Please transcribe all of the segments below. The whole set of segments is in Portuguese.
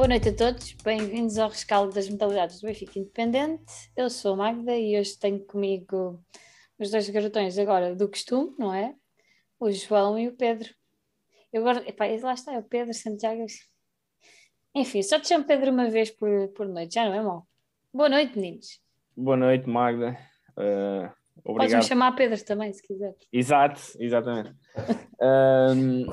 Boa noite a todos, bem-vindos ao rescaldo das modalidades do Benfica Independente. Eu sou a Magda e hoje tenho comigo os dois garotões agora do costume, não é? O João e o Pedro. Eu agora, epá, lá está, é o Pedro Santiago. Enfim, só te chamo Pedro uma vez por, por noite, já não é mal. Boa noite, meninos. Boa noite, Magda. Uh, obrigado. Podes-me chamar Pedro também, se quiser. Exato, exatamente. um,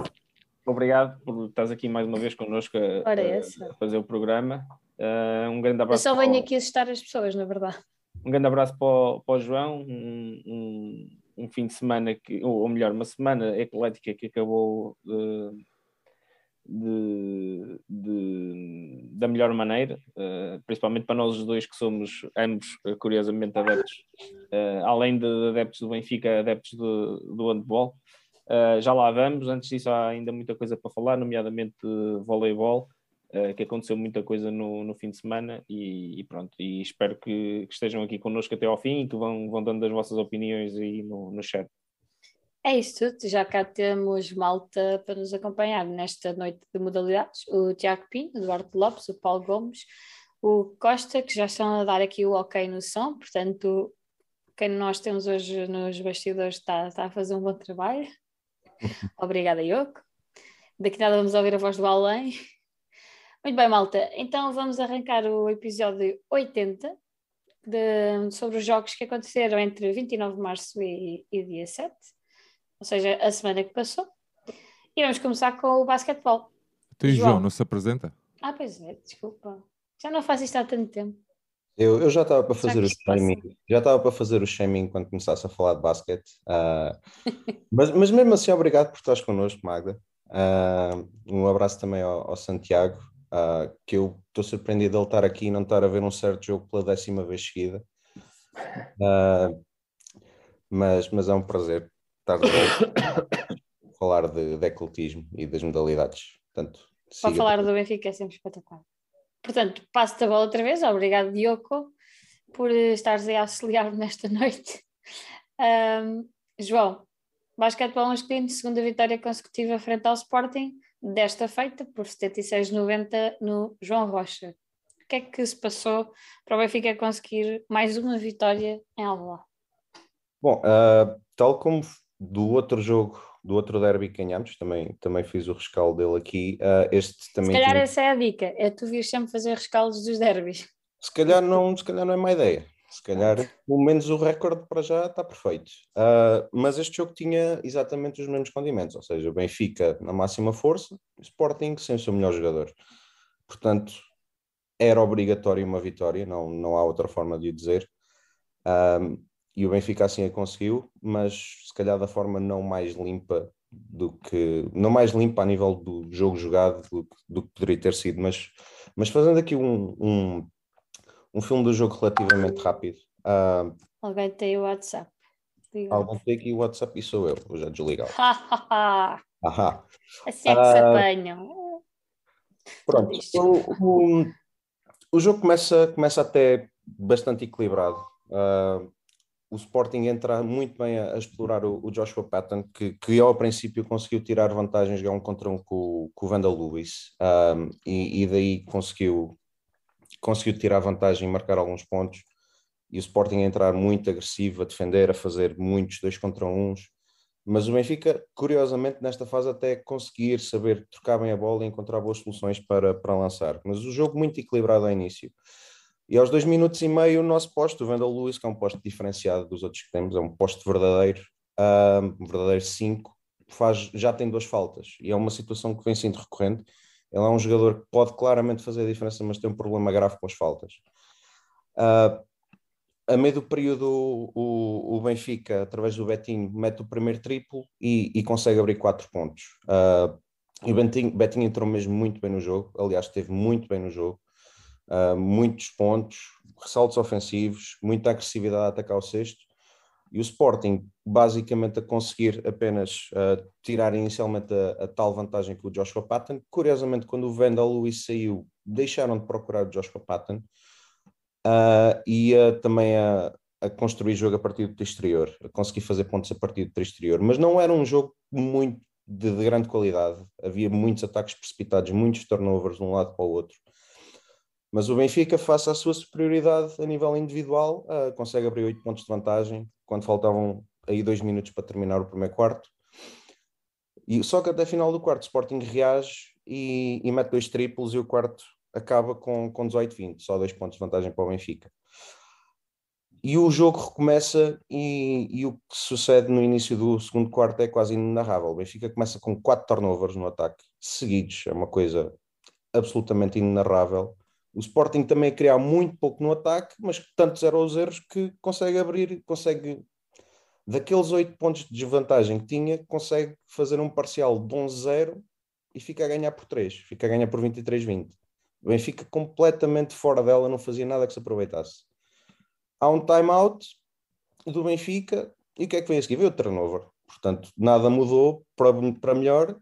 obrigado por estás aqui mais uma vez connosco a, a, a fazer o programa. Uh, um grande abraço. Eu só venho aqui assustar as pessoas, na verdade. Um grande abraço para o, para o João. Um, um, um, fim de semana, que, ou melhor, uma semana eclética que acabou de, de, de, da melhor maneira, uh, principalmente para nós os dois que somos ambos, curiosamente, adeptos, uh, além de adeptos do Benfica, adeptos do, do handball. Uh, já lá vamos, antes disso há ainda muita coisa para falar, nomeadamente voleibol, uh, que aconteceu muita coisa no, no fim de semana e, e pronto, e espero que, que, estejam aqui connosco até ao fim e que vão, vão dando as vossas opiniões aí no, no chat. É isso tudo, já cá temos malta para nos acompanhar nesta noite de modalidades, o Tiago Pinho, o Eduardo Lopes, o Paulo Gomes, o Costa, que já estão a dar aqui o ok no som, portanto quem nós temos hoje nos bastidores está, está a fazer um bom trabalho. Obrigada, Yoko. Daqui nada vamos ouvir a voz do além. Muito bem, malta. Então vamos arrancar o episódio 80 de, sobre os jogos que aconteceram entre 29 de março e, e dia 7, ou seja, a semana que passou. E vamos começar com o basquetebol. Então, João, João não se apresenta? Ah, pois é, desculpa. Já não faço isto há tanto tempo. Eu, eu já estava para fazer o shaming, já estava para fazer o shaming quando começasse a falar de basquete, uh, mas, mas mesmo assim, obrigado por estares connosco, Magda. Uh, um abraço também ao, ao Santiago, uh, que eu estou surpreendido de ele estar aqui e não estar a ver um certo jogo pela décima vez seguida. mas, mas é um prazer estar a falar de, de ecletismo e das modalidades. Portanto, para falar do Benfica é sempre espetacular. Portanto, passo-te a bola outra vez. Obrigado, Diogo, por estares a auxiliar-me nesta noite. Um, João, basquetebol masculino, segunda vitória consecutiva frente ao Sporting, desta feita por 76-90 no João Rocha. O que é que se passou para o Benfica conseguir mais uma vitória em Alvalade? Bom, uh, tal como do outro jogo do outro derby que ganhámos, também, também fiz o rescaldo dele aqui. Uh, este também se calhar tinha... essa é a dica, é tu vir sempre fazer rescaldos dos derbys. Se calhar não, se calhar não é má ideia. Se calhar, pelo menos o recorde para já está perfeito. Uh, mas este jogo tinha exatamente os mesmos condimentos, ou seja, o Benfica na máxima força, Sporting sem o seu melhor jogador. Portanto, era obrigatório uma vitória, não, não há outra forma de o dizer. Ah, e o Benfica assim a conseguiu, mas se calhar da forma não mais limpa do que não mais limpa a nível do jogo jogado do, do que poderia ter sido, mas, mas fazendo aqui um, um, um filme do jogo relativamente rápido. Uh, alguém tem o WhatsApp. Alguém tem aqui o WhatsApp e sou eu, vou já desligar. Ahá. Assim é que uh, se apanham. Pronto, o, o, o, jogo começa, começa até bastante equilibrado. Uh, o Sporting entra muito bem a, a explorar o, o, Joshua Patton, que, que ao princípio conseguiu tirar vantagens jogar um contra um com, com o Vandal Lewis, um, e, e, daí conseguiu, conseguiu tirar vantagem e marcar alguns pontos. E o Sporting entrar muito agressivo, a defender, a fazer muitos dois contra uns. Mas o Benfica, curiosamente, nesta fase até conseguir saber trocar bem a bola e encontrar boas soluções para, para lançar. Mas o jogo muito equilibrado ao início. E aos dois minutos e meio, o nosso posto, o Vandal Lewis, que é um posto diferenciado dos outros que temos, é um posto verdadeiro, um verdadeiro 5, faz, já tem duas faltas. E é uma situação que vem sendo recorrente. Ele é um jogador que pode claramente fazer a diferença, mas tem um problema grave com as faltas. Uh, a meio do período, o, o, Benfica, através do Betinho, mete o primeiro triplo e, e consegue abrir quatro pontos. Uh, e o Betinho, Betinho entrou mesmo muito bem no jogo, aliás, esteve muito bem no jogo uh, muitos pontos, ressaltos ofensivos, muita agressividade a atacar o sexto, e o Sporting basicamente a conseguir apenas uh, tirar inicialmente a, a, tal vantagem que o Joshua Patton. Curiosamente, quando o Vandal Lewis saiu, deixaram de procurar o Joshua Patton uh, e uh, também a, a, construir jogo a partir do exterior, a conseguir fazer pontos a partir do exterior. Mas não era um jogo muito de, de, grande qualidade. Havia muitos ataques precipitados, muitos turnovers de um lado para o outro. Mas o Benfica, face à sua superioridade a nível individual, uh, consegue abrir 8 pontos de vantagem quando faltavam aí dois minutos para terminar o primeiro quarto. E só que até a final do quarto, Sporting reage e, e mete dois triplos e o quarto acaba com, com 18-20, só dois pontos de vantagem para o Benfica. E o jogo recomeça e, e, o que sucede no início do segundo quarto é quase inenarrável. O Benfica começa com quatro turnovers no ataque, seguidos, é uma coisa absolutamente inenarrável. O Sporting também criar muito pouco no ataque, mas tantos eram os erros que consegue abrir, consegue, daqueles oito pontos de desvantagem que tinha, consegue fazer um parcial de 11-0 e fica a ganhar por 3, fica a ganhar por 23-20. O Benfica completamente fora dela, não fazia nada que se aproveitasse. Há um timeout do Benfica e o que é que vem a seguir? Veio o turnover. Portanto, nada mudou para, para melhor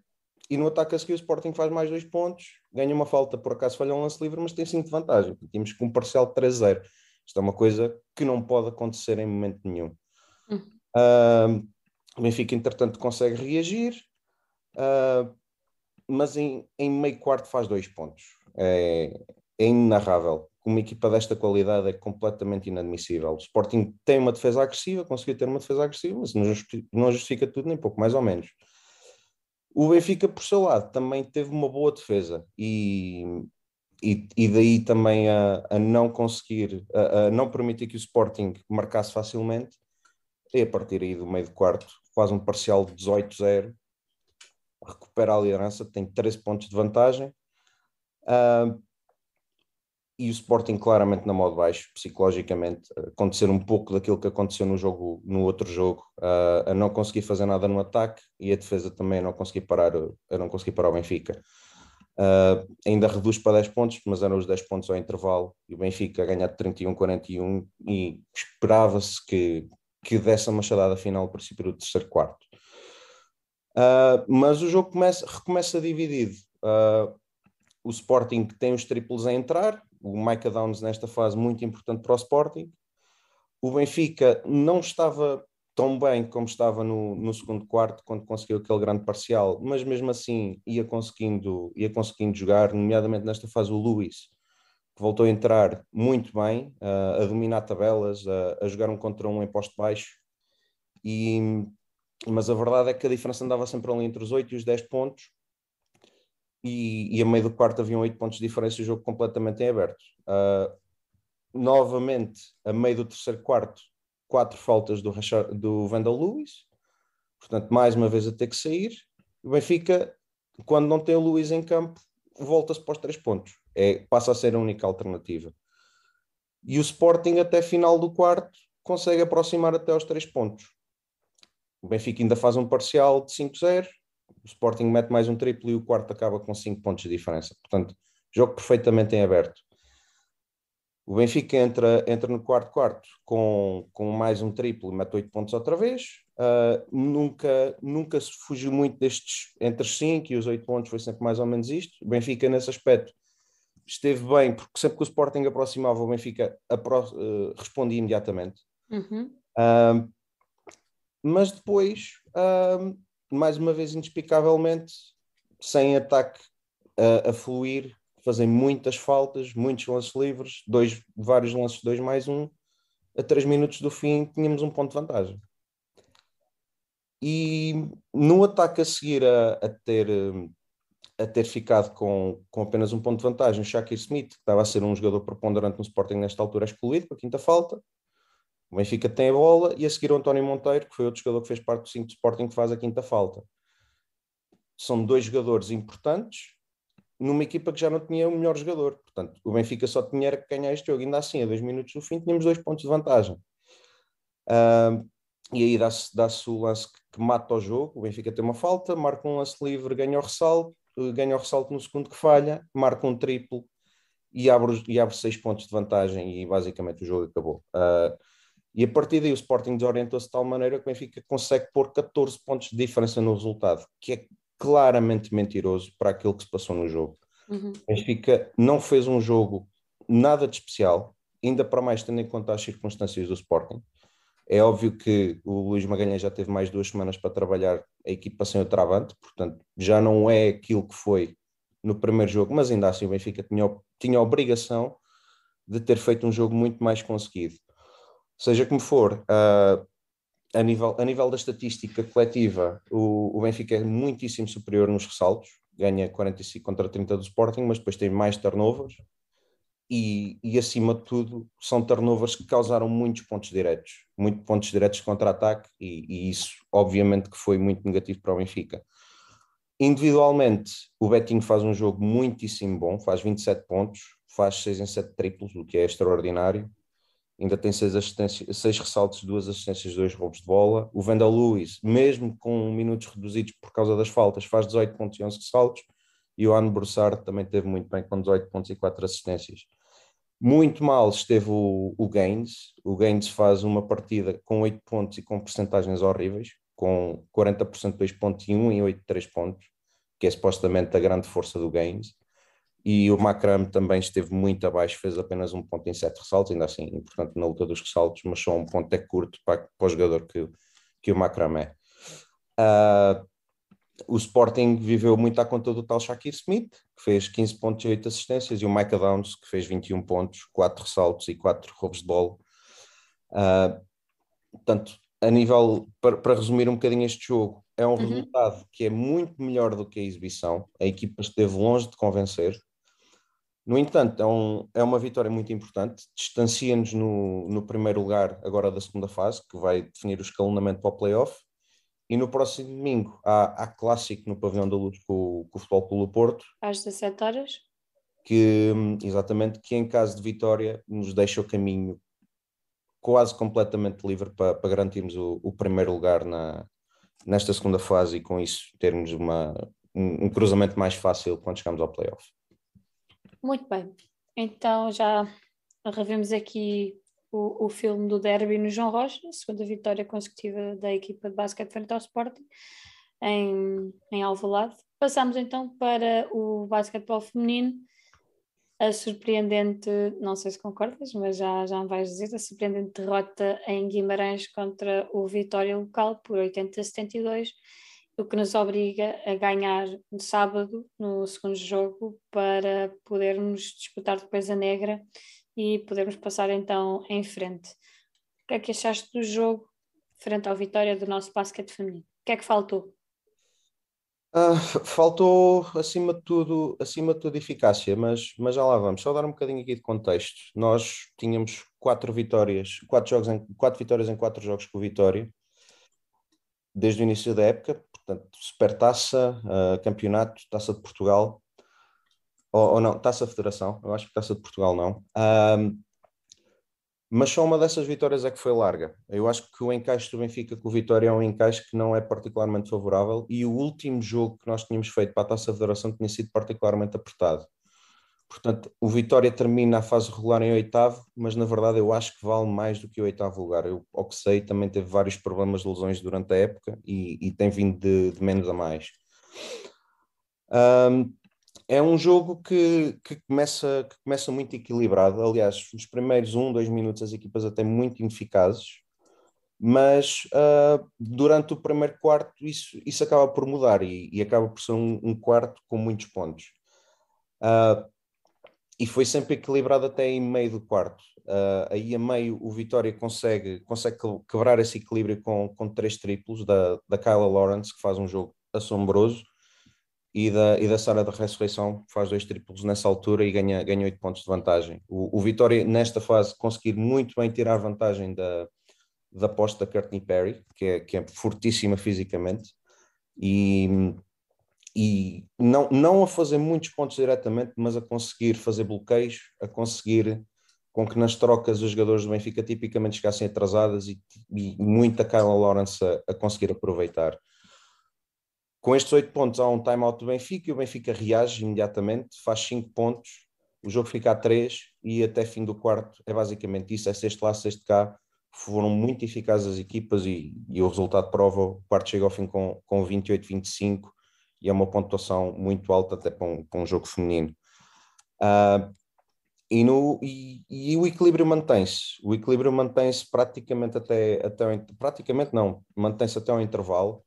e no ataque a seguir o Sporting faz mais dois pontos, ganha uma falta, por acaso falha um lance livre, mas tem 5 de vantagem. Tínhamos com um parcial de 3-0. Isto é uma coisa que não pode acontecer em momento nenhum. Uhum. Uh, o Benfica, entretanto, consegue reagir, uh, mas em, em meio quarto faz dois pontos é, é inenarrável. Uma equipa desta qualidade é completamente inadmissível. O Sporting tem uma defesa agressiva, conseguiu ter uma defesa agressiva, mas não justifica, não justifica tudo, nem pouco, mais ou menos. O Benfica, por seu lado, também teve uma boa defesa e, e, e daí também a, a não conseguir, a, a, não permitir que o Sporting marcasse facilmente. E a partir aí do meio do quarto, faz um parcial de 18-0, recupera a liderança, tem 13 pontos de vantagem Uh, e o Sporting claramente na modo baixo, psicologicamente, acontecer um pouco daquilo que aconteceu no jogo, no outro jogo, uh, a não conseguir fazer nada no ataque e a defesa também a não conseguir parar, a não conseguir parar o Benfica. Uh, ainda reduz para 10 pontos, mas eram os 10 pontos ao intervalo e o Benfica a ganhar 31-41 e esperava-se que, que desse a machadada final a princípio do terceiro quarto. Uh, mas o jogo começa, recomeça dividido. Uh, o Sporting tem os triplos a entrar, o Micah Downs nesta fase muito importante para o Sporting. O Benfica não estava tão bem como estava no, no segundo quarto, quando conseguiu aquele grande parcial, mas mesmo assim ia conseguindo, ia conseguindo jogar, nomeadamente nesta fase o Luís, que voltou a entrar muito bem, a dominar tabelas, a, a jogar um contra um em posto baixo, e, mas a verdade é que a diferença andava sempre ali entre os 8 e os 10 pontos, e, e a meio do quarto haviam oito pontos de diferença e o jogo completamente em aberto. Uh, novamente, a meio do terceiro quarto, quatro faltas do, do Vandal Lewis, portanto, mais uma vez a ter que sair. O Benfica, quando não tem o Luís em campo, volta-se para os três pontos. É, passa a ser a única alternativa. E o Sporting, até final do quarto, consegue aproximar até aos três pontos. O Benfica ainda faz um parcial de 5-0, o Sporting mete mais um triplo e o quarto acaba com 5 pontos de diferença. Portanto, jogo perfeitamente em aberto. O Benfica entra, entra no quarto quarto com, com mais um triplo e mete 8 pontos outra vez. Uh, nunca, nunca se fugiu muito destes entre os 5 e os 8 pontos, foi sempre mais ou menos isto. O Benfica, nesse aspecto, esteve bem, porque sempre que o Sporting aproximava, o Benfica apro uh, respondia imediatamente. Uhum. Uh, mas depois mais uma vez inexplicavelmente, sem ataque a, a fluir, fazem muitas faltas, muitos lances livres, dois, vários lances, dois mais um. A três minutos do fim tínhamos um ponto de vantagem. E no ataque a seguir a, a ter, a ter ficado com, com apenas um ponto de vantagem, o Shakir Smith, que estava a ser um jogador preponderante no Sporting nesta altura, é excluído para a quinta falta. O Benfica tem a bola e a seguir o António Monteiro, que foi outro jogador que fez parte do 5 de Sporting, que faz a quinta falta. São dois jogadores importantes numa equipa que já não tinha o melhor jogador. Portanto, o Benfica só tinha que ganhar este jogo. Ainda assim, a dois minutos do fim, tínhamos dois pontos de vantagem. E aí dá-se dá o lance que, que, mata o jogo. O Benfica tem uma falta, marca um lance livre, ganha o ressalto, ganha o ressalto no segundo que falha, marca um triplo e abre, e abre seis pontos de vantagem e basicamente o jogo acabou. Uh, e a partir daí o Sporting desorientou-se de tal maneira que o Benfica consegue pôr 14 pontos de diferença no resultado, que é claramente mentiroso para aquilo que se passou no jogo. Uhum. O Benfica não fez um jogo nada de especial, ainda para mais tendo em conta as circunstâncias do Sporting. É óbvio que o Luís Magalhães já teve mais duas semanas para trabalhar a equipa sem o Travante, portanto já não é aquilo que foi no primeiro jogo, mas ainda assim o Benfica tinha, tinha a obrigação de ter feito um jogo muito mais conseguido. Seja como for, uh, a, nível, a nível da estatística coletiva, o, o Benfica é muitíssimo superior nos ressaltos, ganha 45 contra 30 do Sporting, mas depois tem mais turnovers, e, e, acima de tudo são turnovers que causaram muitos pontos diretos, muitos pontos diretos contra-ataque e, e, isso obviamente que foi muito negativo para o Benfica. Individualmente o Betinho faz um jogo muitíssimo bom, faz 27 pontos, faz 6 em 7 triplos, o que é extraordinário. Ainda tem 6, assistências, 6 ressaltos, 2 assistências, 2 roubos de bola. O Vandal Lewis, mesmo com minutos reduzidos por causa das faltas, faz 18 pontos e 11 ressaltos. E o Anne Broussard também teve muito bem com 18 pontos e 4 assistências. Muito mal esteve o, o Gaines. O Gaines faz uma partida com 8 pontos e com percentagens horríveis, com 40% de 2 pontos e 1 em 8 3 pontos, que é supostamente a grande força do Gaines. E o Macram também esteve muito abaixo, fez apenas um ponto em 7 ressaltos, ainda assim importante na luta dos ressaltos, mas só um ponto é curto para, para o jogador que, que o Macram é. Uh, o Sporting viveu muito à conta do tal Shakir Smith, que fez 15 pontos e 8 assistências, e o Micah Downs, que fez 21 pontos, 4 ressaltos e 4 roubos de bola. Uh, portanto, a nível, para, para, resumir um bocadinho este jogo, é um uhum. resultado que é muito melhor do que a exibição. A equipa esteve longe de convencer. No entanto, é, um, é uma vitória muito importante. Distancia-nos no, no primeiro lugar agora da segunda fase, que vai definir o escalonamento para o playoff e no próximo domingo há, há clássico no Pavilhão da Luz com, com o Futebol Clube Porto. Às 17 horas. Que, exatamente, que em caso de vitória nos deixa o caminho quase completamente livre para, para garantirmos o, o, primeiro lugar na, nesta segunda fase e com isso termos uma, um, um cruzamento mais fácil quando chegamos ao playoff. Muito bem, então já revemos aqui o, o filme do derby no João Rocha, segunda vitória consecutiva da equipa de basquete frente ao Sporting em, em Alvalade. Passamos então para o basquetebol feminino, a surpreendente, não sei se concordas, mas já, já me vais dizer, a surpreendente derrota em Guimarães contra o Vitória local por 80 a 72, o que nos obriga a ganhar no sábado, no segundo jogo, para podermos disputar depois a negra e podemos passar então em frente. O que é que achaste do jogo frente ao Vitória do nosso basquete feminino? O que é que faltou? Uh, faltou acima de tudo, acima de tudo eficácia, mas, mas já lá vamos. Só dar um bocadinho aqui de contexto. Nós tínhamos quatro vitórias, quatro, jogos em, quatro vitórias em quatro jogos com Vitória, desde o início da época, portanto, Supertaça, uh, Campeonato, Taça de Portugal, ou, ou não, Taça Federação, eu acho que Taça de Portugal não. Mas só uma dessas vitórias é que foi larga. Eu acho que o encaixe do Benfica com o Vitória é um encaixe que não é particularmente favorável e o último jogo que nós tínhamos feito para a Taça Federação tinha sido particularmente apertado. Portanto, o Vitória termina a fase regular em oitavo, mas na verdade eu acho que vale mais do que o oitavo lugar. Eu, ao que sei, também teve vários problemas de lesões durante a época e, e tem vindo de, de menos a mais. Um, é um jogo que, que, começa, que começa muito equilibrado. Aliás, nos primeiros um, dois minutos as equipas até muito ineficazes, mas uh, durante o primeiro quarto isso, isso acaba por mudar e, e acaba por ser um, um, quarto com muitos pontos. Uh, e foi sempre equilibrado até em meio do quarto. Uh, aí a meio o Vitória consegue, consegue quebrar esse equilíbrio com, com três triplos da, da Kyla Lawrence, que faz um jogo assombroso e da, e da Sara da Ressurreição faz dois triplos nessa altura e ganha, ganha 8 pontos de vantagem. O, o Vitória, nesta fase, conseguir muito bem tirar vantagem da, da posta da Courtney Perry, que é, que é fortíssima fisicamente, e, e não, não a fazer muitos pontos diretamente, mas a conseguir fazer bloqueios, a conseguir com que nas trocas os jogadores do Benfica tipicamente chegassem atrasadas e, e muita Kyla Lawrence a, a conseguir aproveitar. Com estes oito pontos há um time-out do Benfica e o Benfica reage imediatamente, faz cinco pontos, o jogo fica a três e até fim do quarto é basicamente isso, é sexto lá, sexto cá, foram muito eficazes as equipas e, e o resultado prova, o quarto chega ao fim com, com 28-25 e é uma pontuação muito alta até para um, para um jogo feminino. Uh, e, no, e, e o equilíbrio mantém-se. O equilíbrio mantém-se praticamente até, até praticamente não, mantém-se até ao intervalo.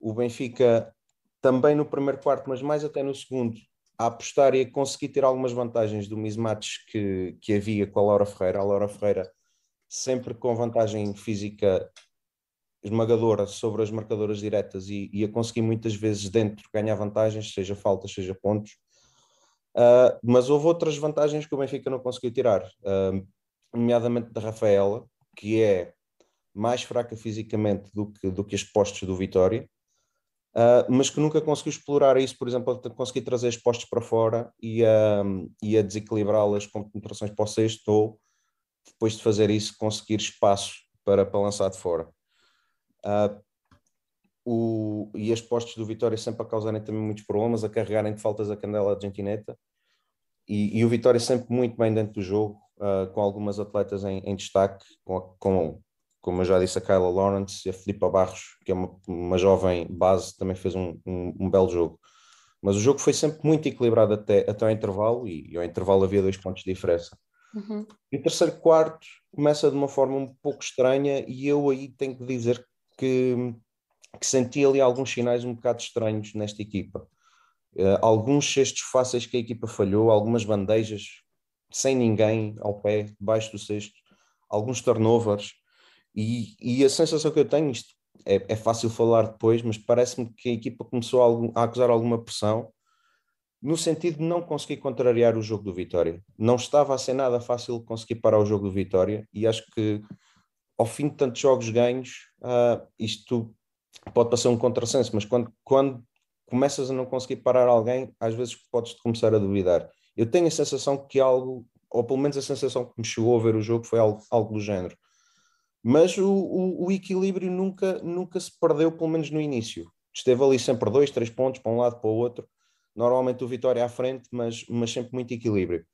O Benfica também no primeiro quarto, mas mais até no segundo, a apostar e a conseguir ter algumas vantagens do mismatch que, que havia com a Laura Ferreira. A Laura Ferreira sempre com vantagem física esmagadora sobre as marcadoras diretas e, e a conseguir muitas vezes dentro ganhar vantagens, seja faltas, seja pontos. Uh, mas houve outras vantagens que o Benfica não conseguiu tirar, uh, nomeadamente da Rafaela, que é mais fraca fisicamente do que, do que as postes do Vitória, uh, mas que nunca conseguiu explorar isso, por exemplo, conseguir trazer as postes para fora e, e a desequilibrá-las com penetrações para o sexto, ou depois de fazer isso, conseguir espaço para, para lançar de fora. Uh, o, e as postes do Vitória sempre a causarem também muitos problemas, a carregarem de faltas a candela argentineta. E, e o Vitória sempre muito bem dentro do jogo, uh, com algumas atletas em, em destaque, com, com, como eu já disse, a Kyla Lawrence e a Filipa Barros, que é uma, uma jovem base, também fez um, um, um, belo jogo. Mas o jogo foi sempre muito equilibrado até, até ao intervalo, e, e ao intervalo havia dois pontos de diferença. Uhum. E o terceiro quarto começa de uma forma um pouco estranha, e eu aí tenho que dizer que, que senti ali alguns sinais um bocado estranhos nesta equipa. Uh, alguns cestos fáceis que a equipa falhou, algumas bandejas sem ninguém ao pé, debaixo do cesto, alguns turnovers, e, e a sensação que eu tenho, isto é, é fácil falar depois, mas parece-me que a equipa começou a, algum, a acusar alguma pressão no sentido de não conseguir contrariar o jogo do Vitória. Não estava a ser nada fácil conseguir parar o jogo do Vitória e acho que ao fim de tantos jogos ganhos, uh, isto pode passar um contrassenso, mas quando, quando começas a não conseguir parar alguém, às vezes podes começar a duvidar. Eu tenho a sensação que algo, ou pelo menos a sensação que me chegou a ver o jogo foi algo, algo do género. Mas o, o, o, equilíbrio nunca, nunca se perdeu, pelo menos no início. Esteve ali sempre dois, três pontos para um lado, para o outro. Normalmente o Vitória à frente, mas, mas sempre muito equilíbrio.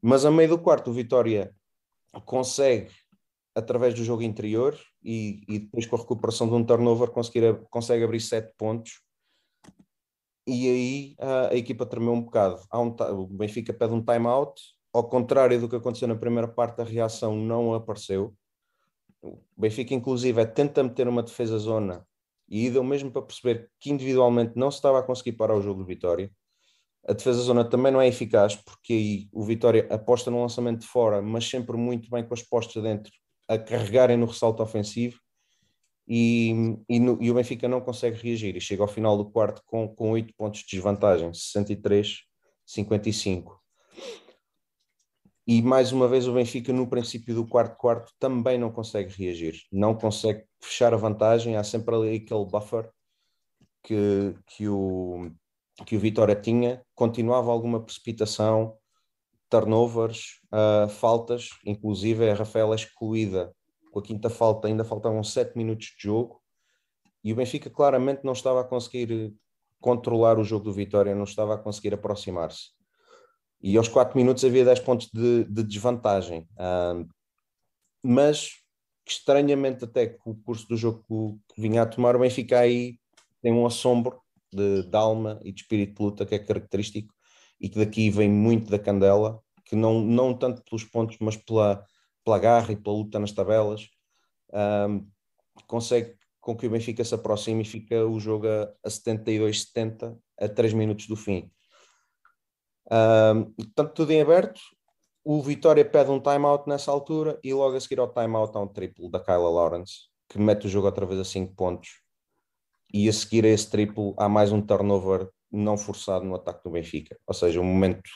Mas a meio do quarto, o Vitória consegue através do jogo interior e, e, depois com a recuperação de um turnover conseguir, consegue abrir sete pontos e aí a, a equipa tremeu um bocado. Um, o Benfica pede um time-out, ao contrário do que aconteceu na primeira parte, a reação não apareceu. O Benfica, inclusive, é, tenta meter uma defesa zona e deu mesmo para perceber que individualmente não se estava a conseguir parar o jogo do Vitória. A defesa zona também não é eficaz, porque aí o Vitória aposta no lançamento de fora, mas sempre muito bem com as postas dentro a carregarem no ressalto ofensivo e, e, no, e, o Benfica não consegue reagir. E chega ao final do quarto com, com 8 pontos de desvantagem, 63-55. E mais uma vez o Benfica no princípio do quarto quarto também não consegue reagir, não consegue fechar a vantagem, há sempre ali aquele buffer que, que, o, que o Vitória tinha, continuava alguma precipitação, turnovers, uh, faltas, inclusive a Rafaela excluída com a quinta falta, ainda faltavam sete minutos de jogo e o Benfica claramente não estava a conseguir controlar o jogo do Vitória, não estava a conseguir aproximar-se. E aos quatro minutos havia 10 pontos de, de desvantagem. Uh, mas estranhamente até que o curso do jogo que vinha a tomar, o Benfica aí tem um assombro de, de alma e de espírito de luta que é característico e que daqui vem muito da Candela, que não, não tanto pelos pontos, mas pela, pela garra e pela luta nas tabelas, um, consegue com que o Benfica se aproxime e fica o jogo a, a 72-70 a 3 minutos do fim. Um, portanto, tudo em aberto. O Vitória pede um timeout nessa altura e logo a seguir ao timeout há um triplo da Kyla Lawrence, que mete o jogo outra vez a 5 pontos. E a seguir a esse triplo há mais um turnover não forçado no ataque do Benfica. Ou seja, o momento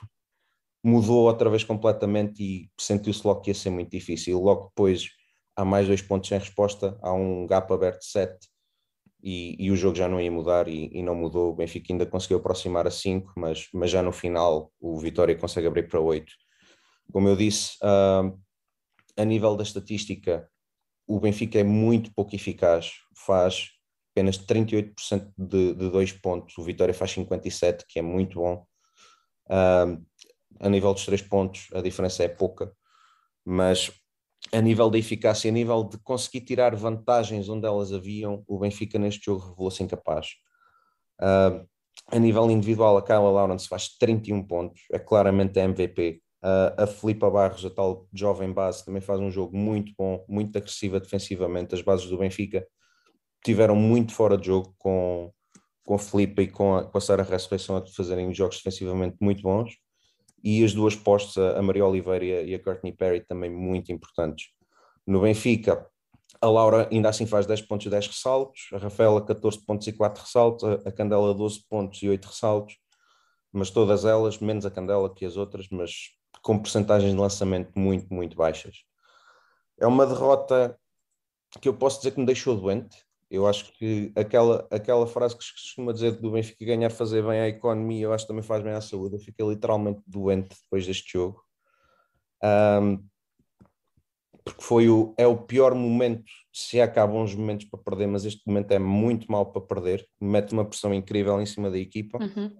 mudou outra vez completamente e sentiu-se logo que ia ser muito difícil. Logo depois há mais dois pontos sem resposta, há um gap aberto de 7 e, e, o jogo já não ia mudar e, e, não mudou. O Benfica ainda conseguiu aproximar a 5, mas, mas já no final o Vitória consegue abrir para 8. Como eu disse, uh, a nível da estatística, o Benfica é muito pouco eficaz, faz apenas 38% de, de dois pontos, o Vitória faz 57%, que é muito bom. Uh, a nível dos três pontos, a diferença é pouca, mas a nível da eficácia, a nível de conseguir tirar vantagens onde elas haviam, o Benfica neste jogo revelou-se incapaz. Uh, a nível individual, a Kyla Lawrence faz 31 pontos, é claramente a MVP. Uh, a Filipa Barros, a tal jovem base, também faz um jogo muito bom, muito agressiva defensivamente. As bases do Benfica tiveram muito fora de jogo com, com a Filipa e com a, com a Sara Ressurreição a fazerem jogos defensivamente muito bons. E as duas postes, a Maria Oliveira e a Courtney Perry, também muito importantes. No Benfica, a Laura ainda assim faz 10 pontos e 10 ressaltos, a Rafaela 14 pontos e 4 ressaltos, a Candela 12 pontos e 8 ressaltos, mas todas elas, menos a Candela que as outras, mas com percentagens de lançamento muito, muito baixas. É uma derrota que eu posso dizer que me deixou doente. Eu acho que aquela, aquela frase que se costuma dizer do Benfica ganhar fazer bem à economia, eu acho que também faz bem à saúde. Eu fiquei literalmente doente depois deste jogo. Um, porque foi o, é o pior momento, se há cá bons momentos para perder, mas este momento é muito mal para perder, mete uma pressão incrível em cima da equipa. Uhum.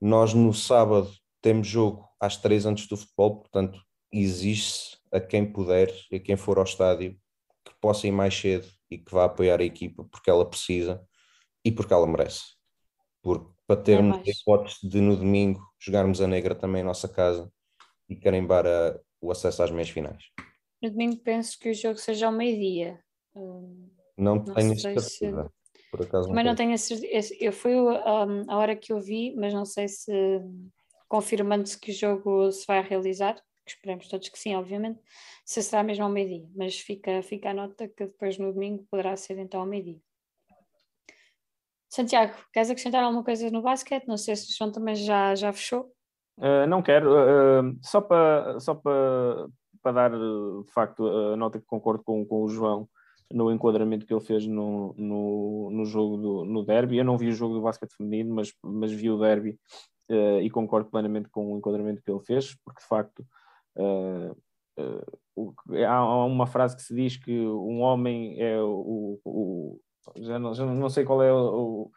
Nós no sábado temos jogo às três antes do futebol, portanto existe a quem puder e a quem for ao estádio que possa ir mais cedo e que vá apoiar a equipa porque ela precisa e porque ela merece. Porque para termos é a hipótese de no domingo jogarmos a negra também em nossa casa e carimbar a, o acesso às meias finais. No domingo penso que o jogo seja ao meio-dia. Hum, não, não tenho certeza. Se... Por acaso Também não tenho a certeza. Eu fui um, a hora que eu vi, mas não sei se confirmando-se que o jogo se vai realizar, que esperemos todos que sim, obviamente, se será mesmo ao meio-dia, mas fica, fica a nota que depois no domingo poderá ser então ao meio-dia. Santiago, queres acrescentar alguma coisa no basquete? Não sei se o João também já, já fechou. Uh, não quero, uh, só para só para para dar de facto a nota que concordo com, com o João no enquadramento que ele fez no, no, no jogo do no derby. Eu não vi o jogo do basquete feminino, mas, mas vi o derby uh, e concordo plenamente com o enquadramento que ele fez, porque de facto há uma frase que se diz que um homem é o, o já, não, já não sei qual é o,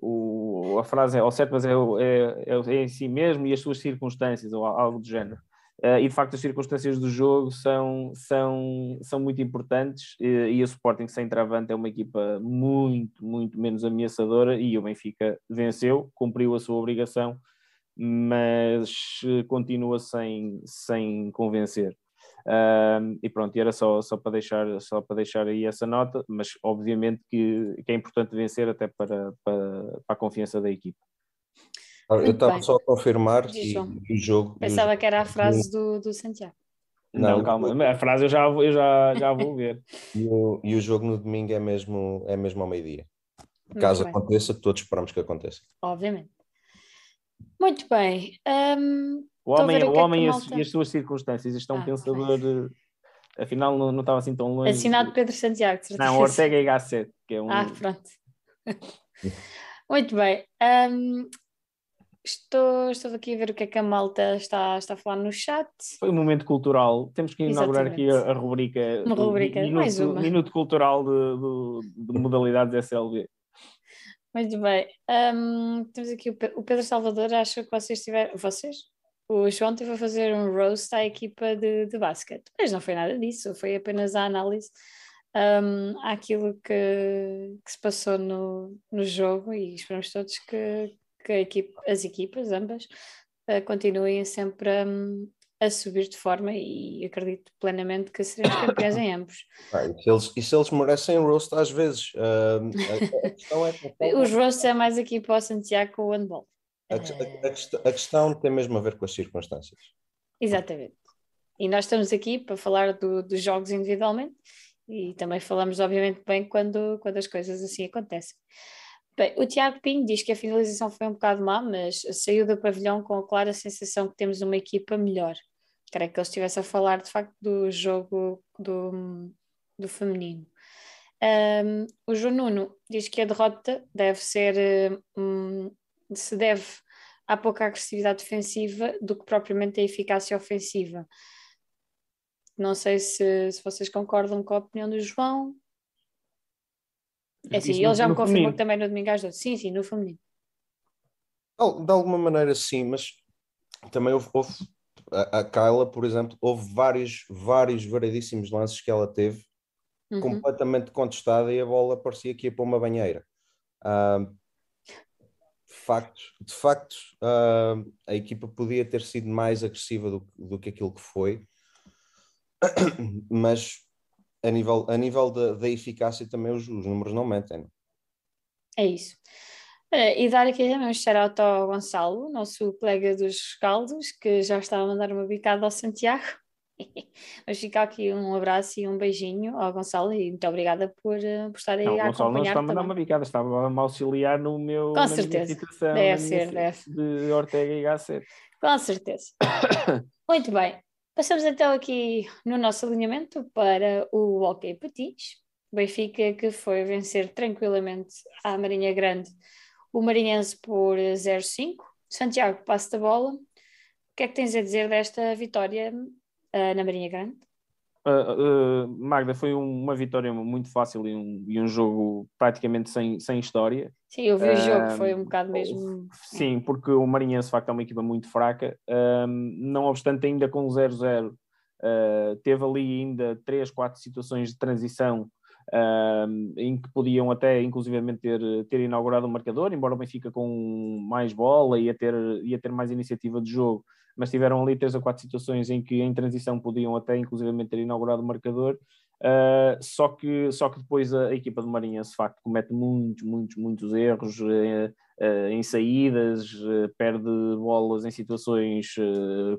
o, a frase é ao certo, mas é, é, é, é em si mesmo e as suas circunstâncias, ou algo do género. Uh, e de facto as circunstâncias do jogo são, são, são muito importantes e, a Sporting sem travante é uma equipa muito, muito menos ameaçadora e o Benfica venceu, cumpriu a sua obrigação, mas eh, continua sem, sem convencer. Uh, e pronto, era só, só, para deixar, só para deixar aí essa nota, mas obviamente que, que é importante vencer até para, para, para a confiança da equipa. Eu estava só a confirmar o jogo. Pensava jogo, que era a frase do, do Santiago. Não, não, calma, a frase eu já, eu já, já vou ver. e, o, e o jogo no domingo é mesmo, é mesmo ao meio-dia. Caso aconteça, todos esperamos que aconteça. Obviamente. Muito bem. Um, o homem, o, o é e, as, suas circunstâncias. Isto é um ah, pensador. Bem. Afinal, não, não estava assim tão longe. Assinado Pedro Santiago. Não, Ortega e Gasset, que é um. Ah, pronto. Muito bem. Um, Estou, estou aqui a ver o que é que a malta está, está a falar no chat. Foi um momento cultural. Temos que inaugurar Exatamente. aqui a, a rubrica. Uma rubrica, minuto, mais uma. Minuto cultural de, de, de modalidades SLB. Muito bem. Um, temos aqui o, Pedro Salvador. Acho que vocês tiveram. Vocês? O João teve a fazer um roast à equipa de, de basquete, mas não foi nada disso, foi apenas a análise um, àquilo que, que se passou no, no jogo e esperamos todos que, que equipe, as equipas, ambas, uh, continuem sempre um, a subir de forma e acredito plenamente que seremos campeões em ambos. Ah, e, se eles, e se eles merecem roast às vezes? Uh, a, a é Os roasts é mais aqui para o Santiago com o handball. A, a, questão tem mesmo a ver com as circunstâncias. Exatamente. E nós estamos aqui para falar do, dos jogos individualmente e também falamos, obviamente, bem quando, quando as coisas assim acontecem. Bem, o Tiago Pinho diz que a finalização foi um bocado má, mas saiu do pavilhão com a clara sensação que temos uma equipa melhor. Creio que ele estivesse a falar de facto do jogo do, do feminino. Um, o João Nuno diz que a derrota deve ser um, se deve à pouca agressividade defensiva do que propriamente a eficácia ofensiva. Não sei se, se vocês concordam com a opinião do João. É sim, ele já me confirmou feminino. que também no domingo às 12. Sim, sim, no feminino. De alguma maneira sim, mas também houve, houve a, a Kyla, por exemplo, houve vários, vários variedíssimos lances que ela teve uhum. completamente contestada e a bola parecia que ia para uma banheira. Uh, facto, de facto uh, a equipa podia ter sido mais agressiva do, do que aquilo que foi, mas a nível, a nível da, da eficácia também os, os, números não mentem. É isso. E dar aqui também um shout ao Gonçalo, nosso colega dos caldos, que já estava a mandar uma bicada ao Santiago. Mas fica aqui um abraço e um beijinho ao Gonçalo e muito obrigada por, eh, por estar aí não, a Gonçalo não está a mandar uma bicada, estava a me auxiliar no meu Com certeza. deve ser, deve. de Ortega e Gasset. Com certeza. muito bem. Passamos então aqui no nosso alinhamento para o Hockey Patins. Benfica que foi vencer tranquilamente a Marinha Grande, o Marinhense por 0-5. Santiago passa da bola. O que é que tens a dizer desta vitória uh, na Marinha Grande? Uh, uh, Magda, foi um, uma vitória muito fácil e um, e um jogo praticamente sem, sem história. Sim, eu vi o jogo, foi um bocado mesmo. Sim, porque o Marinhense de facto é uma equipa muito fraca, não obstante, ainda com 0-0, teve ali ainda 3, 4 situações de transição em que podiam até inclusivamente ter, ter inaugurado o marcador, embora o Benfica com mais bola ia ter, ia ter mais iniciativa de jogo, mas tiveram ali três ou quatro situações em que em transição podiam até inclusivamente ter inaugurado o marcador. Uh, só, que, só que depois a, a equipa do Marinhense de facto comete muitos, muitos, muitos erros uh, uh, em saídas, perde bolas em situações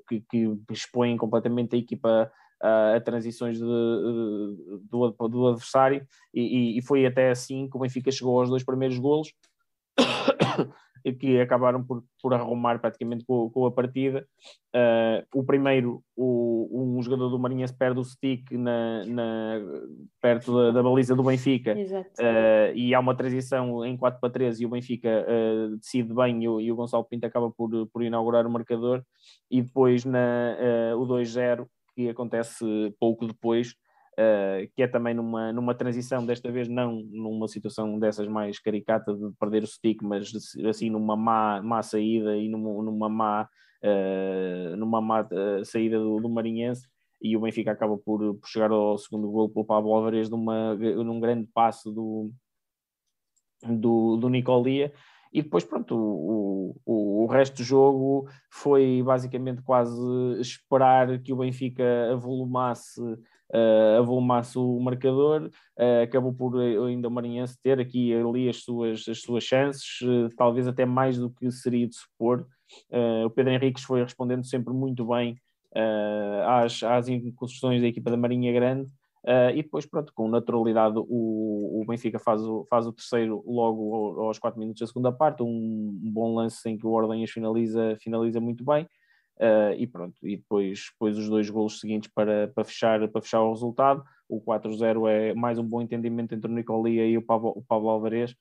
que, que expõem completamente a equipa a transições de, de, do, do, adversário e, e, foi até assim que o Benfica chegou aos dois primeiros golos que acabaram por, por arrumar praticamente com, com a partida. Uh, o primeiro, o, um jogador do Marinhense perde o stick na, na perto da, da, baliza do Benfica. Uh, e há uma transição em 4 para 3 e o Benfica uh, decide bem e o, e o, Gonçalo Pinto acaba por, por inaugurar o marcador. E depois na, o 2-0 que acontece pouco depois, uh, que é também numa, numa transição, desta vez não numa situação dessas mais caricata de perder o stick, mas assim numa má, má saída e numa, numa má, uh, numa má uh, saída do, do, Marinhense. E o Benfica acaba por, por chegar ao segundo gol pelo Pablo Álvares numa, num grande passo do, do, do Nicolia e depois, pronto, o, o, o resto do jogo foi basicamente quase esperar que o Benfica avolumasse, uh, avolumasse o marcador. Uh, acabou por ainda o Marinhense ter aqui ali as suas, as suas chances, uh, talvez até mais do que seria de supor. o Pedro Henriques foi respondendo sempre muito bem às, às incursões da equipa da Marinha Grande. E depois, pronto, com naturalidade, o, o Benfica faz o, faz o terceiro logo aos 4 minutos da segunda parte, um, um, bom lance em que o Ordenhas finaliza, finaliza muito bem, uh, e pronto, e depois, depois os dois golos seguintes para, para, fechar, para fechar o resultado, o 4-0 é mais um bom entendimento entre o Nicolia e o Pablo, o Pablo Alvarez,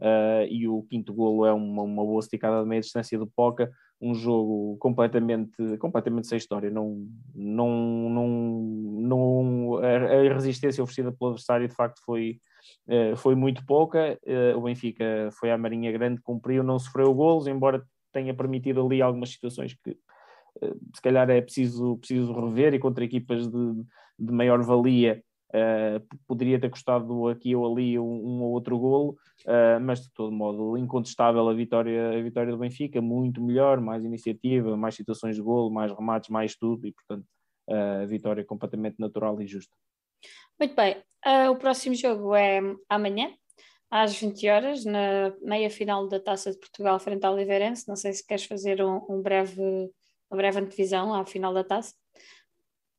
uh, e o quinto golo é uma, uma boa esticada de meia distância do Poca, um jogo completamente, completamente sem história. Não, não, não, não, a resistência oferecida pelo adversário de facto foi, eh, foi muito pouca. O Benfica foi à Marinha Grande, cumpriu, não sofreu golos, embora tenha permitido ali algumas situações que se calhar é preciso, preciso rever e contra equipas de, de maior valia Uh, poderia ter custado aqui ou ali um, um ou outro golo, uh, mas de todo modo incontestável a vitória, a vitória do Benfica, muito melhor, mais iniciativa, mais situações de golo, mais remates, mais tudo, e portanto uh, a vitória completamente natural e justa. Muito bem, o próximo jogo é amanhã, às 20 horas, na meia final da Taça de Portugal frente ao Oliveirense. Não sei se queres fazer um, um breve, uma breve antevisão à final da Taça.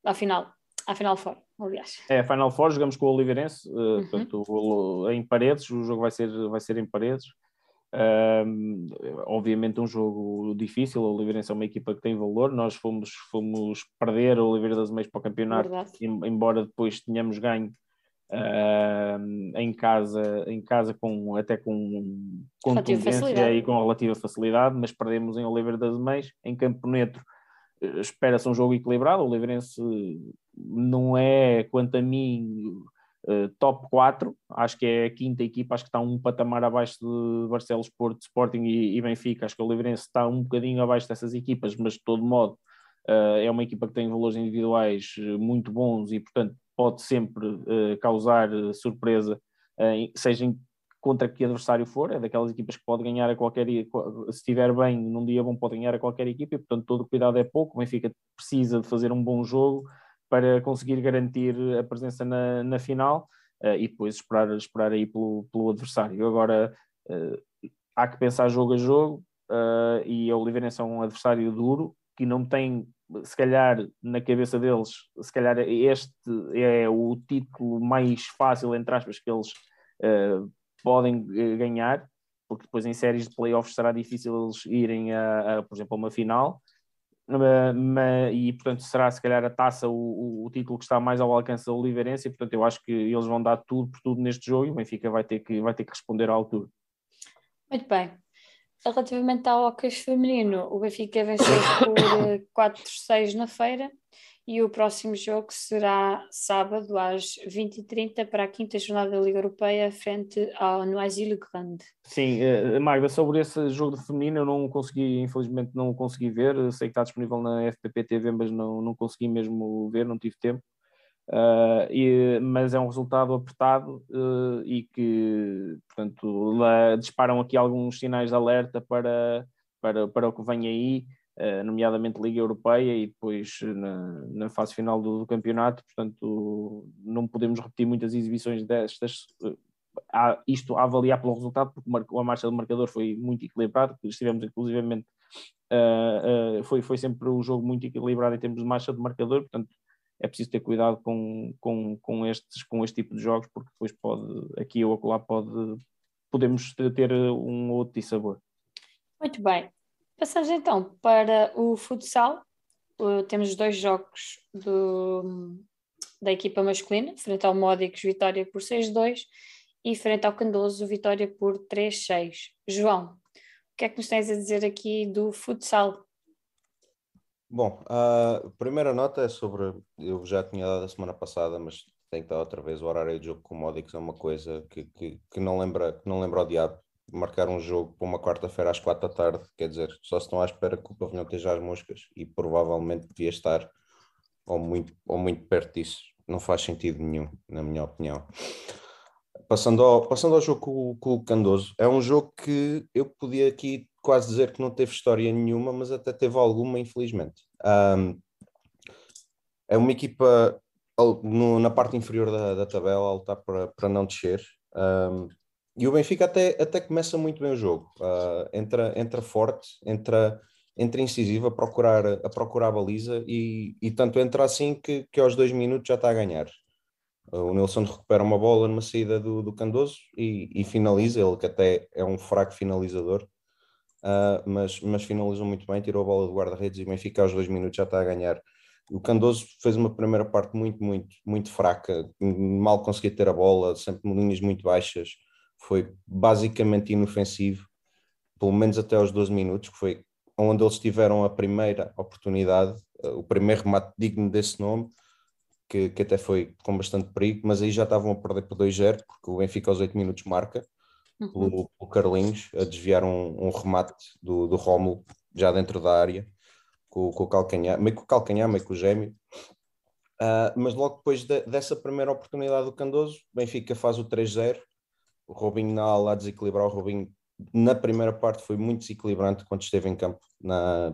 À final, à final fora aliás. É, Final Four, jogamos com o Oliveirense, uh, uhum. portanto, em paredes, o jogo vai ser, vai ser em paredes. Um, obviamente um jogo difícil, o Oliveirense é uma equipa que tem valor, nós fomos, fomos perder o Oliveira das Meias para o campeonato, embora depois tenhamos ganho uh, em casa, em casa com, até com contundência e com relativa facilidade, mas perdemos em Oliveira das Meias, em Campo Neto eh, espera-se um jogo equilibrado, o Oliveirense não é, quanto a mim, uh, top 4, acho que é a quinta equipa, acho que está um patamar abaixo de Barcelos, Porto, Sporting e, Benfica, acho que o Oliveirense está um bocadinho abaixo dessas equipas, mas de todo modo uh, é uma equipa que tem valores individuais eh, muito bons e portanto pode sempre uh, causar surpresa, seja em contra que adversário for, é daquelas equipas que pode ganhar a qualquer, se estiver bem, num dia bom pode ganhar a qualquer equipa, e portanto todo cuidado é pouco, o Benfica precisa de fazer um bom jogo para conseguir garantir a presença na, na final uh, e depois esperar, esperar aí pelo, pelo adversário. Agora uh, há que pensar jogo a jogo, uh, e a Oliveirense é um adversário duro, que não tem se calhar na cabeça deles, se calhar este é o título mais fácil, entre aspas, que eles uh, podem eh, ganhar, porque depois em séries de playoffs será difícil eles irem a, a por exemplo, a uma final. Uh, e portanto será se calhar a taça o, o, título que está mais ao alcance da Oliveirense, e portanto eu acho que eles vão dar tudo por tudo neste jogo e o Benfica vai ter que, vai ter que responder à altura. Muito bem. Relativamente ao hockey feminino, o Benfica venceu por 4-6 na feira e o próximo jogo será sábado às 20h30 para a quinta jornada da Liga Europeia frente ao Noisy Grande. Sim, uh, Magda, sobre esse jogo de feminino eu não consegui, infelizmente não consegui ver, sei que está disponível na FPP TV, mas não, não consegui mesmo ver, não tive tempo. Uh, e, mas é um resultado apertado uh, e que, portanto, lá disparam aqui alguns sinais de alerta para, para, para o que vem aí, uh, nomeadamente Liga Europeia e depois na, na fase final do, do, campeonato. Portanto, não podemos repetir muitas exibições destas. Há isto a avaliar pelo resultado, porque a marcha do marcador foi muito equilibrado, estivemos inclusivamente, foi, foi sempre um jogo muito equilibrado em termos de marcha de marcador, portanto, é preciso ter cuidado com, com, com, estes, com este tipo de jogos, porque depois pode, aqui ou acolá, pode, podemos ter um outro sabor. Muito bem. Passamos então para o futsal. Uh, temos dois jogos do, da equipa masculina, frente ao Módicos, vitória por 6-2, e frente ao Candoso, vitória por 3-6. João, o que é que nos tens a dizer aqui do futsal? Bom, a primeira nota é sobre. Eu já tinha dado a semana passada, mas tem que dar outra vez. O horário de jogo com o Modix é uma coisa que, que, que, não lembra, que não lembra o diabo. Marcar um jogo para uma quarta-feira às quatro da tarde, quer dizer, só se estão à espera que o pavilhão esteja às moscas e provavelmente devia estar ou muito, ou muito perto disso. Não faz sentido nenhum, na minha opinião. Passando ao, passando ao jogo com, com o Candoso, é um jogo que eu podia aqui quase dizer que não teve história nenhuma, mas até teve alguma, infelizmente. Um, é uma equipa no, na parte inferior da, da tabela a lutar para, para não descer. Um, e o Benfica até, até começa muito bem o jogo. Uh, entra, entra forte, entra, entra incisivo a procurar a, procurar a baliza e, e tanto entra assim que, que aos dois minutos já está a ganhar. O Nilson recupera uma bola numa saída do, do Candoso e, e finaliza, ele que até é um fraco finalizador uh, mas, mas finalizou muito bem, tirou a bola do guarda-redes e o Benfica aos dois minutos já está a ganhar. O Candoso fez uma primeira parte muito, muito, muito fraca, mal conseguia ter a bola, sempre linhas muito baixas, foi basicamente inofensivo, pelo menos até aos 12 minutos, que foi onde eles tiveram a primeira oportunidade, ah, o primeiro remate digno desse nome, que, que, até foi com bastante perigo, mas aí já estavam a perder por 2-0, porque o Benfica aos 8 minutos marca. Pelo, pelo, Carlinhos, a desviar um, um remate do, do Rómulo já dentro da área, com, com, o calcanhar, meio com o calcanhar, meio com o gêmeo. Uh, mas logo depois de, dessa primeira oportunidade do Candoso, Benfica faz o 3-0, o Robinho na ala a desequilibrar, o Robinho na primeira parte foi muito desequilibrante quando esteve em campo na,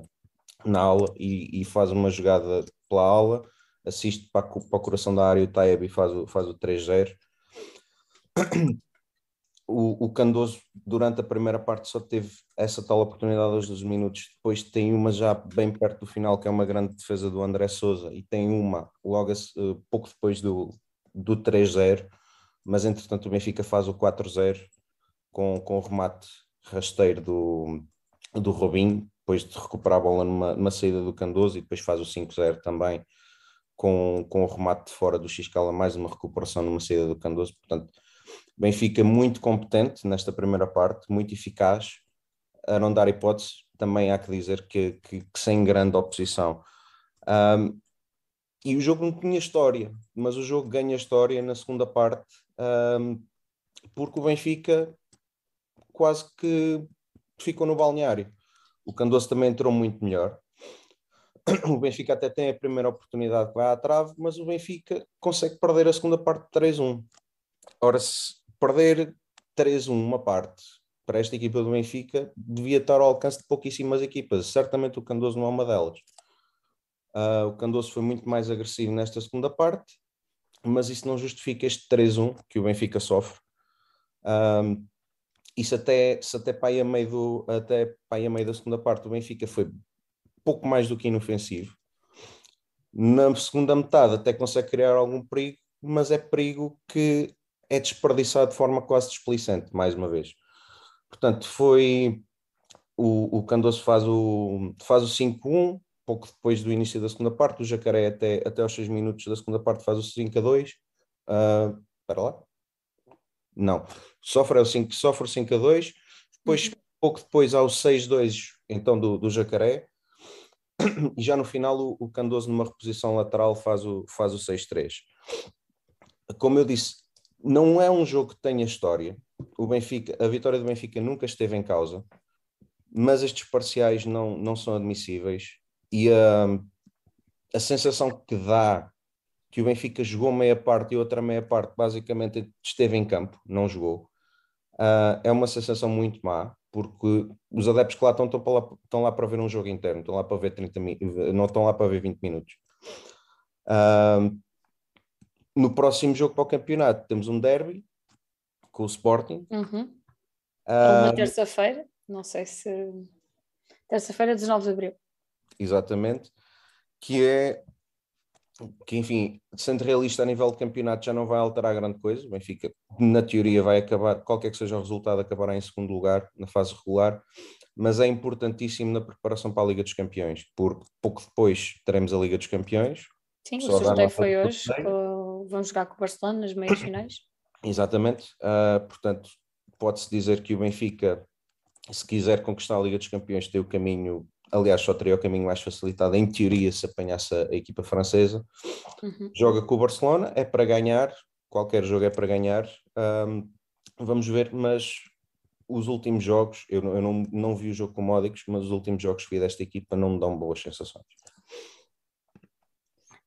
na aula e, e faz uma jogada pela aula, assiste para, para o coração da área o Taeb e faz o, faz o 3-0 o, o Candoso, durante a primeira parte, só teve essa tal oportunidade aos 12 minutos. Depois tem uma já bem perto do final, que é uma grande defesa do André Souza, e tem uma logo uh, pouco depois do, do 3-0. Mas entretanto, o Benfica faz o 4-0 com, com o remate rasteiro do, do Robinho, depois de recuperar a bola numa, numa saída do Candoso, e depois faz o 5-0 também com, com o remate de fora do Xcala, mais uma recuperação numa saída do Candoso. Portanto Benfica muito competente nesta primeira parte, muito eficaz, a não dar hipótese, também há que dizer que, que, que sem grande oposição. Um, e o jogo não tinha história, mas o jogo ganha história na segunda parte, um, porque o Benfica quase que ficou no balneário. O Candoso também entrou muito melhor. O Benfica até tem a primeira oportunidade que vai à trave, mas o Benfica consegue perder a segunda parte de 3-1. Ora, se perder 3-1 uma parte para esta equipa do Benfica devia estar ao alcance de pouquíssimas equipas. Certamente o Candoso não é uma delas. Uh, o Candoso foi muito mais agressivo nesta segunda parte, mas isso não justifica este 3-1 que o Benfica sofre. Um, isso até, se até para a meio, do, até para a meio da segunda parte o Benfica foi pouco mais do que inofensivo. Na segunda metade até consegue criar algum perigo, mas é perigo que é desperdiçado de forma quase displicente, mais uma vez. Portanto, foi o, o Candoso faz o, faz o 5-1, pouco depois do início da segunda parte, o Jacaré até, até aos 6 minutos da segunda parte faz o 5-2. Uh, para lá? Não. Sofre, é o 5, sofre o 5-2, depois, uhum. pouco depois, há o 6-2 então do, do Jacaré, e já no final o, o Candoso numa reposição lateral faz o, faz o 6-3. Como eu disse, não é um jogo que tenha história. O Benfica, a vitória do Benfica nunca esteve em causa, mas estes parciais não, não são admissíveis e a, a sensação que dá que o Benfica jogou meia parte e outra meia parte basicamente esteve em campo, não jogou, uh, é uma sensação muito má porque os adeptos que lá estão, estão, lá, estão lá para ver um jogo interno, estão lá para ver 30 não estão lá para ver 20 minutos. Uh, no próximo jogo para o campeonato temos um derby com o Sporting. Uhum. Uh, uma terça-feira, não sei se. Terça-feira, 19 de abril. Exatamente. Que é. Que, enfim, sendo realista a nível de campeonato, já não vai alterar grande coisa. O Benfica, na teoria, vai acabar, qualquer que seja o resultado, acabará em segundo lugar na fase regular. Mas é importantíssimo na preparação para a Liga dos Campeões, porque pouco depois teremos a Liga dos Campeões. Sim, o sorteio foi hoje. Com... Vamos jogar com o Barcelona nas meias finais. Exatamente. Uh, portanto, pode-se dizer que o Benfica, se quiser conquistar a Liga dos Campeões, tem o caminho, aliás, só teria o caminho mais facilitado, em teoria, se apanhasse a, a equipa francesa. Uhum. Joga com o Barcelona, é para ganhar, qualquer jogo é para ganhar. Um, vamos ver, mas os últimos jogos, eu, eu não, não vi o jogo com módicos, mas os últimos jogos que vi desta equipa não me dão boas sensações.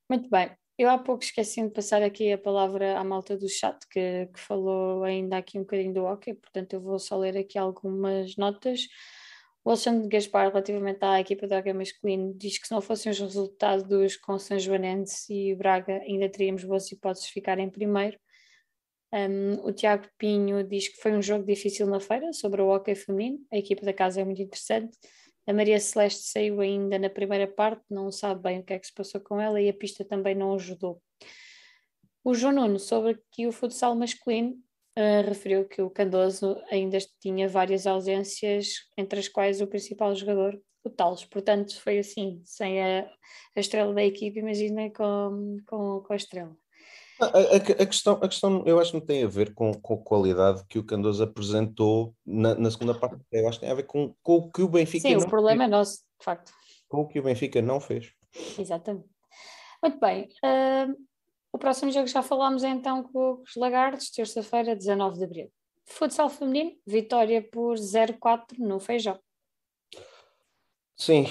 Muito bem. Eu há pouco esqueci de passar aqui a palavra à malta do chat que, que falou ainda aqui um bocadinho do hockey, portanto eu vou só ler aqui algumas notas. O Alexandre Gaspar, relativamente à equipa do hockey masculino, diz que se não fossem os resultados com São Joanense e Braga, ainda teríamos boas hipóteses de ficar em primeiro. Um, o Tiago Pinho diz que foi um jogo difícil na feira sobre o hockey feminino. A equipa da casa é muito interessante. A Maria Celeste saiu ainda na primeira parte, não sabe bem o que é que se passou com ela e a pista também não ajudou. O João Nuno, sobre que o futsal masculino, uh, referiu que o Candoso ainda tinha várias ausências, entre as quais o principal jogador, o Talos. Portanto, foi assim, sem a, a estrela da equipe, imagina com, com, com a estrela. A, a, a, questão, a questão, eu acho que não tem a ver com, com a qualidade que o Candoso apresentou na, na segunda parte. Eu acho que tem a ver com, com o que o Benfica Sim, o problema fez. é nosso, de facto. Com o que o Benfica não fez. Exatamente. Muito bem. Uh, o próximo jogo já falámos então com os Lagartos, terça-feira, 19 de abril. Futsal feminino, vitória por 0-4 no Feijão. Sim,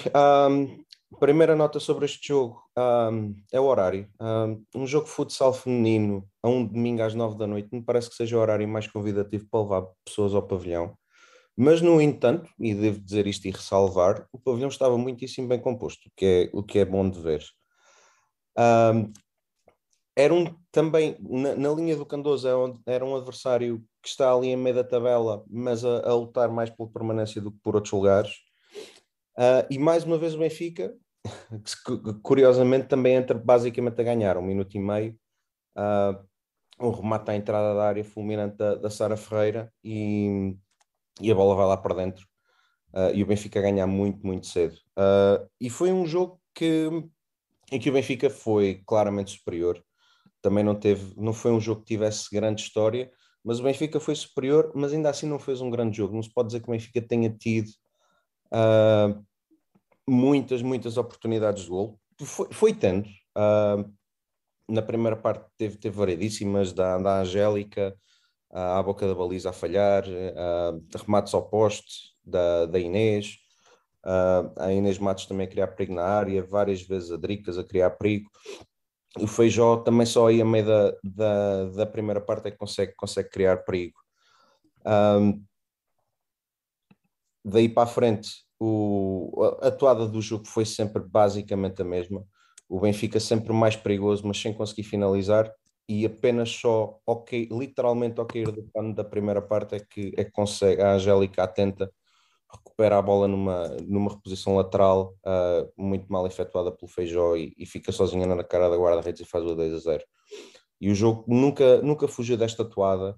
um, Primeira nota sobre este jogo um, é o horário. Um, um, jogo de futsal feminino a um domingo às nove da noite me parece que seja o horário mais convidativo para levar pessoas ao pavilhão. Mas, no entanto, e devo dizer isto e ressalvar, o pavilhão estava muitíssimo bem composto, o que é, o que é bom de ver. Um, era um também, na, na linha do Candoso, é era um adversário que está ali em meio da tabela, mas a, a lutar mais pela permanência do que por outros lugares. Uh, e mais uma vez o Benfica que curiosamente também entra basicamente a ganhar, um minuto e meio, uh, um remate à entrada da área fulminante da, da Sara Ferreira e, e, a bola vai lá para dentro uh, e o Benfica a ganhar muito, muito cedo. Uh, e foi um jogo que, em que o Benfica foi claramente superior, também não teve, não foi um jogo que tivesse grande história, mas o Benfica foi superior, mas ainda assim não fez um grande jogo. Não se pode dizer que o Benfica tenha tido uh, muitas, muitas oportunidades de gol. Foi, foi tendo. Uh, na primeira parte teve, teve variedíssimas, da, da Angélica uh, à boca da baliza a falhar, uh, remates ao poste da, da Inês, uh, a Inês Matos também a criar perigo na área, várias vezes a Dricas a criar perigo. O Feijó também só aí a meio da, da, da primeira parte é que consegue, consegue criar perigo. Um, daí para a frente, o, a toada do jogo foi sempre basicamente a mesma. O Benfica sempre mais perigoso, mas sem conseguir finalizar. E apenas só, okay, literalmente ao cair do pano da primeira parte, é que, é que consegue, a Angélica atenta, recupera a bola numa, numa reposição lateral uh, muito mal efetuada pelo Feijó e, e fica sozinha na cara da guarda-redes e faz o 2 a 0. E o jogo nunca, nunca fugiu desta toada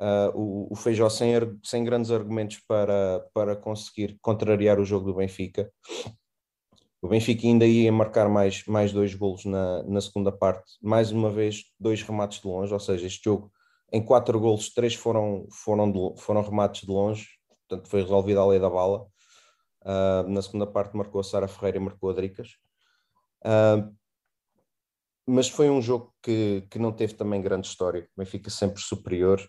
uh, o, o Feijó sem, sem grandes argumentos para, para conseguir contrariar o jogo do Benfica. O Benfica ainda ia marcar mais, mais dois golos na, na segunda parte, mais uma vez dois remates de longe, ou seja, este jogo em quatro golos, três foram, foram, de, foram remates de longe, portanto foi resolvida a lei da bala. Uh, na segunda parte marcou a Sara Ferreira e marcou a Dricas. Uh, mas foi um jogo que, que não teve também grande história. O Benfica sempre superior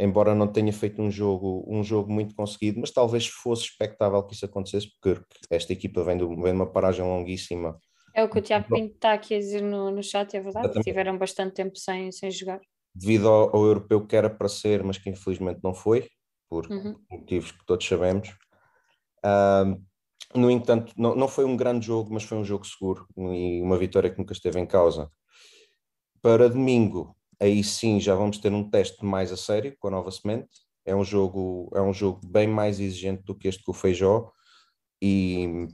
embora não tenha feito um jogo, um jogo muito conseguido, mas talvez fosse expectável que isso acontecesse, porque esta equipa vem de, vem de uma paragem longuíssima. É o que o Tiago Pinto está aqui a dizer no, no chat, é verdade, Exatamente. tiveram bastante tempo sem, sem jogar. Devido ao, ao, europeu que era para ser, mas que infelizmente não foi, por uhum. motivos que todos sabemos. Uh, no entanto, não, não foi um grande jogo, mas foi um jogo seguro e uma vitória que nunca esteve em causa. Para domingo, aí sim já vamos ter um teste mais a sério com a nova semente. É um jogo, é um jogo bem mais exigente do que este com o Feijó e,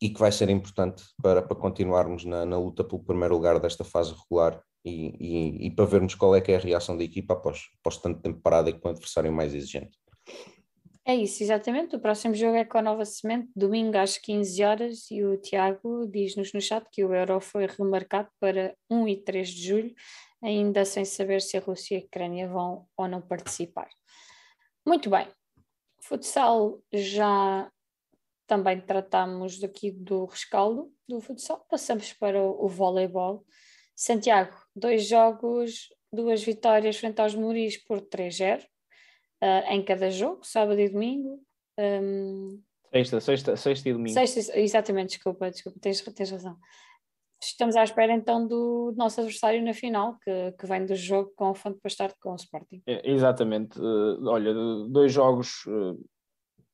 e que vai ser importante para, para continuarmos na, na luta pelo primeiro lugar desta fase regular e, e, e, para vermos qual é que é a reação da equipa após, após tanto tempo parada e com o adversário mais exigente. É isso, exatamente. O próximo jogo é com a Nova Semente, domingo às 15 horas, e o Tiago diz-nos no chat que o Euro foi remarcado para 1 e 3 de julho ainda sem saber se a Rússia e a Ucrânia vão ou não participar. Muito bem, futsal já também tratamos aqui do rescaldo do futsal, passamos para o, o voleibol. Santiago, dois jogos, duas vitórias frente aos Muris por 3-0 uh, em cada jogo, sábado e domingo. Um, sexta, sexta, sexta e domingo. Sexta, exatamente, desculpa, desculpa, tens, tens razão estamos à espera então do nosso adversário na final, que, que vem do jogo com o Fonte Bastardo com o Sporting. É, exatamente. Uh, olha, dois jogos uh,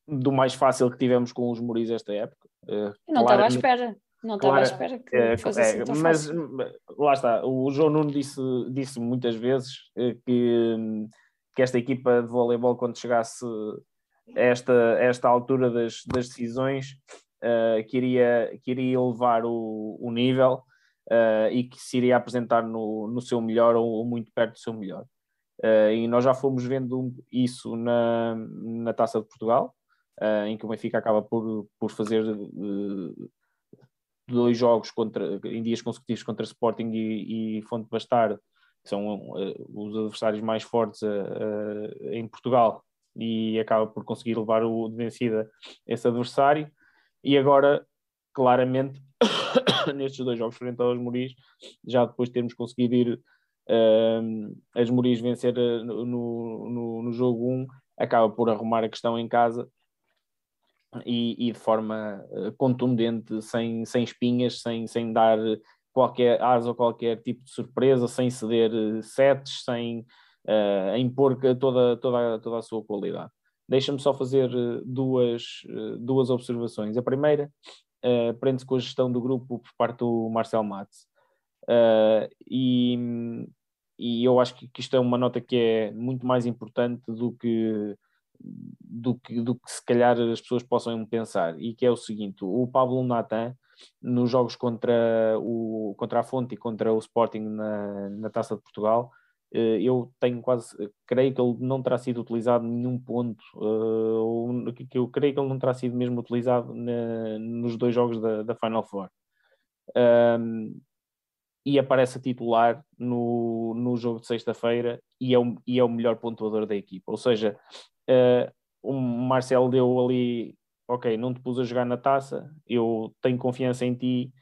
do mais fácil que tivemos com os Muris esta época. Uh, não estava à espera. Não estava à espera que é, fosse assim mas lá está, o João Nuno disse, disse muitas vezes que, que esta equipa de voleibol, quando chegasse a esta, a esta altura das, das decisões, uh, que, iria, que iria elevar o, o nível uh, e que se iria apresentar no, no seu melhor ou, ou muito perto do seu melhor. Uh, e nós já fomos vendo isso na, na Taça de Portugal, em que o Benfica acaba por, por fazer dois jogos contra, em dias consecutivos contra Sporting e, e Fonte Bastardo, que são os adversários mais fortes em Portugal, e acaba por conseguir levar o de vencida esse adversário e agora, claramente, nestes dois jogos frente aos Moris, já depois de termos conseguido ir uh, as Moris vencer uh, no, no, no, jogo 1, acaba por arrumar a questão em casa e, e de forma uh, contundente, sem, sem espinhas, sem, sem dar qualquer asa ou qualquer tipo de surpresa, sem ceder uh, sets, sem uh, impor toda, toda, toda a sua qualidade. Deixa-me só fazer eh, duas, eh, duas observações. A primeira uh, prende-se com a gestão do grupo por parte do Marcel Matos. Uh, e, e eu acho que, que isto é uma nota que é muito mais importante do que, do que, do que se calhar as pessoas possam pensar, e que é o seguinte: o Pablo Natan, nos jogos contra, o, contra a Fonte e contra o Sporting na, na Taça de Portugal, eu tenho quase, creio que ele não terá sido utilizado em nenhum ponto, uh, que eu creio que ele não terá sido mesmo utilizado na, nos dois jogos da, da Final Four. Um, e aparece a titular no, no jogo de sexta-feira e, é o, e é o melhor pontuador da equipa. Ou seja, uh, o Marcelo deu ali, ok, não te pus a jogar na taça, eu tenho confiança em ti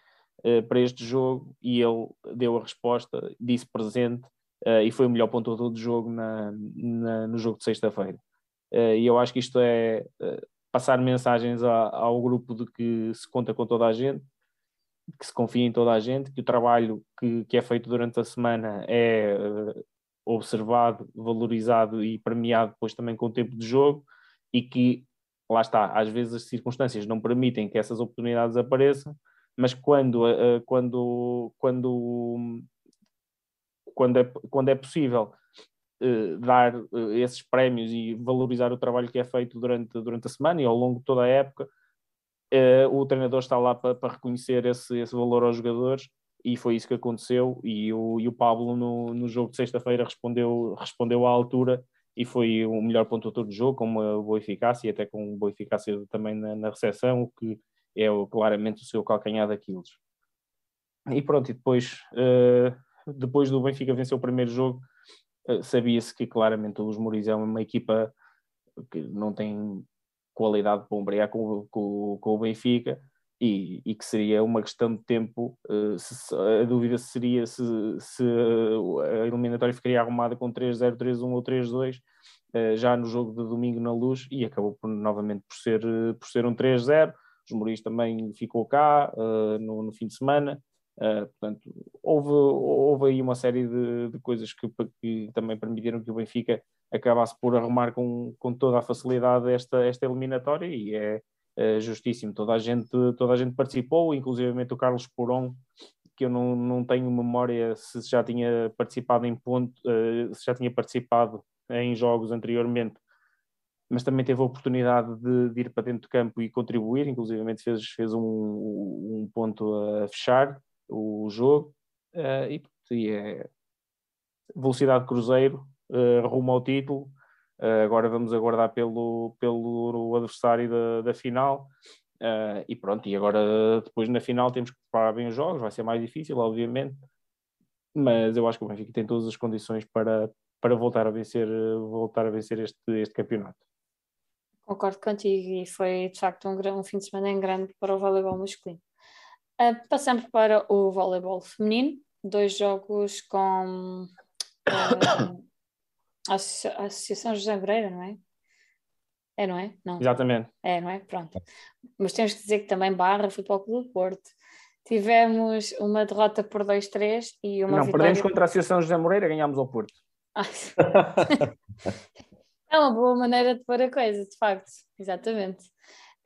uh, para este jogo, e ele deu a resposta, disse presente, uh, e foi o melhor pontuador do jogo na, na no jogo de sexta-feira. Uh, e eu acho que isto é uh, passar mensagens a, ao grupo de que se conta com toda a gente, que se confia em toda a gente, que o trabalho que, que é feito durante a semana é observado, valorizado e premiado depois também com o tempo de jogo e que, lá está, às vezes as circunstâncias não permitem que essas oportunidades apareçam, mas quando, quando, quando, quando, é, quando é possível uh, dar uh, esses prémios e valorizar o trabalho que é feito durante, durante a semana e ao longo de toda a época, o treinador está lá para, reconhecer esse, esse valor aos jogadores e foi isso que aconteceu e o, e o Pablo no, no jogo de sexta-feira respondeu, respondeu à altura e foi o melhor pontuador do jogo, com uma boa eficácia e até com boa eficácia também na, na recepção, o que é claramente o seu calcanhar daqueles. E pronto, e depois, uh, depois do Benfica vencer o primeiro jogo, uh, sabia-se que claramente o Mourinho é uma equipa que não tem qualidade para ombrear com, com, com o Benfica, e, e, que seria uma questão de tempo. Uh, se, a dúvida seria se, se, a eliminatória ficaria arrumada com 3-0, 3-1 ou 3-2, uh, eh, já no jogo de domingo na luz, e acabou por, novamente por ser, por ser um 3-0. Os Moris também ficou cá no, no, fim de semana. Portanto, houve, houve aí uma série de, de coisas que, que, também permitiram que o Benfica acabasse por arrumar com, com toda a facilidade esta, esta eliminatória, e é, uh, justíssimo. Toda a gente, toda a gente participou, inclusivamente o Carlos Poron, que eu não, não tenho memória se já tinha participado em ponto, uh, se já tinha participado em jogos anteriormente, mas também teve a oportunidade de, de ir para dentro do campo e contribuir, inclusivamente fez, fez um, um ponto a fechar o jogo, uh, e, e é velocidade cruzeiro, uh, rumo ao título, Uh, agora vamos aguardar pelo, pelo adversário da, da final. Uh, e pronto, e agora depois na final temos que preparar bem os jogos, vai ser mais difícil, obviamente, mas eu acho que o Benfica tem todas as condições para, para voltar a vencer, voltar a vencer este, este campeonato. Concordo contigo e foi de facto um, um fim de semana em grande para o voleibol masculino. Uh, passamos para o voleibol feminino, dois jogos com uh, a Associação José Breira, não é? É, não é? Não. Exatamente. É, não é? Pronto. Mas temos que dizer que também Barra Futebol Clube do Porto. Tivemos uma derrota por 2-3 e uma Não, vitória... perdemos contra a Associação José Moreira, ganhámos ao Porto. é uma boa maneira de pôr a coisa, de facto. Exatamente.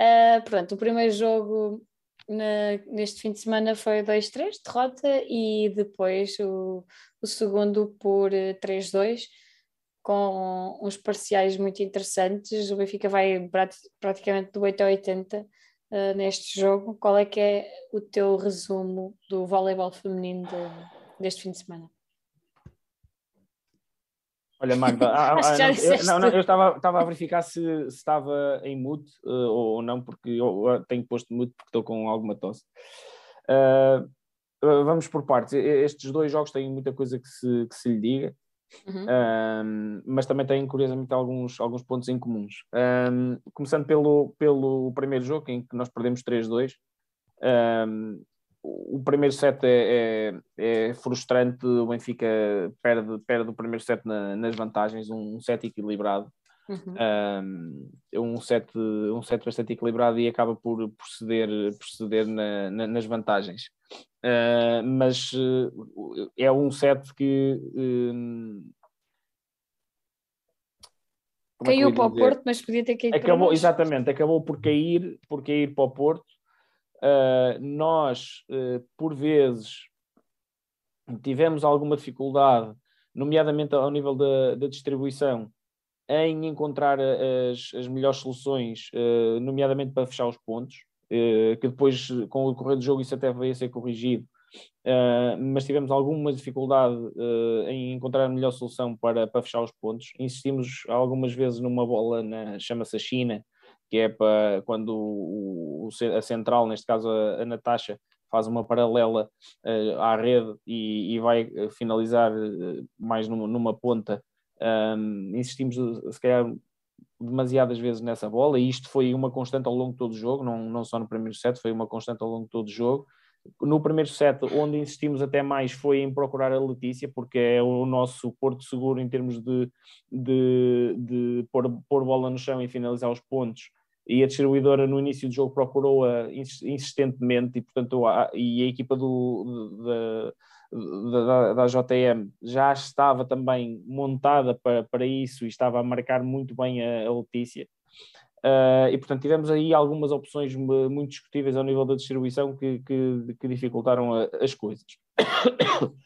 Uh, pronto, o primeiro jogo na, neste fim de semana foi 2-3, derrota, e depois o, o segundo por 3-2 com uns parciais muito interessantes. O Benfica vai praticamente do 8 a 80 uh, neste jogo. Qual é que é o teu resumo do voleibol feminino de, deste fim de semana? Olha, Magda, ah, ah, não, eu, não, não, eu estava, estava a verificar se, se estava em mute uh, ou não, porque eu tenho posto mute porque estou com alguma tosse. Uh, vamos por partes. Estes dois jogos têm muita coisa que se, que se lhe diga. Uhum. Um, mas também tem curiosamente alguns, alguns pontos em comuns. Um, começando pelo, pelo primeiro jogo, em que nós perdemos 3-2. Um, o primeiro set é, é, é, frustrante, o Benfica perde, perde o primeiro set na, nas vantagens, um, set equilibrado. Uhum. Um, set, um set bastante equilibrado e acaba por proceder, proceder na, na, nas vantagens. Uh, mas uh, é um set que uh, caiu é para o Porto, mas podia ter caído acabou, Exatamente, acabou por cair, por cair para o Porto. Nós, por vezes, tivemos alguma dificuldade, nomeadamente ao nível da, da distribuição, em encontrar as, as melhores soluções, nomeadamente para fechar os pontos. Eh, que depois, com o decorrer do jogo, isso até veio a ser corrigido, uh, mas tivemos alguma dificuldade uh, em encontrar a melhor solução para, para fechar os pontos. Insistimos algumas vezes numa bola, na, chama-se China, que é para quando o, a central, neste caso a, a Natasha, faz uma paralela uh, à rede e, e vai finalizar mais numa, numa ponta. Um, insistimos, se calhar, demasiadas vezes nessa bola, e isto foi uma constante ao longo de todo o jogo, não, não só no primeiro set, foi uma constante ao longo de todo o jogo. No primeiro set, onde insistimos até mais, foi em procurar a Letícia, porque é o nosso porto seguro em termos de, de, de pôr, pôr bola no chão e finalizar os pontos. E a distribuidora no início do jogo procurou-a insistentemente, e portanto a, e a equipa do, da, da JTM já estava também montada para, para isso e estava a marcar muito bem a, a Letícia. Uh, e portanto tivemos aí algumas opções muito discutíveis ao nível da distribuição que, que, que dificultaram a, as coisas.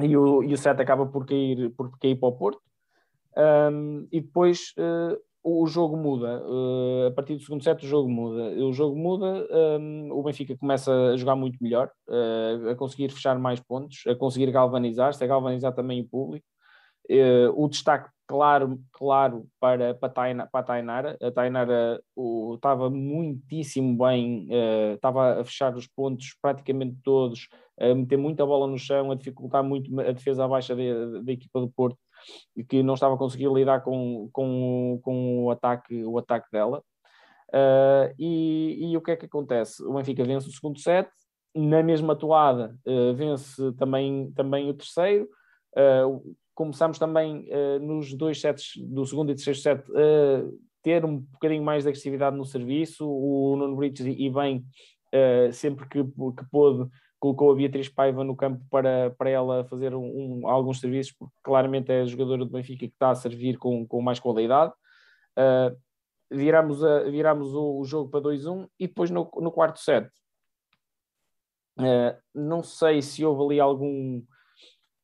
e o, e o set acaba por cair, por cair para o Porto. Um, e depois uh, o jogo muda. Uh, a partir do segundo set, o jogo muda. O jogo muda, um, o Benfica começa a jogar muito melhor, uh, a conseguir fechar mais pontos, a conseguir galvanizar-se, a galvanizar também o público. Uh, o destaque claro, claro para, para, Taina, para a Tainara. A Tainara o, estava muitíssimo bem, estava a fechar os pontos praticamente todos, a meter muita bola no chão, a dificultar muito a defesa abaixo da equipa do Porto e que não estava a conseguir lidar com, com, com o, ataque, o ataque dela. Uh, e, e, o que é que acontece? O Benfica vence o segundo set, na mesma toada uh, vence também, também o terceiro. Uh, começamos também nos dois sets do segundo e terceiro set ter um bocadinho mais de agressividade no serviço. O Nuno Brites e bem sempre que, que pôde colocou a Beatriz Paiva no campo para, para ela fazer um, um, alguns serviços, porque claramente é a jogadora do Benfica que está a servir com, com mais qualidade. Uh, viramos, a, viramos o, o jogo para 2-1 e depois no, no quarto set. Uh, não sei se houve ali algum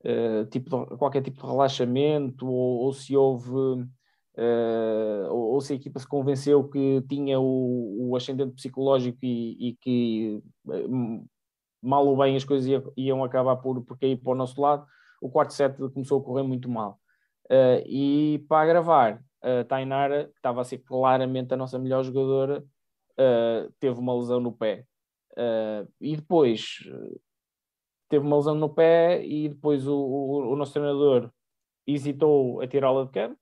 uh, tipo de, qualquer tipo de relaxamento ou, ou se houve ou, ou, se a equipa se convenceu que tinha o, o ascendente psicológico e, e que mal ou bem as coisas iam acabar por, por cair para o nosso lado. O quarto set começou a correr muito mal. Uh, e para agravar, a Tainara, que estava a ser claramente a nossa melhor jogadora, uh, teve uma lesão no pé. Uh, e depois teve uma lesão no pé e depois o, o, o nosso treinador hesitou a tirá-la de campo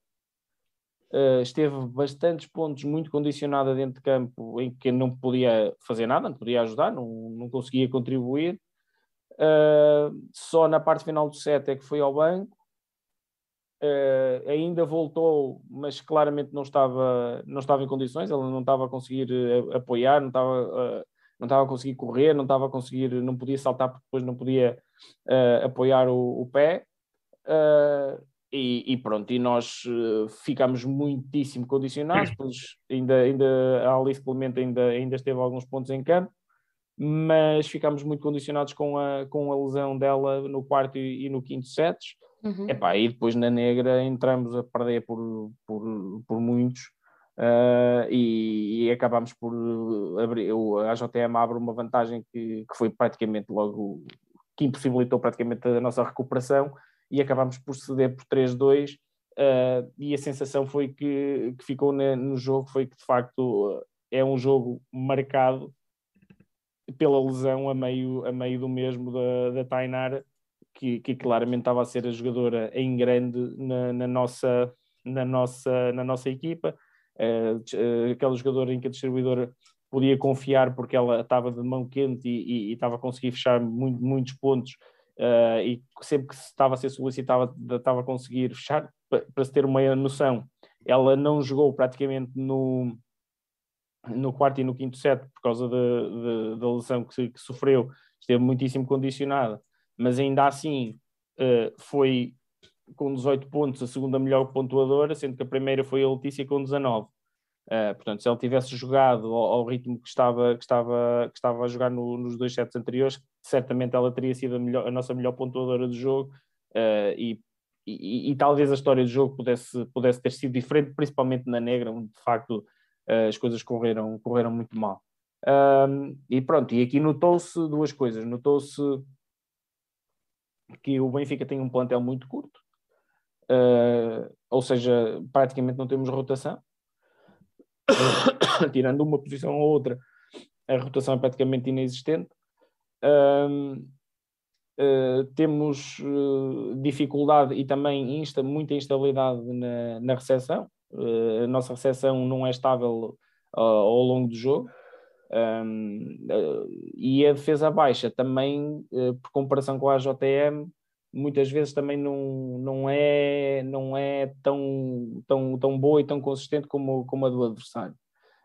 Uh, esteve bastantes pontos muito condicionada dentro de campo em que não podia fazer nada, não podia ajudar, não, não conseguia contribuir. Uh, só na parte final do set é que foi ao banco. Uh, ainda voltou, mas claramente não estava, não estava em condições, ela não estava a conseguir apoiar, não estava, não estava a conseguir correr, não estava a conseguir, não podia saltar porque depois não podia apoiar o, o pé. Uh, e, e, pronto, e nós uh, ficámos muitíssimo condicionados, pois ainda, ainda a Alice Clemente ainda, ainda esteve alguns pontos em campo, mas ficámos muito condicionados com a, com a lesão dela no quarto e, e no quinto sets. Uhum. Epá, e depois na negra entramos a perder por, por, por muitos uh, e, e acabámos por abrir. A JTM abre uma vantagem que, que foi praticamente logo que impossibilitou praticamente a nossa recuperação e acabámos por ceder por 3-2. Uh, eh, e a sensação foi que, que ficou no jogo foi que de facto é um jogo marcado pela lesão a meio, a meio do mesmo da, da Tainara, que, que claramente estava a ser a jogadora em grande na, na nossa, na, nossa, na nossa equipa, uh, aquela jogadora em que a distribuidora podia confiar porque ela estava de mão quente e, e, e estava a conseguir fechar muito, muitos pontos uh, e sempre que estava a ser solicitada estava a conseguir fechar, para, se ter uma noção, ela não jogou praticamente no, no quarto e no quinto set por causa da lesão que, que, sofreu, esteve muitíssimo condicionada, mas ainda assim uh, foi com 18 pontos a segunda melhor pontuadora, sendo que a primeira foi a Letícia com 19. Uh, portanto, se ele tivesse jogado ao, ao, ritmo que estava, que estava, que estava a jogar no, nos dois sets anteriores, certamente ela teria sido a, melhor, a nossa melhor pontuadora do jogo uh, e, e, e, talvez a história do jogo pudesse, pudesse ter sido diferente, principalmente na negra, onde de facto uh, as coisas correram, correram muito mal. e pronto, e aqui notou-se duas coisas. Notou-se que o Benfica tem um plantel muito curto, ou seja, praticamente não temos rotação tirando uma posição ou outra, a rotação é praticamente inexistente. Uh, uh, temos uh, dificuldade e também insta, muita instabilidade na, na recepção. a nossa recepção não é estável ao longo do jogo. Um, e a defesa baixa também, por comparação com a JTM, muitas vezes também não, não é, não é tão, tão, tão boa e tão consistente como, como a do adversário.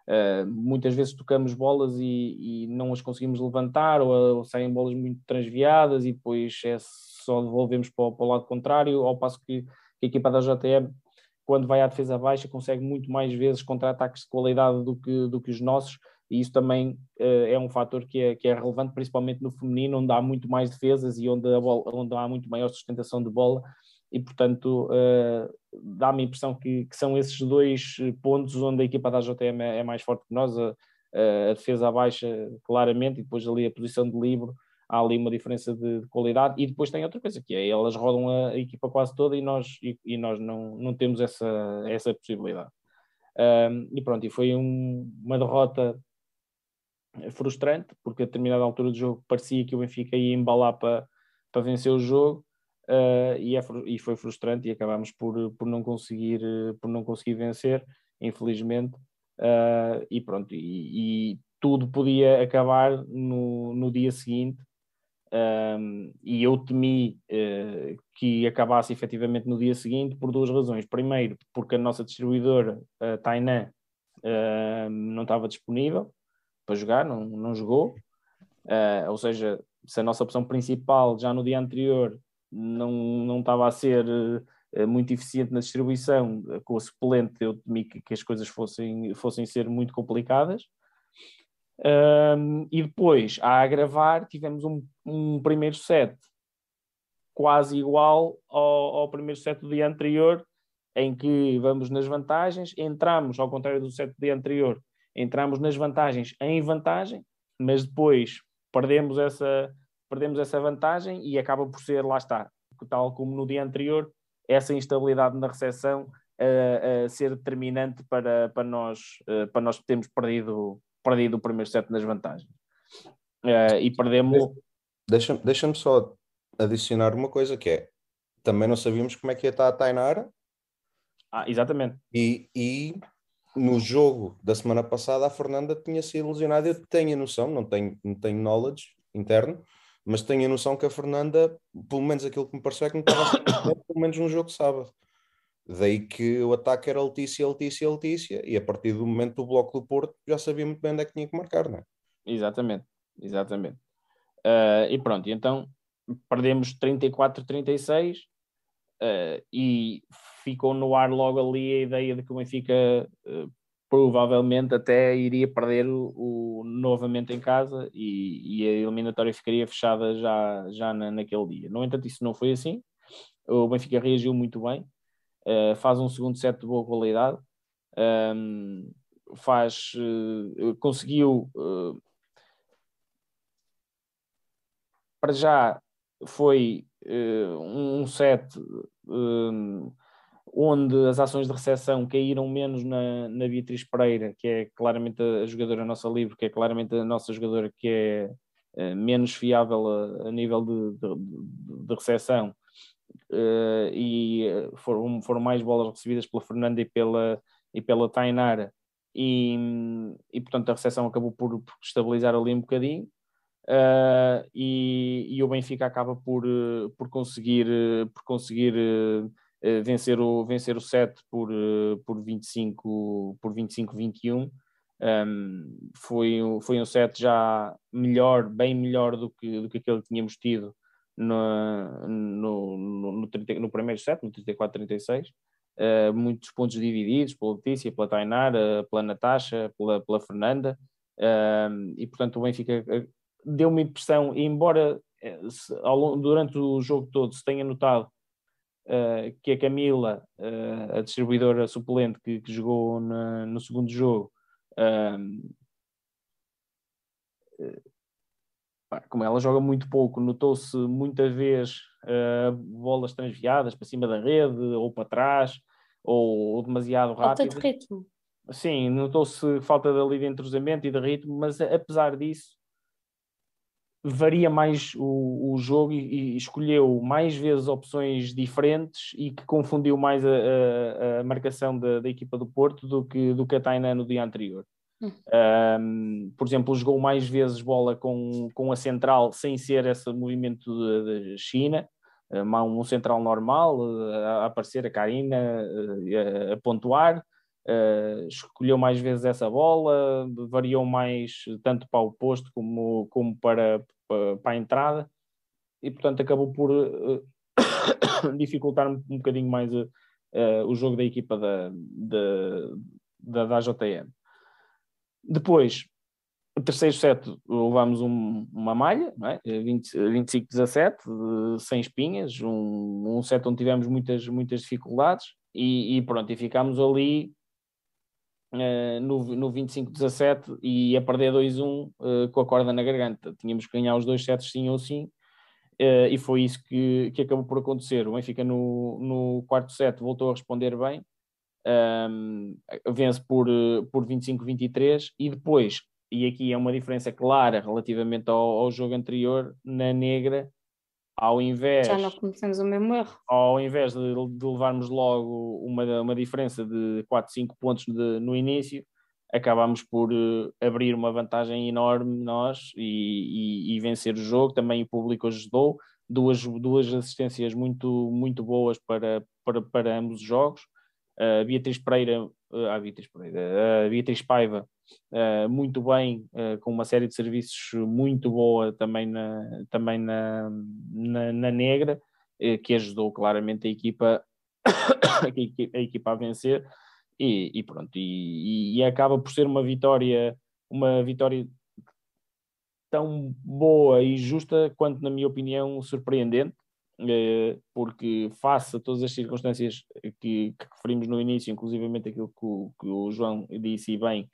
Uh, muitas vezes tocamos bolas e, e, não as conseguimos levantar ou, ou, saem bolas muito transviadas e depois é só devolvemos para o, para o lado contrário, ao passo que, que, a equipa da JTM, quando vai à defesa baixa, consegue muito mais vezes contra-ataques de qualidade do que, do que os nossos e isso também uh, é um fator que é, que é relevante, principalmente no feminino, onde há muito mais defesas e onde, bola, onde há muito maior sustentação de bola. E, portanto, uh, dá-me a impressão que, que, são esses dois pontos onde a equipa da JTM é, é mais forte que nós, a, a, defesa baixa, claramente, e depois ali a posição de livro, há ali uma diferença de, de, qualidade, e depois tem outra coisa, que é elas rodam a, a equipa quase toda e nós, e, e, nós não, não temos essa, essa possibilidade. Um, e pronto, e foi um, uma derrota frustrante, porque a determinada altura do jogo parecia que o Benfica ia embalar para, para vencer o jogo, uh, e, é, e foi frustrante e acabámos por, por, não conseguir, por não conseguir vencer, infelizmente. Uh, e pronto, e, e, tudo podia acabar no, no dia seguinte. Um, e eu temi uh, que acabasse efetivamente no dia seguinte por duas razões. Primeiro, porque a nossa distribuidora, a Tainan, uh, não estava disponível para jogar, não, não jogou. Uh, ou seja, se a nossa opção principal já no dia anterior não, não estava a ser uh, muito eficiente na distribuição, uh, com o suplente eu temi que, que, as coisas fossem, fossem ser muito complicadas. e depois, a agravar, tivemos um, um primeiro set quase igual ao, ao, primeiro set do dia anterior, em que vamos nas vantagens, entramos, ao contrário do set do dia anterior, entramos nas vantagens em vantagem, mas depois perdemos essa, perdemos essa vantagem e acaba por ser, lá está, tal como no dia anterior, essa instabilidade na recepção a, a ser determinante para, para, nós, para nós termos perdido, perdido o primeiro set nas vantagens. Uh, e perdemos. Deixa-me deixa só adicionar uma coisa que é também não sabíamos como é que ia estar a Tainara. Ah, exatamente. E, e no jogo da semana passada a Fernanda tinha sido lesionada. Eu tenho a noção, não tenho, não tenho knowledge interno, mas tenho a noção que a Fernanda, pelo menos aquilo que me pareceu, é que não estava pelo menos no jogo de sábado. Daí que o ataque era Letícia, Letícia, Letícia, e a partir do momento do bloco do Porto já sabia muito bem onde é que tinha que marcar, não é? Exatamente, exatamente. Uh, e pronto, então perdemos 34-36 uh, e ficou no ar logo ali a ideia de que o Benfica uh, provavelmente até iria perder o, o novamente em casa e, e, a eliminatória ficaria fechada já, já na, naquele dia. No entanto, isso não foi assim. O Benfica reagiu muito bem, uh, faz um segundo set de boa qualidade, um, ehm, faz, conseguiu para já foi um set onde as ações de recepção caíram menos na, na Beatriz Pereira, que é claramente a jogadora nossa livre, que é claramente a nossa jogadora que é uh, menos fiável a, a nível de, de, de recepção, uh, e eh, foram, foram mais bolas recebidas pela Fernanda e pela, e pela Tainara, e, e portanto a recepção acabou por, por estabilizar ali um bocadinho. Uh, e, e, o Benfica acaba por, por conseguir, por conseguir eh, vencer o, vencer o set por, uh, por 25 por 25 21 um, foi, foi um set já melhor, bem melhor do que, do que aquele que tínhamos tido no, no, no, no, 30, no primeiro set, no 34-36. Uh, muitos pontos divididos pela Letícia, pela Tainara, pela Natasha, pela, pela Fernanda, uh, e portanto o Benfica deu-me impressão, embora ao, durante o jogo todo se tenha notado uh, que a Camila, uh, a distribuidora suplente que, que jogou na, no segundo jogo, uh, como ela joga muito pouco, notou-se muita vez bolas transviadas para cima da rede ou para trás ou, ou demasiado rápido. Falta de ritmo. Sim, notou-se falta ali de entrosamento e de ritmo, mas apesar disso, varia mais o, o jogo e, e, escolheu mais vezes opções diferentes e que confundiu mais a, a, a marcação da, da, equipa do Porto do que, do que a Tainan no dia anterior. Hum. Um, por exemplo, jogou mais vezes bola com, com a central sem ser esse movimento da China, um, um central normal a, a aparecer, a Karina a, a pontuar. uh, escolheu mais vezes essa bola, variou mais tanto para o posto como, como para, para, para a entrada, e portanto acabou por uh, dificultar um, um bocadinho mais uh, o jogo da equipa da, da, da, da. Depois, o terceiro set levámos um, uma malha, é? 25-17, sem espinhas, um, um set onde tivemos muitas, muitas dificuldades e, e pronto, e ficámos ali uh, no, no 25-17 e a perder 2-1 uh, eh, com a corda na garganta. Tínhamos que ganhar os dois sets sim ou sim uh, e foi isso que, que acabou por acontecer. O Benfica no, no quarto set voltou a responder bem, um, vence por, por 25-23 e depois e aqui é uma diferença clara relativamente ao, ao jogo anterior, na negra, ao invés. Já não cometemos o mesmo erro. Ao invés de, de levarmos logo uma, uma diferença de 4, 5 pontos de, no início, acabámos por uh, abrir uma vantagem enorme nós e, e, e, vencer o jogo. Também o público ajudou. Duas, duas assistências muito, muito boas para, para, para ambos os jogos. Uh, Beatriz Pereira, uh, ah, Beatriz Pereira, uh, Beatriz Paiva uh, muito bem, uh, com uma série de serviços muito boa também na, também na, na, na negra, uh, que ajudou claramente a equipa, a equipa a vencer. E, e pronto, e, e, acaba por ser uma vitória, uma vitória tão boa e justa quanto, na minha opinião, surpreendente, porque face a todas as circunstâncias que, que referimos no início, inclusivamente aquilo que o, que o João disse bem,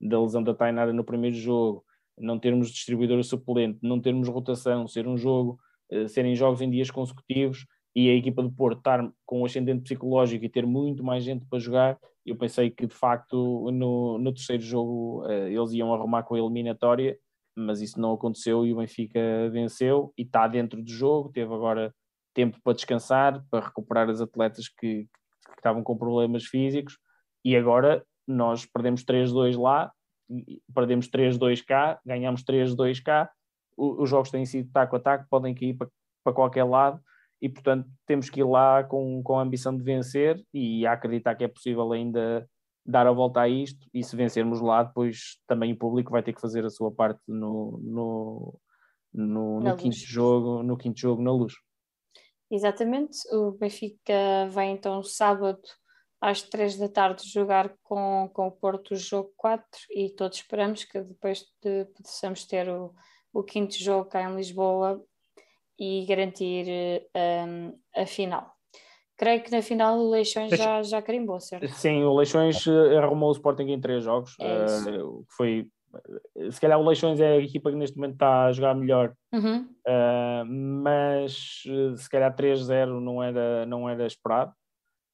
da lesão da Tainara no primeiro jogo, não termos distribuidor suplente, não termos rotação, ser um jogo, uh, serem jogos em dias consecutivos e a equipa do Porto estar com o ascendente psicológico e ter muito mais gente para jogar, eu pensei que de facto no, no terceiro jogo uh, eles iam arrumar com a eliminatória, mas isso não aconteceu e o Benfica venceu e está dentro do jogo, teve agora tempo para descansar, para recuperar as atletas que, que estavam com problemas físicos e agora nós perdemos 3-2 lá, perdemos 3-2 cá, ganhamos 3-2 cá, os jogos têm sido taco a taco, podem cair para, para qualquer lado e portanto temos que ir lá com, com a ambição de vencer e a acreditar que é possível ainda dar a volta a isto e se vencermos lá depois também o público vai ter que fazer a sua parte no, no, no, no quinto jogo no quinto jogo na luz. Exatamente, o Benfica vai então sábado às três da tarde jogar com, com o Porto o jogo 4 e todos esperamos que depois de, possamos ter o, o quinto jogo cá em Lisboa e garantir um, a final. Creio que na final o Leixões já, já carimbou, certo? Sim, o Leixões eh, arrumou o Sporting em três jogos. É uh, foi, eh, se calhar o Leixões é a equipa que neste momento está a jogar melhor, uhum. uh, mas se calhar 3-0 não era, não era esperado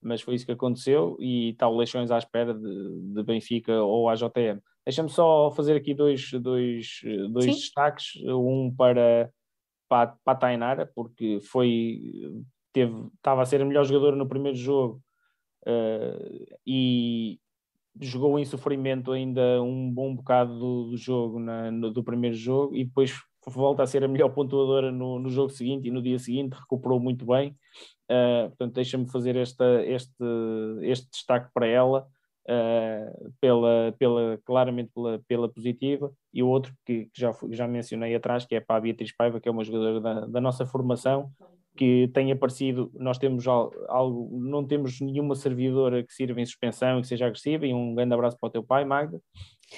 mas foi isso que aconteceu e está o Leixões à espera de, de Benfica ou AJM. Deixa-me só fazer aqui dois, dois, dois destaques, um para, para, para a Tainara, porque foi, teve, estava a ser a melhor jogadora no primeiro jogo uh, e jogou em sofrimento ainda um bom bocado do, do jogo, na, no, do primeiro jogo, e depois volta a ser a melhor pontuadora no, no jogo seguinte e no dia seguinte, recuperou muito bem Uh, portanto, deixa-me fazer esta, este, este destaque para ela, uh, pela, pela, claramente pela, pela positiva, e o outro que, que já, já mencionei atrás, que é para a Beatriz Paiva, que é uma jogadora da, da nossa formação, que tem aparecido, nós temos algo, não temos nenhuma servidora que sirva em suspensão e que seja agressiva, e um grande abraço para o teu pai, Magda.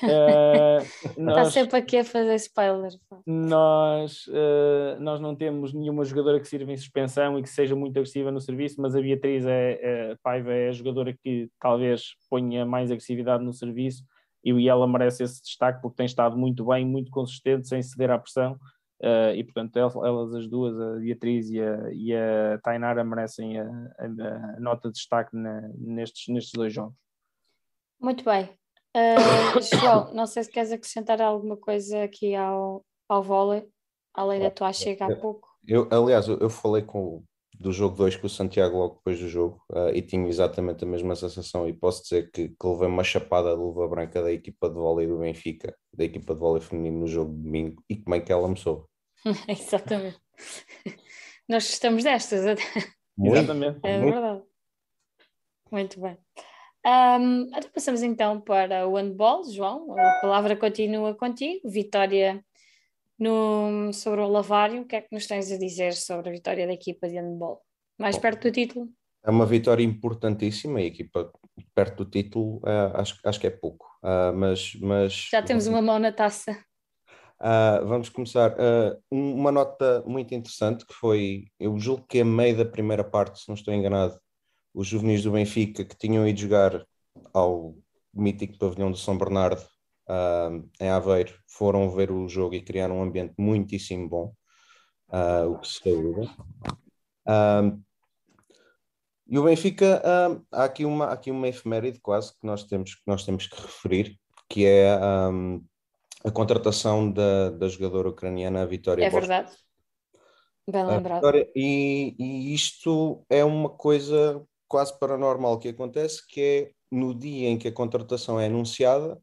Uh, Está sempre aqui a fazer spoiler. Nós, uh, nós não temos nenhuma jogadora que sirva em suspensão e que seja muito agressiva no serviço, mas a Beatriz é, é, Paiva é a jogadora que talvez ponha mais agressividade no serviço e ela merece esse destaque porque tem estado muito bem, muito consistente, sem ceder à pressão. Uh, e portanto elas as duas, a Beatriz e a, e a Tainara, merecem a, a, a nota de destaque na, nestes, nestes dois jogos. Muito bem. Uh, João, não sei se queres acrescentar alguma coisa aqui ao, ao vôlei, além da tua chega há pouco. Eu, aliás, eu, eu falei com, do jogo 2 com o Santiago logo depois do jogo uh, e tinha exatamente a mesma sensação e posso dizer que, que levei uma chapada de luva branca da equipa de vôlei do Benfica, da equipa de vôlei feminino no jogo de domingo e como é que ela me soube. exatamente. Nós gostamos destas. Exatamente. É verdade. Muito bem. Um, então passamos então para o handball, João. A palavra continua contigo. Vitória no, sobre o Lavário. O que é que nos tens a dizer sobre a vitória da equipa de handball? Mais Bom, perto do título? É uma vitória importantíssima. A equipa perto do título, uh, acho, acho que é pouco. Uh, mas, mas já temos uma mão na taça. Uh, vamos começar. uma nota muito interessante que foi, eu julgo que a meio da primeira parte, se não estou enganado, os juvenis do Benfica que tinham ido jogar ao mítico pavilhão de São Bernardo uh, em Aveiro foram ver o jogo e criaram um ambiente muitíssimo bom, uh, o que se saúda. Uh, e o Benfica, há, aqui uma, há aqui uma efeméride quase que nós temos que, nós temos que referir, que é um, a contratação da, da jogadora ucraniana Vitória É verdade. Bem lembrado. Vitória, e, e isto é uma coisa quase paranormal que acontece, que é no dia em que a contratação é anunciada,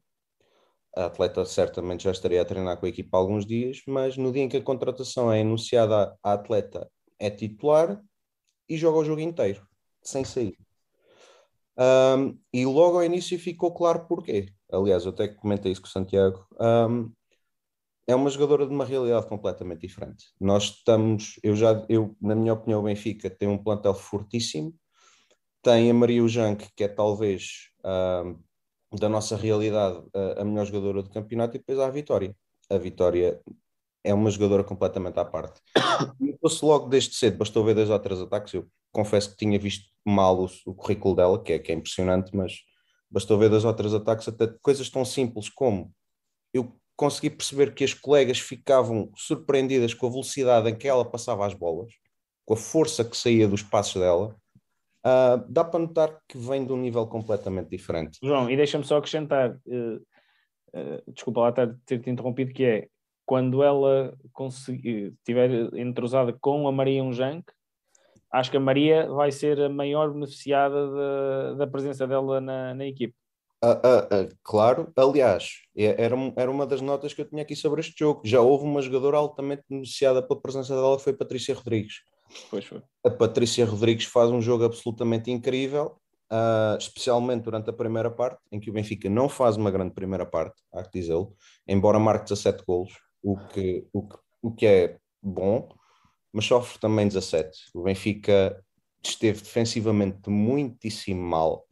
a atleta certamente já estaria a treinar com a equipa há alguns dias, mas no dia em que a contratação é anunciada, a atleta é titular e joga o jogo inteiro, sem sair. Um, e logo ao início ficou claro porquê. Aliás, eu até comentei isso com o Santiago. Um, é uma jogadora de uma realidade completamente diferente. Nós estamos, eu já, eu, na minha opinião, o Benfica tem um plantel fortíssimo, tem a Maria Ujanque, que é talvez uh, da nossa realidade uh, a melhor jogadora do campeonato, e depois há a Vitória. A Vitória é uma jogadora completamente à parte. E fosse logo desde cedo, bastou ver dois ou três ataques. Eu confesso que tinha visto mal o, o currículo dela, que é, que é impressionante, mas bastou ver dois ou três ataques, até coisas tão simples como eu consegui perceber que as colegas ficavam surpreendidas com a velocidade em que ela passava as bolas, com a força que saía dos passos dela, Uh, dá para notar que vem de um nível completamente diferente. João, e deixa-me só acrescentar, uh, uh, desculpa lá ter-te interrompido, que é quando ela conseguir, estiver entrosada com a Maria Unjank, acho que a Maria vai ser a maior beneficiada da, da presença dela na, na equipe. claro, aliás, é, era, era uma das notas que eu tinha aqui sobre este jogo. Já houve uma jogadora altamente beneficiada pela presença dela, que foi Patrícia Rodrigues. Pois foi. A Patrícia Rodrigues faz um jogo absolutamente incrível, uh, especialmente durante a primeira parte, em que o Benfica não faz uma grande primeira parte, há que dizê-lo, embora marque 17 golos, o que, o, que, o que é bom, mas sofre também 17. O Benfica esteve defensivamente muitíssimo mal,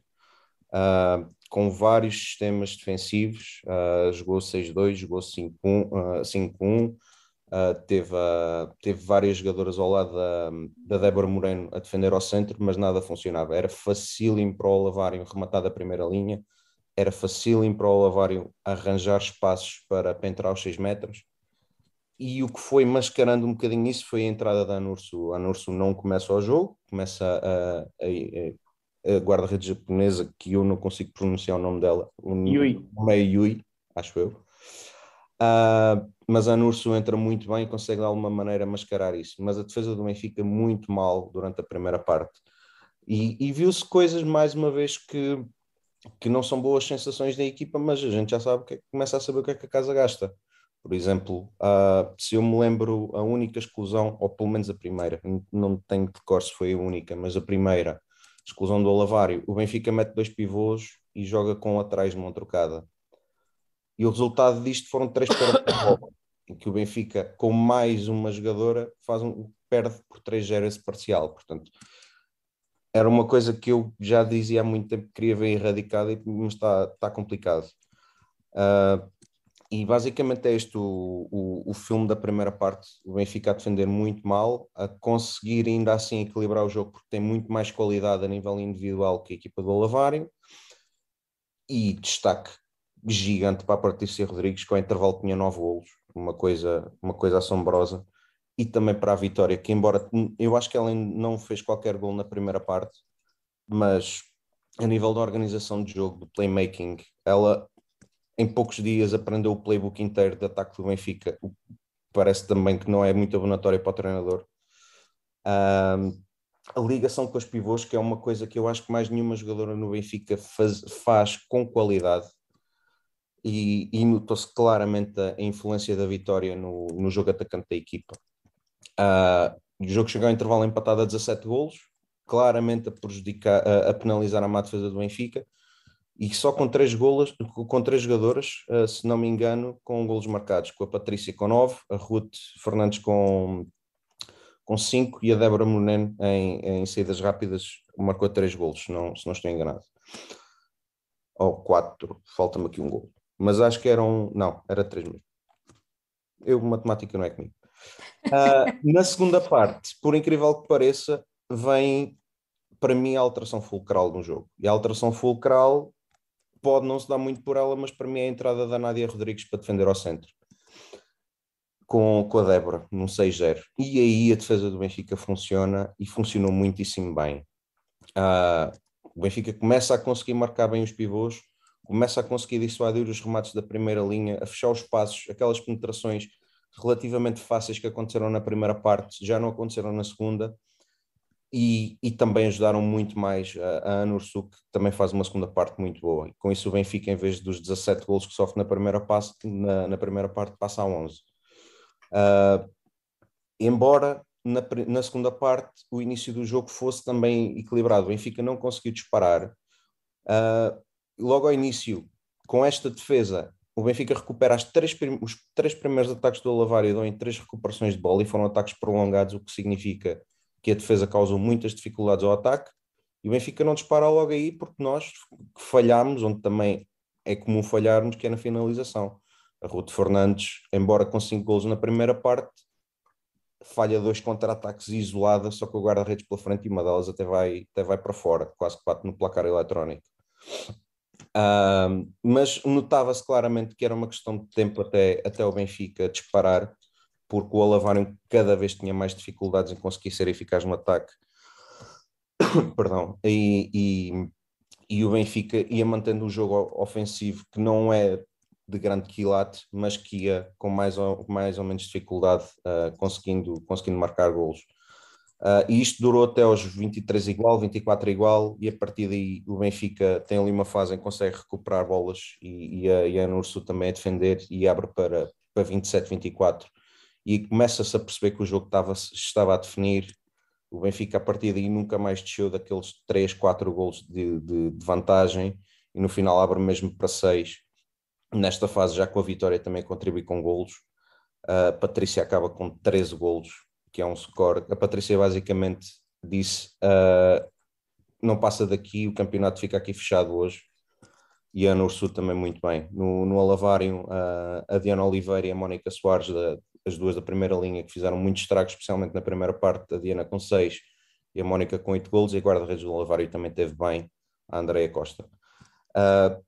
uh, com vários sistemas defensivos, uh, jogou 6-2, jogou 5-1, Uh, teve, uh, teve várias jogadoras ao lado da, da Débora Moreno a defender ao centro, mas nada funcionava. Era facílimo para o Lavário rematar da primeira linha, era facílimo para o Lavário arranjar espaços para, entrar aos 6 metros. E o que foi mascarando um bocadinho isso foi a entrada da Anurso. A Anurso não começa o jogo, começa a, a, a, a guarda-redes japonesa, que eu não consigo pronunciar o nome dela. O Yui. nome é Yui, acho eu. Uh, mas a Nurso entra muito bem e consegue de alguma maneira mascarar isso. Mas a defesa do Benfica muito mal durante a primeira parte. E, e viu-se coisas, mais uma vez, que, que não são boas sensações da equipa, mas a gente já sabe que começa a saber o que é que a casa gasta. Por exemplo, uh, se eu me lembro, a única exclusão, ou pelo menos a primeira, não tenho de cor se foi a única, mas a primeira, exclusão do Alavário, o Benfica mete dois pivôs e joga com atrás numa trocada. E o resultado disto foram três perdas de bola em que o Benfica, com mais uma jogadora, faz um, perde por 3-0 esse parcial. Portanto, era uma coisa que eu já dizia há muito tempo que queria ver erradicada, mas está, está complicado. Uh, e basicamente é este o, o, o, filme da primeira parte: o Benfica a defender muito mal, a conseguir ainda assim equilibrar o jogo, porque tem muito mais qualidade a nível individual que a equipa do Alavário. E destaque gigante para a Patrícia Rodrigues, que ao intervalo tinha 9 golos uma coisa, uma coisa assombrosa. E também para a Vitória, que embora eu acho que ela não fez qualquer gol na primeira parte, mas a nível da organização de jogo, do playmaking, ela em poucos dias aprendeu o playbook inteiro de ataque do Benfica, parece também que não é muito abonatório para o treinador. Um, a ligação com os pivôs, que é uma coisa que eu acho que mais nenhuma jogadora no Benfica faz, faz com qualidade e, e notou-se claramente a, influência da vitória no, no jogo atacante da equipa. Uh, o jogo chegou ao intervalo empatado a 17 golos, claramente a prejudicar, a, a penalizar a má defesa do Benfica, e só com três golas, com três jogadoras, uh, se não me engano, com golos marcados, com a Patrícia com nove, a Ruth Fernandes com com cinco e a Débora Moreno em, em saídas rápidas marcou três golos, se não, se não estou enganado. Ou quatro, falta-me aqui um gol. Mas acho que eram, não, era três mesmo. Eu, matemática não é comigo. Uh, na segunda parte, por incrível que pareça, vem para mim a alteração fulcral no jogo. E a alteração fulcral pode não se dar muito por ela, mas para mim é a entrada da Nádia Rodrigues para defender ao centro. Com, com a Débora, num 6-0. E aí a defesa do Benfica funciona e funcionou muitíssimo bem. Uh, o Benfica começa a conseguir marcar bem os pivôs, começa a conseguir dissuadir os remates da primeira linha, a fechar os passos, aquelas penetrações relativamente fáceis que aconteceram na primeira parte, já não aconteceram na segunda, e, e também ajudaram muito mais a, a Anursu, que também faz uma segunda parte muito boa. E com isso o Benfica, em vez dos 17 golos que sofre na primeira, passe, na, na primeira parte, passa a 11. Uh, ah, embora na, na, segunda parte o início do jogo fosse também equilibrado, o Benfica não conseguiu disparar. Uh, logo ao início, com esta defesa, o Benfica recupera três, os três primeiros ataques do Alavário dão em três recuperações de bola e foram ataques prolongados, o que significa que a defesa causou muitas dificuldades ao ataque e o Benfica não dispara logo aí porque nós falhámos, onde também é comum falharmos, que é na finalização. A Ruth Fernandes, embora com cinco gols na primeira parte, falha dois contra-ataques isolada, só que o guarda-redes pela frente e uma delas até vai, até vai para fora, quase que bate no placar eletrónico. Uh, mas notava-se claramente que era uma questão de tempo até, até o Benfica disparar, porque o Alavário cada vez tinha mais dificuldades em conseguir ser eficaz no ataque. Perdão. E, e, e, o Benfica ia mantendo um jogo ofensivo que não é de grande quilate, mas que ia com mais ou, mais ou menos dificuldade uh, conseguindo, conseguindo marcar golos. Uh, e isto durou até aos 23 igual, 24 igual, e a partir daí o Benfica tem ali uma fase em que consegue recuperar bolas e, e a, e a também a defender e abre para, para 27, 24. E começa-se a perceber que o jogo estava, estava a definir. O Benfica, a partir daí, nunca mais desceu daqueles 3, 4 golos de, de, de vantagem e no final abre mesmo para 6. Nesta fase, já com a vitória, também contribui com golos. A Patrícia acaba com 13 golos que é um score. A Patrícia basicamente disse: uh, não passa daqui, o campeonato fica aqui fechado hoje. E a Nursu também muito bem. No, no Alavário, uh, a Diana Oliveira e a Mónica Soares, da, as duas da primeira linha, que fizeram muitos estragos, especialmente na primeira parte, a Diana com 6 e a Mónica com 8 golos, e a guarda-redes do Alavário também teve bem, a Andrea Costa. Uh,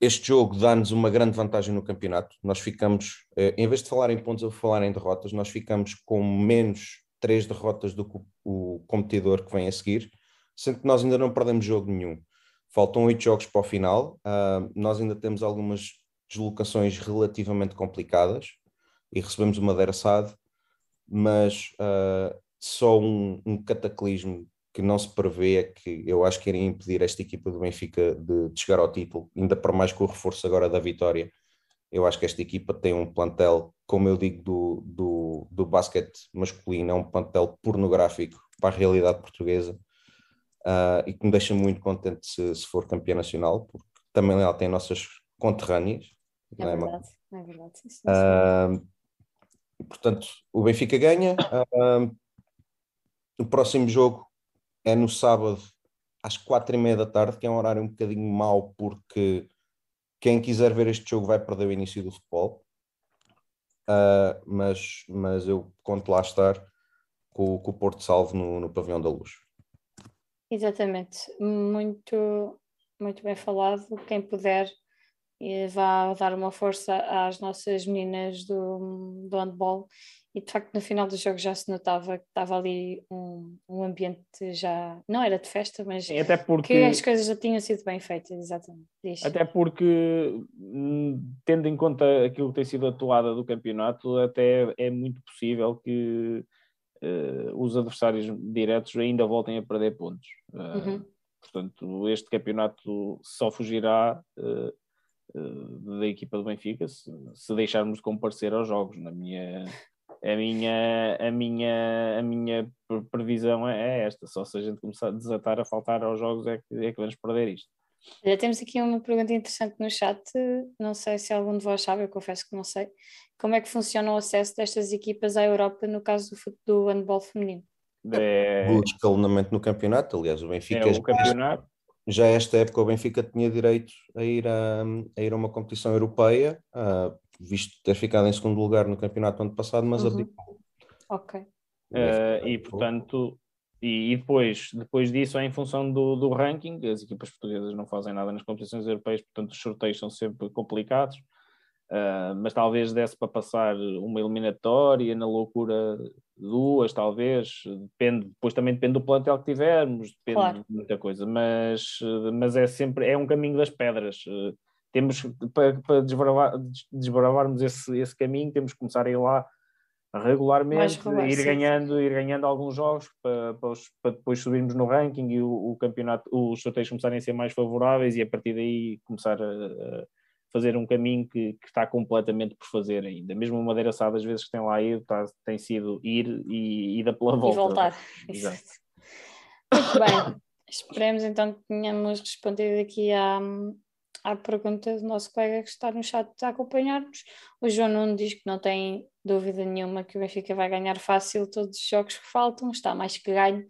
este jogo dá-nos uma grande vantagem no campeonato. Nós ficamos, eh, em vez de falar em pontos ou falar em derrotas, nós ficamos com menos três derrotas do que o competidor que vem a seguir, sendo que nós ainda não perdemos jogo nenhum. Faltam oito jogos para o final, uh, nós ainda temos algumas deslocações relativamente complicadas e recebemos uma deraçade, mas uh, só um, um cataclismo que não se prevê é que eu acho que iria impedir esta equipa do Benfica de, de chegar ao título, ainda para mais com o reforço agora da vitória. Eu acho que esta equipa tem um plantel, como eu digo, do, do, do basquete masculino, é um plantel pornográfico para a realidade portuguesa uh, e que me deixa muito contente se, se for campeã nacional, porque também ela tem nossas conterrâneas. É, é verdade, é, é verdade. Sim, sim, uh, portanto, o Benfica ganha. Uh, o próximo jogo é no sábado às quatro e meia da tarde, que é um horário um bocadinho mau, porque quem quiser ver este jogo vai perder o início do futebol. Uh, mas, mas eu conto lá estar com, com o Porto Salvo no, no Pavilhão da Luz. Exatamente, muito, muito bem falado. Quem puder vá dar uma força às nossas meninas do, do handball e de facto no final do jogo já se notava que estava ali um, um ambiente já, não era de festa, mas Sim, até porque, que as coisas já tinham sido bem feitas, exatamente. Diz. Até porque, hum, tendo em conta aquilo que tem sido a toada do campeonato, até é muito possível que uh, os adversários diretos ainda voltem a perder pontos. Uh, uhum. Portanto, este campeonato só fugirá uh, da equipa do Benfica se, se deixarmos de comparecer aos jogos, na minha a minha, a minha, a minha previsão é esta. Só se a gente começar a desatar a faltar aos jogos é que, é que vamos perder isto. Olha, temos aqui uma pergunta interessante no chat, não sei se algum de vós sabe, eu confesso que não sei. Como é que funciona o acesso destas equipas à Europa no caso do, do handball feminino? É... O escalonamento no campeonato, aliás, o Benfica é o campeonato. já esta época o Benfica tinha direito a ir a, a ir a uma competição europeia, uh, visto ter ficado em segundo lugar no campeonato ano passado, mas uhum. Ok. Uh, e portanto, e, e, depois, depois disso é em função do, do ranking, as equipas portuguesas não fazem nada nas competições europeias, portanto os sorteios são sempre complicados, uh, mas talvez desse para passar uma eliminatória, na loucura duas, talvez, depende, depois também depende do plantel que tivermos, depende claro. de muita coisa, mas, mas é sempre, é um caminho das pedras. Uh, temos, para, para desbravar, desbravarmos esse, esse caminho, temos que começar a ir lá regularmente, regular, ir, ganhando, ir ganhando alguns jogos para, para, para, depois subirmos no ranking e o, o, campeonato, os sorteios começarem a ser mais favoráveis e a partir daí começar a, a fazer um caminho que, que, está completamente por fazer ainda. Mesmo uma madeira sabe, às vezes que tem lá ido, está, tem sido ir e, dar pela volta. E voltar. Exato. Muito bem. Esperemos então que tenhamos respondido aqui à, à pergunta do nosso colega que está no chat a acompanhar-nos. O João Nuno diz que não tem dúvida nenhuma que o Benfica vai ganhar fácil todos os jogos que faltam, está mais que ganho.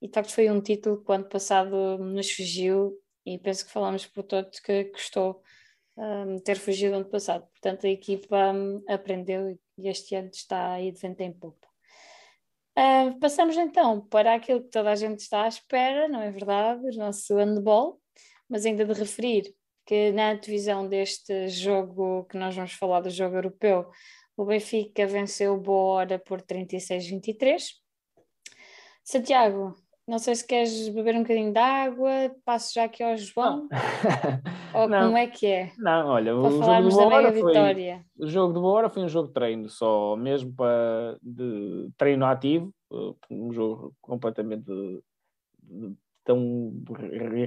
E tal que foi um título que o ano passado nos fugiu e penso que falamos por todos que custou um, ter fugido ano passado. Portanto, a equipa um, aprendeu e este ano está aí de vento em popa. Uh, passamos então para aquilo que toda a gente está à espera, não é verdade? O nosso handball, mas ainda de referir que na divisão deste jogo que nós vamos falar do jogo europeu, o Benfica venceu o Boa Hora por 36-23. Santiago, não sei se queres beber um bocadinho de água, passo já aqui ao João. Ou não. como é que é? Não, olha, para o falarmos jogo da mega foi, vitória. O jogo de Boa Hora foi um jogo de treino só, mesmo para de treino ativo, um jogo completamente de, de, tão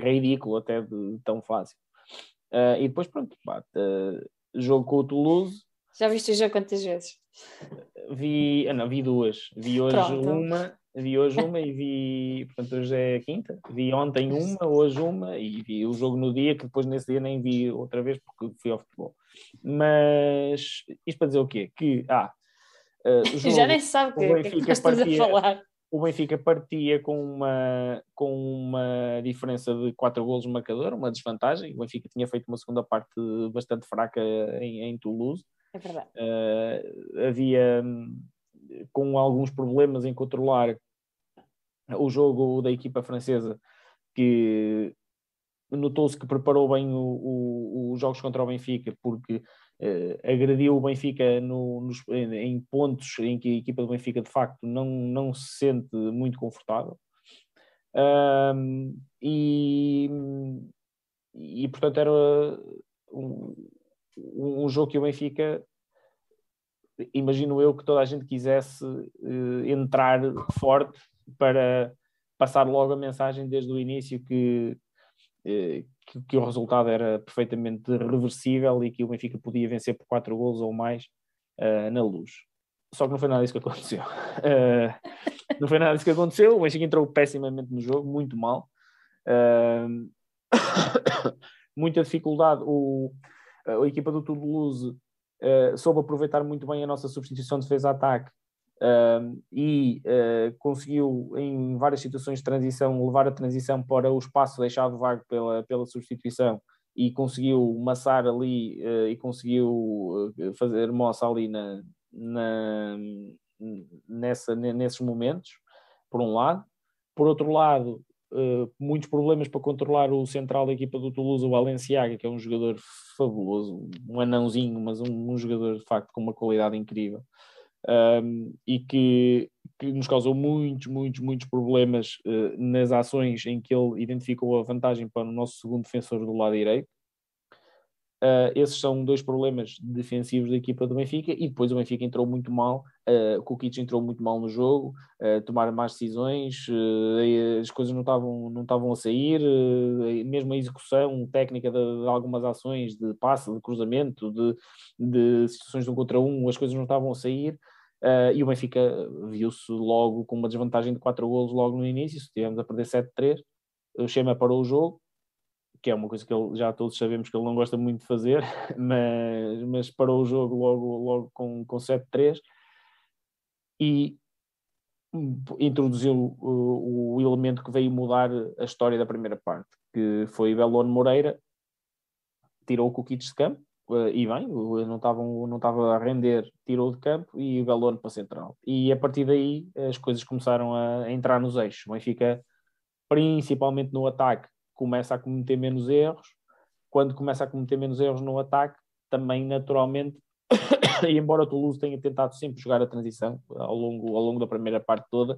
ridículo até de tão fácil. Uh, e depois, pronto, pá, uh, jogo com o Toulouse. Já viste o jogo quantas vezes? Vi, ah, não, vi duas. Vi hoje pronto. uma, vi hoje uma e vi, portanto, hoje é a quinta. Vi ontem uma, hoje uma e vi o jogo no dia, que depois nesse dia nem vi outra vez porque fui ao futebol. Mas isto para dizer o quê? Que, ah, uh, Já nem sabe o que, é que, que estás a falar o Benfica partia com uma, com uma diferença de 4 golos no marcador, uma desvantagem. O Benfica tinha feito uma segunda parte bastante fraca em, em Toulouse. É verdade. Uh, havia com alguns problemas em controlar o jogo da equipa francesa, que notou-se que preparou bem os jogos contra o Benfica, porque Uh, agrediu o Benfica no, nos, em, pontos em que a equipa do Benfica de facto não, não se sente muito confortável. E, e portanto era um, um, jogo que o Benfica imagino eu que toda a gente quisesse uh, entrar forte para passar logo a mensagem desde o início que uh, que, que, o resultado era perfeitamente reversível e que o Benfica podia vencer por 4 golos ou mais uh, na luz. Só que não foi nada disso que aconteceu. Uh, não foi nada disso que aconteceu. O Benfica entrou pessimamente no jogo, muito mal. Uh, muita dificuldade. O, a equipa do Toulouse uh, soube aproveitar muito bem a nossa substituição de defesa-ataque Uh, e uh, conseguiu, em várias situações de transição, levar a transição para o espaço deixado vago pela, pela substituição e conseguiu massar ali uh, e conseguiu fazer moça ali na, na, nessa, nesses momentos, por um lado. Por outro lado, muitos problemas para controlar o central da equipa do Toulouse, o Valenciaga, que é um jogador fabuloso, um anãozinho, mas um, um jogador de facto com uma qualidade incrível um, e que, que, nos causou muitos, muitos, muitos problemas uh, nas ações em que ele identificou a vantagem para o nosso segundo defensor do lado direito. Uh, esses são dois problemas defensivos da equipa do Benfica e depois o Benfica entrou muito mal, uh, o Kukic entrou muito mal no jogo, uh, tomaram más decisões, uh, as coisas não estavam, não a sair, mesmo a execução técnica de, de, algumas ações de passe, de cruzamento, de, de situações de um contra um, as coisas não estavam a sair. e o Benfica viu-se logo com uma desvantagem de 4 golos logo no início, estivemos a perder 7-3, o Schema parou o jogo, que é uma coisa que ele, já todos sabemos que ele não gosta muito de fazer, mas, mas parou o jogo logo, logo com, com 7-3 e introduziu o, o, elemento que veio mudar a história da primeira parte, que foi Belone Moreira, tirou o Kukic de campo, eh, e bem, não estava não estava a render, tirou de campo e Belone para central. E a partir daí as coisas começaram a entrar nos eixos. O Benfica, principalmente no ataque, começa a cometer menos erros. Quando começa a cometer menos erros no ataque, também naturalmente, e embora o Toulouse tenha tentado sempre jogar a transição ao longo, ao longo da primeira parte toda,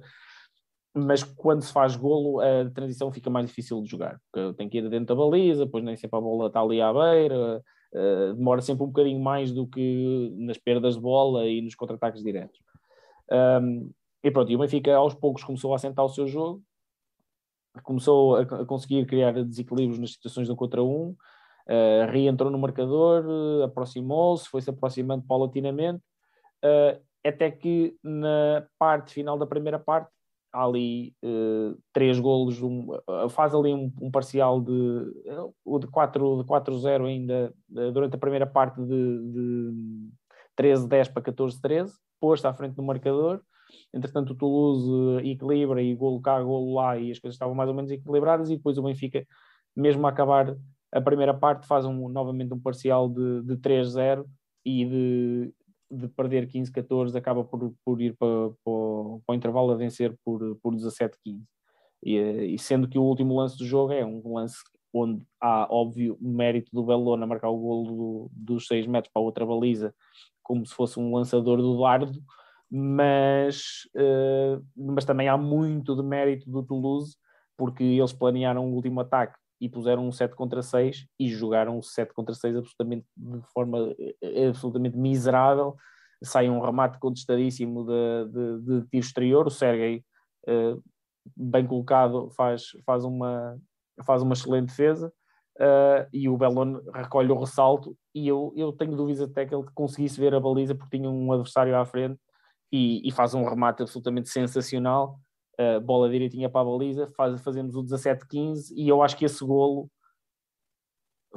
mas quando se faz golo, a transição fica mais difícil de jogar. Tem que ir dentro da baliza, depois nem sempre a bola está ali à beira, uh, demora sempre um bocadinho mais do que nas perdas de bola e nos contra-ataques diretos. Um, e pronto, e o Benfica aos poucos começou a assentar o seu jogo, começou a, a conseguir criar desequilíbrios nas situações do contra um, uh, reentrou no marcador, uh, aproximou-se, foi-se aproximando paulatinamente, uh, até que na parte final da primeira parte há ali uh, três golos, um, faz ali um, um parcial de, uh, de 4-0 ainda durante a primeira parte de, de 13-10 para 14-13, posto à frente do marcador, entretanto o Toulouse equilibra e golo cá, golo lá e as coisas estavam mais ou menos equilibradas e depois o Benfica, mesmo a acabar a primeira parte, faz um, novamente um parcial de, de 3-0 e de, de perder 15-14 acaba por, por ir para, para, para, o intervalo a vencer por, por 17-15 e, e, sendo que o último lance do jogo é um lance onde há óbvio mérito do Belona marcar o golo do, dos 6 metros para a outra baliza como se fosse um lançador do dardo mas, uh, mas também há muito de mérito do Toulouse, porque eles planearam o último ataque e puseram um 7 contra 6 e jogaram um 7 contra 6 absolutamente de forma eh, absolutamente miserável. Sai um remate contestadíssimo de, de, de tiro exterior. O Sergei, uh, bem colocado, faz, faz, uma, faz uma excelente defesa. Uh, e o Belon recolhe o ressalto. E eu, eu tenho dúvidas até que ele conseguisse ver a baliza porque tinha um adversário à frente e, e faz um remate absolutamente sensacional, uh, bola direitinha para a baliza, faz, fazemos o 17-15 e eu acho que esse golo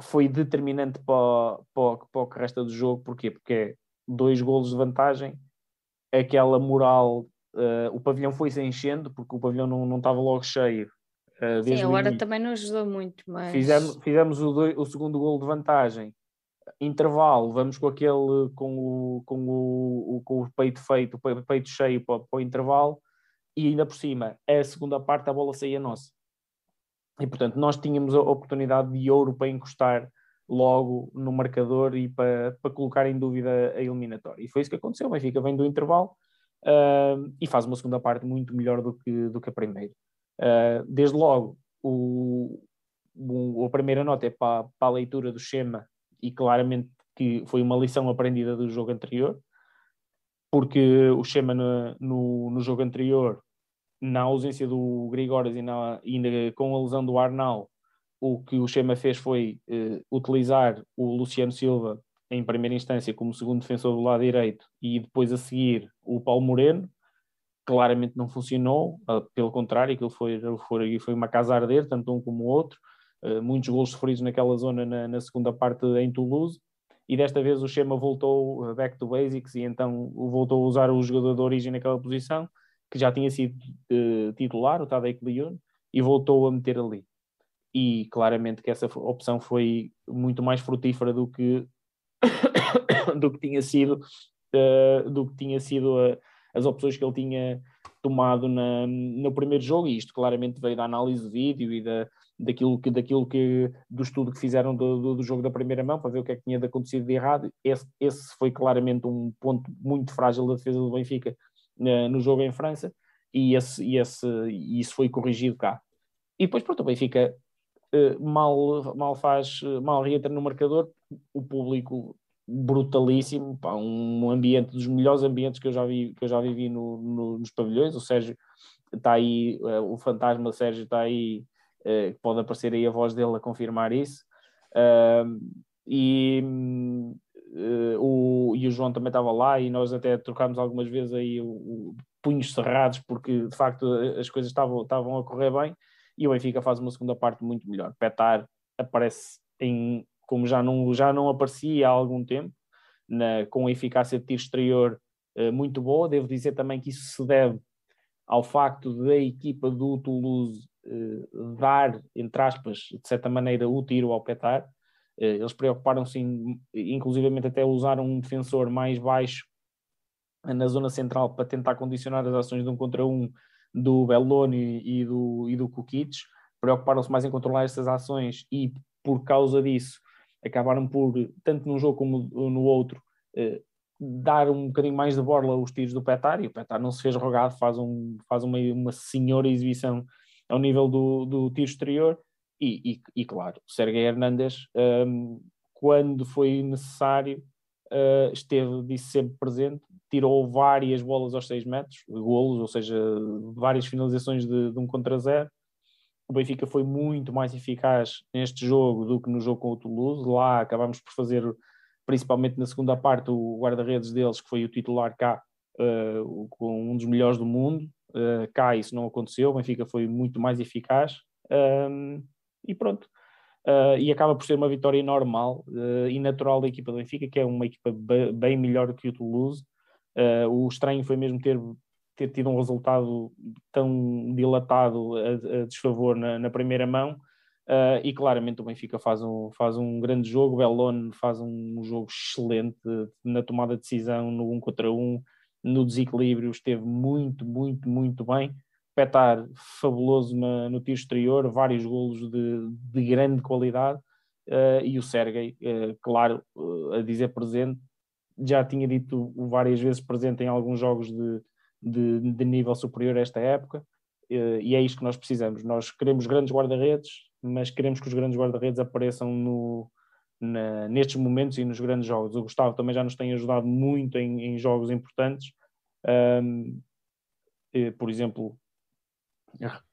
foi determinante para, para, para o que resta do jogo, porquê? Porque é dois golos de vantagem, aquela moral, uh, o pavilhão foi-se enchendo, porque o pavilhão não, não estava logo cheio. Uh, Sim, agora também não ajudou muito, mas... Fizemos, fizemos o, dois, o segundo golo de vantagem, intervalo, vamos com aquele com o, com o, com o peito feito, o peito cheio para, para o intervalo, e ainda por cima, a segunda parte a bola saía nossa. E portanto, nós tínhamos a oportunidade de ouro para encostar logo no marcador e para, para colocar em dúvida a eliminatória. E foi isso que aconteceu. O Benfica vem do intervalo uh, e faz uma segunda parte muito melhor do que, do que a primeira. Uh, desde logo, o, o, a primeira nota é para, para a leitura do schema e claramente que foi uma lição aprendida do jogo anterior, porque o Schema no, no, no jogo anterior, na ausência do Grigoras e na, com a lesão do Arnal, o que o Schema fez foi eh, utilizar o Luciano Silva em primeira instância como segundo defensor do lado direito e depois a seguir o Paulo Moreno, claramente não funcionou, ah, pelo contrário, aquilo foi, foi, foi uma casa a arder, tanto um como o outro, muitos gols sofridos naquela zona na, na, segunda parte em Toulouse, e desta vez o Chema voltou eh, back to basics e então voltou a usar o jogador de origem naquela posição, que já tinha sido uh, titular, o Tadej Lyon, e voltou a meter ali. E claramente que essa opção foi muito mais frutífera do que do que tinha sido uh, do que tinha sido uh, as opções que ele tinha tomado na, no primeiro jogo, e isto claramente veio da análise do vídeo e da, daquilo que, daquilo que do estudo que fizeram do, do, do, jogo da primeira mão para ver o que é que tinha acontecido de errado. Esse, esse foi claramente um ponto muito frágil da defesa do Benfica uh, no jogo em França e, esse, e, esse, e isso foi corrigido cá. E depois, pronto, o Benfica uh, mal, mal faz, mal reentra no marcador, o público brutalíssimo, pá, um ambiente dos melhores ambientes que eu já vi que eu já vivi no, no, nos pavilhões. O Sérgio está aí, uh, o fantasma Sérgio está aí uh, pode aparecer aí a voz dele a confirmar isso. Uh, e, uh, o, e o João também estava lá e nós até trocámos algumas vezes aí o, o, punhos cerrados porque de facto as coisas estavam, estavam a correr bem e o Benfica faz uma segunda parte muito melhor. Petar aparece em, como já não, já não aparecia há algum tempo, na, com a eficácia de tiro exterior uh, muito boa. Devo dizer também que isso se deve ao facto da equipa do Toulouse dar, entre aspas, de certa maneira, o tiro ao petar. Uh, eles preocuparam-se, inclusivamente, até usar um defensor mais baixo na zona central para tentar condicionar as ações de um contra um do Belloni e do, e do Kukic. Preocuparam-se mais em controlar essas ações e, por causa disso, acabaram por, tanto num jogo como no outro, eh, dar um bocadinho mais de borla aos tiros do Petar, e o Petar não se fez rogado, faz, um, faz uma, uma senhora exibição ao nível do, do tiro exterior, e, e, e claro, o Sergei Hernandes, um, quando foi necessário, uh, esteve, disse sempre presente, tirou várias bolas aos 6 metros, golos, ou seja, várias finalizações de, de um contra zero, o Benfica foi muito mais eficaz neste jogo do que no jogo com o Toulouse. Lá acabámos por fazer, principalmente na segunda parte, o guarda-redes deles, que foi o titular cá, uh, com um dos melhores do mundo. Uh, cá isso não aconteceu, o Benfica foi muito mais eficaz. Um, e pronto. Uh, e acaba por ser uma vitória normal uh, e natural da equipa do Benfica, que é uma equipa bem melhor que o Toulouse. O estranho foi mesmo ter ter tido um resultado tão dilatado a, a desfavor na, na, primeira mão. Uh, e claramente o Benfica faz um, faz um grande jogo, o Bellone faz um jogo excelente na tomada de decisão, no 1 contra 1, no desequilíbrio, esteve muito, muito, muito bem. Petar, fabuloso na, no tiro exterior, vários golos de, de grande qualidade. Uh, e o Sergei, uh, claro, a dizer presente, já tinha dito várias vezes presente em alguns jogos de, de, de nível superior a esta época, eh, e é isto que nós precisamos. Nós queremos grandes guarda-redes, mas queremos que os grandes guarda-redes apareçam no, na, nestes momentos e nos grandes jogos. O Gustavo também já nos tem ajudado muito em, em jogos importantes. Um, por exemplo,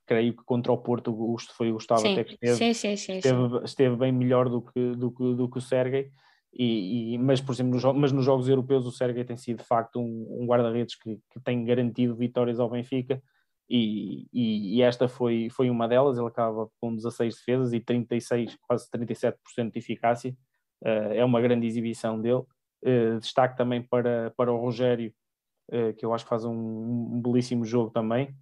creio que contra o Porto foi o Gustavo sim, até que esteve, sim, sim, sim, esteve, esteve, bem melhor do que, do que, do que o Sergei. E, e, mas, por exemplo, nos, mas nos jogos europeus o Sérgio tem sido de facto um, um guarda-redes que, que, tem garantido vitórias ao Benfica e, e, e, esta foi, foi uma delas, ele acaba com 16 defesas e 36, quase 37% de eficácia, uh, é uma grande exibição dele. Uh, destaque também para, para o Rogério, uh, que eu acho que faz um, um belíssimo jogo também.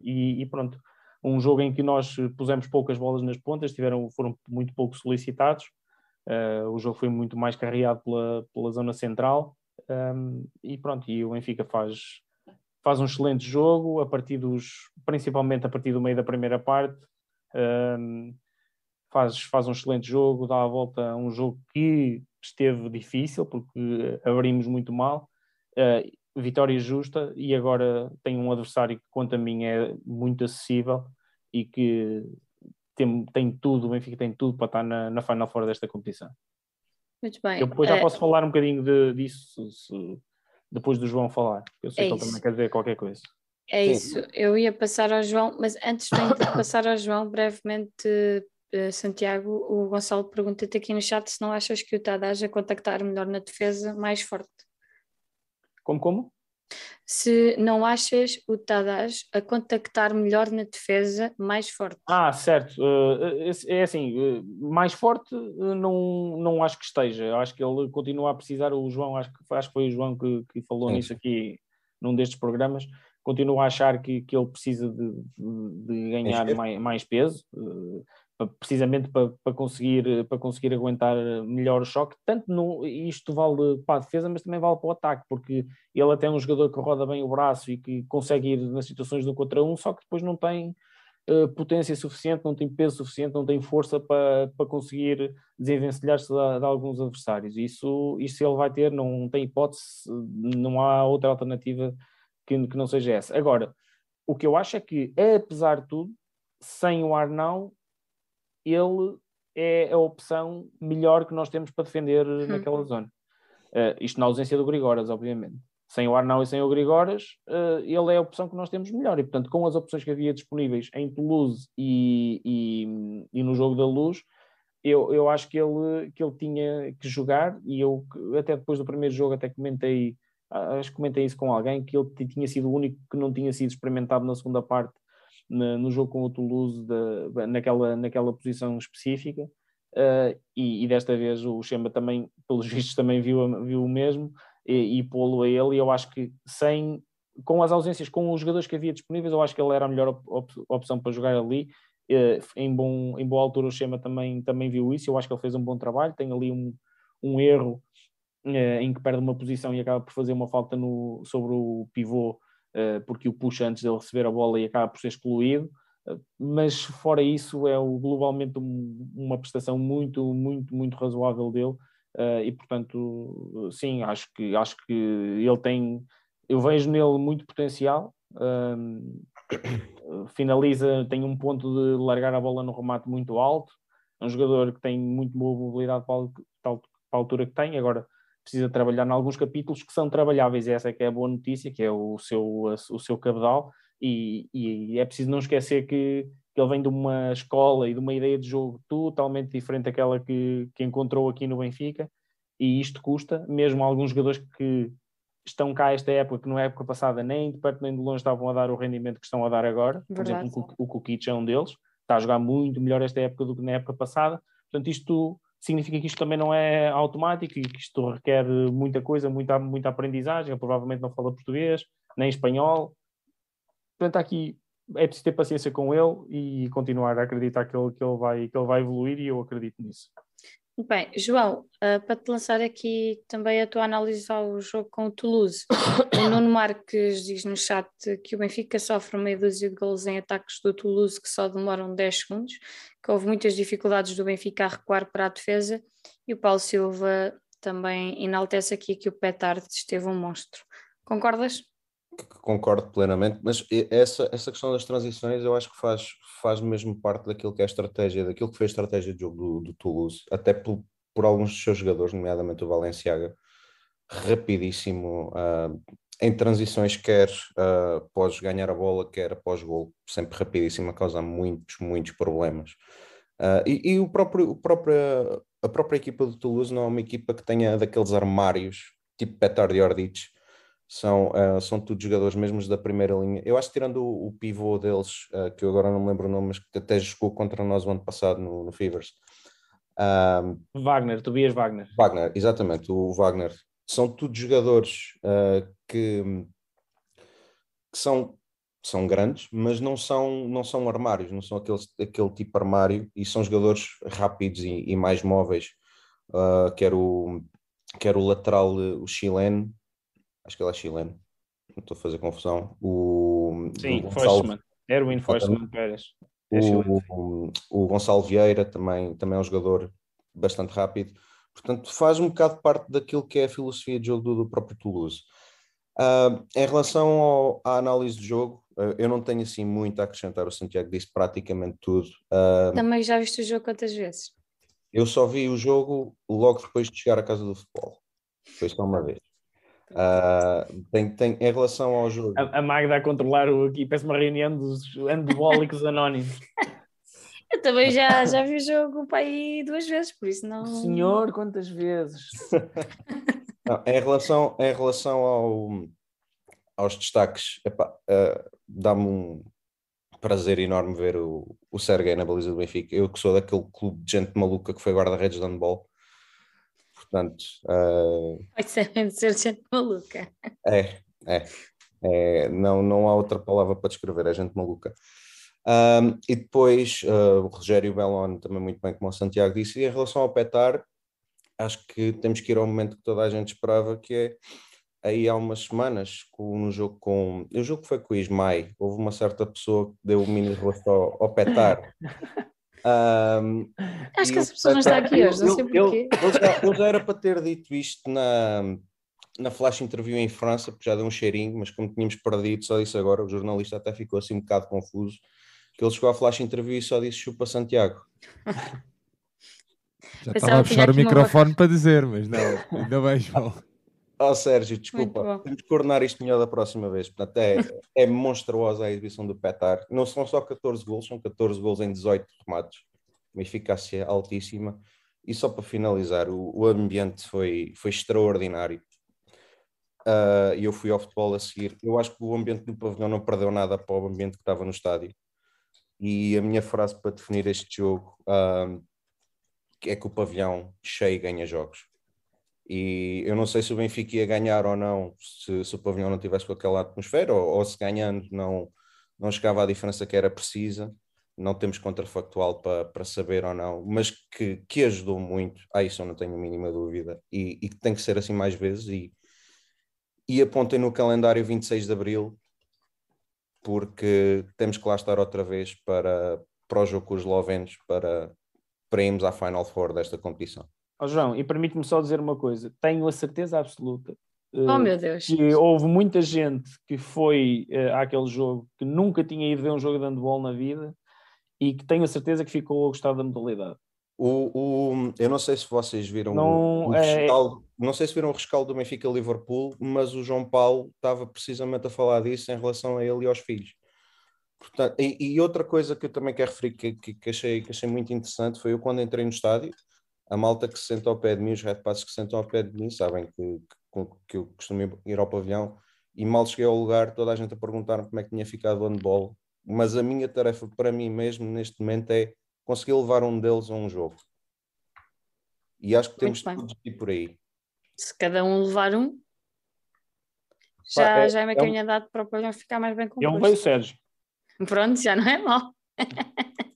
E, e, pronto, um jogo em que nós pusemos poucas bolas nas pontas, tiveram, foram muito pouco solicitados, o jogo foi muito mais carreado pela, pela zona central um, e pronto, e o Benfica faz, faz um excelente jogo a partir dos, principalmente a partir do meio da primeira parte. Um, faz, faz um excelente jogo, dá a volta a um jogo que esteve difícil porque abrimos muito mal. Uh, vitória justa e agora tem um adversário que, quanto a mim, é muito acessível e que tem, tem tudo, o Benfica tem tudo para estar na, na Final Four desta competição. Muito bem. Eu depois já é... posso falar um bocadinho de, disso se, depois do João falar. Eu sei é que isso. ele também quer dizer qualquer coisa. É Sim. isso, eu ia passar ao João, mas antes de passar ao João, brevemente, uh, Santiago, o Gonçalo pergunta-te aqui no chat se não achas que o Tadaj a contactar melhor na defesa mais forte. Como, como? Se não achas o Tadaj a contactar melhor na defesa mais forte. Ah, certo. Uh, é assim, uh, mais forte uh, não, não acho que esteja. Acho que ele continua a precisar, o João, acho que, acho que foi o João que, que falou Sim. nisso aqui num destes programas, continua a achar que, que ele precisa de, de, de ganhar mais, mais peso precisamente para, para, conseguir, para conseguir aguentar melhor o choque. Tanto no, isto vale para a defesa, mas também vale para o ataque, porque ele até é um jogador que roda bem o braço e que consegue ir nas situações do contra um, só que depois não tem uh, potência suficiente, não tem peso suficiente, não tem força para, para conseguir desenvencilhar-se de, de, alguns adversários. Isso, isso ele vai ter, não tem hipótese, não há outra alternativa que, que não seja essa. Agora, o que eu acho é que, apesar de tudo, sem o Arnau, ele é a opção melhor que nós temos para defender hum. naquela zona. Uh, isto na ausência do Grigoras, obviamente. Sem o Arnau e sem o Grigoras, uh, ele é a opção que nós temos melhor. E, portanto, com as opções que havia disponíveis em Toulouse e, e, e no jogo da Luz, eu, eu acho que ele, que ele tinha que jogar. E eu, até depois do primeiro jogo, até comentei, acho que comentei isso com alguém, que ele tinha sido o único que não tinha sido experimentado na segunda parte no, no jogo com o Toulouse de, naquela, naquela posição específica. Uh, e, e, desta vez o Chema também, pelos vistos, também viu, viu o mesmo e, e pô-lo a ele. E eu acho que sem, com as ausências, com os jogadores que havia disponíveis, eu acho que ele era a melhor op, op, opção para jogar ali. Uh, em, bom, em boa altura, o Chema também, também viu isso. Eu acho que ele fez um bom trabalho. Tem ali um, um erro uh, em que perde uma posição e acaba por fazer uma falta no, sobre o pivô, porque o puxa antes de receber a bola e acaba por ser excluído. Mas fora isso é globalmente um, uma prestação muito, muito, muito razoável dele. Uh, e portanto sim, acho que, acho que ele tem, eu vejo nele muito potencial, uh, finaliza, tem um ponto de largar a bola no remate muito alto, é um jogador que tem muito boa mobilidade para a altura que tem, agora precisa trabalhar em alguns capítulos que são trabalháveis, e essa é que é a boa notícia, que é o seu, o seu cabedal, e, e, é preciso não esquecer que, que, ele vem de uma escola e de uma ideia de jogo totalmente diferente daquela que, que encontrou aqui no Benfica, e isto custa, mesmo alguns jogadores que estão cá esta época, que na época passada nem de perto nem de longe estavam a dar o rendimento que estão a dar agora, por Verdade. exemplo o Kukic é um deles, está a jogar muito melhor esta época do que na época passada, portanto isto significa que isto também não é automático e que isto requer muita coisa, muita, muita aprendizagem, provavelmente não fala português, nem espanhol, Portanto, aqui é preciso ter paciência com ele e continuar a acreditar que ele, que ele, vai, que ele vai evoluir e eu acredito nisso. Bem, João, uh, para te lançar aqui também a tua análise ao jogo com o Toulouse, o Nuno Marques diz no chat que o Benfica sofre meia dúzia de gols em ataques do Toulouse que só demoram 10 segundos, que houve muitas dificuldades do Benfica a recuar para a defesa e o Paulo Silva também enaltece aqui que o Petard esteve um monstro. Concordas? Concordo plenamente, mas essa, essa questão das transições eu acho que faz, faz mesmo parte daquilo que é a estratégia, daquilo que foi a estratégia de jogo do, do Toulouse, até por, por alguns dos seus jogadores, nomeadamente o Valenciaga, rapidíssimo uh, em transições, quer uh, após ganhar a bola, quer após gol, sempre rapidíssimo, a causar muitos, muitos problemas. Uh, e, e o próprio, o próprio, a própria equipa do Toulouse não é uma equipa que tenha daqueles armários, tipo Petard e Ordic, são, uh, são todos jogadores mesmo da primeira linha. Eu acho que tirando o, o pivô deles, uh, que eu agora não me lembro o nome, mas que até jogou contra nós o ano passado no, no Fevers. Um, Wagner, Tobias Wagner. Wagner, exatamente, o Wagner. São todos jogadores uh, que, que, são, são grandes, mas não são, não são armários, não são aqueles, aquele tipo armário, e são jogadores rápidos e, e mais móveis, uh, quer, o, quer o lateral, o chileno, acho que ele é chileno, não estou a fazer confusão. O, Sim, o Gonçalo, Erwin Forstman Pérez. É o, o, Gonçalo Vieira também, também é um jogador bastante rápido. Portanto, faz um bocado parte daquilo que é a filosofia de jogo do, do próprio Toulouse. Uh, em relação ao, à análise de jogo, uh, eu não tenho assim muito a acrescentar. O Santiago disse praticamente tudo. Uh, também já viste o jogo quantas vezes? Eu só vi o jogo logo depois de chegar à casa do futebol. Foi só uma vez. Uh, tem, tem, em relação ao jogo. A, a Magda a controlar o aqui, parece uma reunião dos andobólicos anónimos. Eu também já, já vi o jogo para aí duas vezes, por isso não. Senhor, quantas vezes? não, em relação, em relação ao, aos destaques, uh, dá-me um prazer enorme ver o, o Serguei na baliza do Benfica. Eu que sou daquele clube de gente maluca que foi guarda-redes de handball Portanto. Uh... Vai ser ser gente maluca. É, é. é não, não há outra palavra para descrever, é gente maluca. Um, e depois uh, o Rogério Bellon também muito bem, como o Santiago disse, e em relação ao Petar, acho que temos que ir ao momento que toda a gente esperava, que é aí há umas semanas, no jogo com. O jogo que foi com o Ismael, houve uma certa pessoa que deu o mini rosto ao, ao Petar. Um, Acho que essa pessoa não está aqui hoje, não sei porquê. Ele, já, ele já era para ter dito isto na, na flash interview em França, porque já deu um cheirinho, mas como tínhamos perdido, só disse agora, o jornalista até ficou assim um bocado confuso, que ele chegou à flash interview e só disse chupa Santiago. Já estava a puxar o microfone uma... para dizer, mas não, ainda bem, João. Oh Sérgio, desculpa, temos que coordenar isto melhor da próxima vez. Portanto, é, é monstruosa a exibição do Petar. Não são só 14 gols, são 14 gols em 18 remates, uma eficácia altíssima. E só para finalizar, o, o ambiente foi, foi extraordinário. Uh, e eu fui ao futebol a seguir. Eu acho que o ambiente do pavilhão não perdeu nada para o ambiente que estava no estádio. E a minha frase para definir este jogo uh, é que o pavilhão cheio ganha jogos. E eu não sei se o Benfica ia ganhar ou não se, se o pavilhão não tivesse com aquela atmosfera, ou, ou, se ganhando não, não chegava à diferença que era precisa. Não temos contrafactual para, para saber ou não, mas que, que ajudou muito. Ah, isso eu não tenho a mínima dúvida. E, e que tem que ser assim mais vezes. E, e apontem no calendário 26 de Abril, porque temos que lá estar outra vez para, para o jogo com os eslovenos, para, para irmos à Final Four desta competição. Oh, João, e permite-me só dizer uma coisa: tenho a certeza absoluta oh, meu Deus. que houve muita gente que foi uh, àquele jogo que nunca tinha ido ver um jogo de handball na vida e que tenho a certeza que ficou a gostar da modalidade. O, o, eu não sei se vocês viram não, o, o é... rescaldo, não sei se viram o rescaldo do Benfica Liverpool, mas o João Paulo estava precisamente a falar disso em relação a ele e aos filhos. Portanto, e, e outra coisa que eu também quero referir que, que, que, achei, que achei muito interessante foi eu quando entrei no estádio, a malta que se sentou ao pé de mim, os redpasses que se sentam ao pé de mim, sabem que, que, que eu costumo ir ao pavilhão e mal cheguei ao lugar, toda a gente a perguntar como é que tinha ficado o handball. Mas a minha tarefa para mim mesmo neste momento é conseguir levar um deles a um jogo. E acho que temos tudo ir por aí. Se cada um levar um, já, é, já é uma é caminho um, para o pavilhão ficar mais bem composto. É um veio Sérgio. Pronto, já não é mal.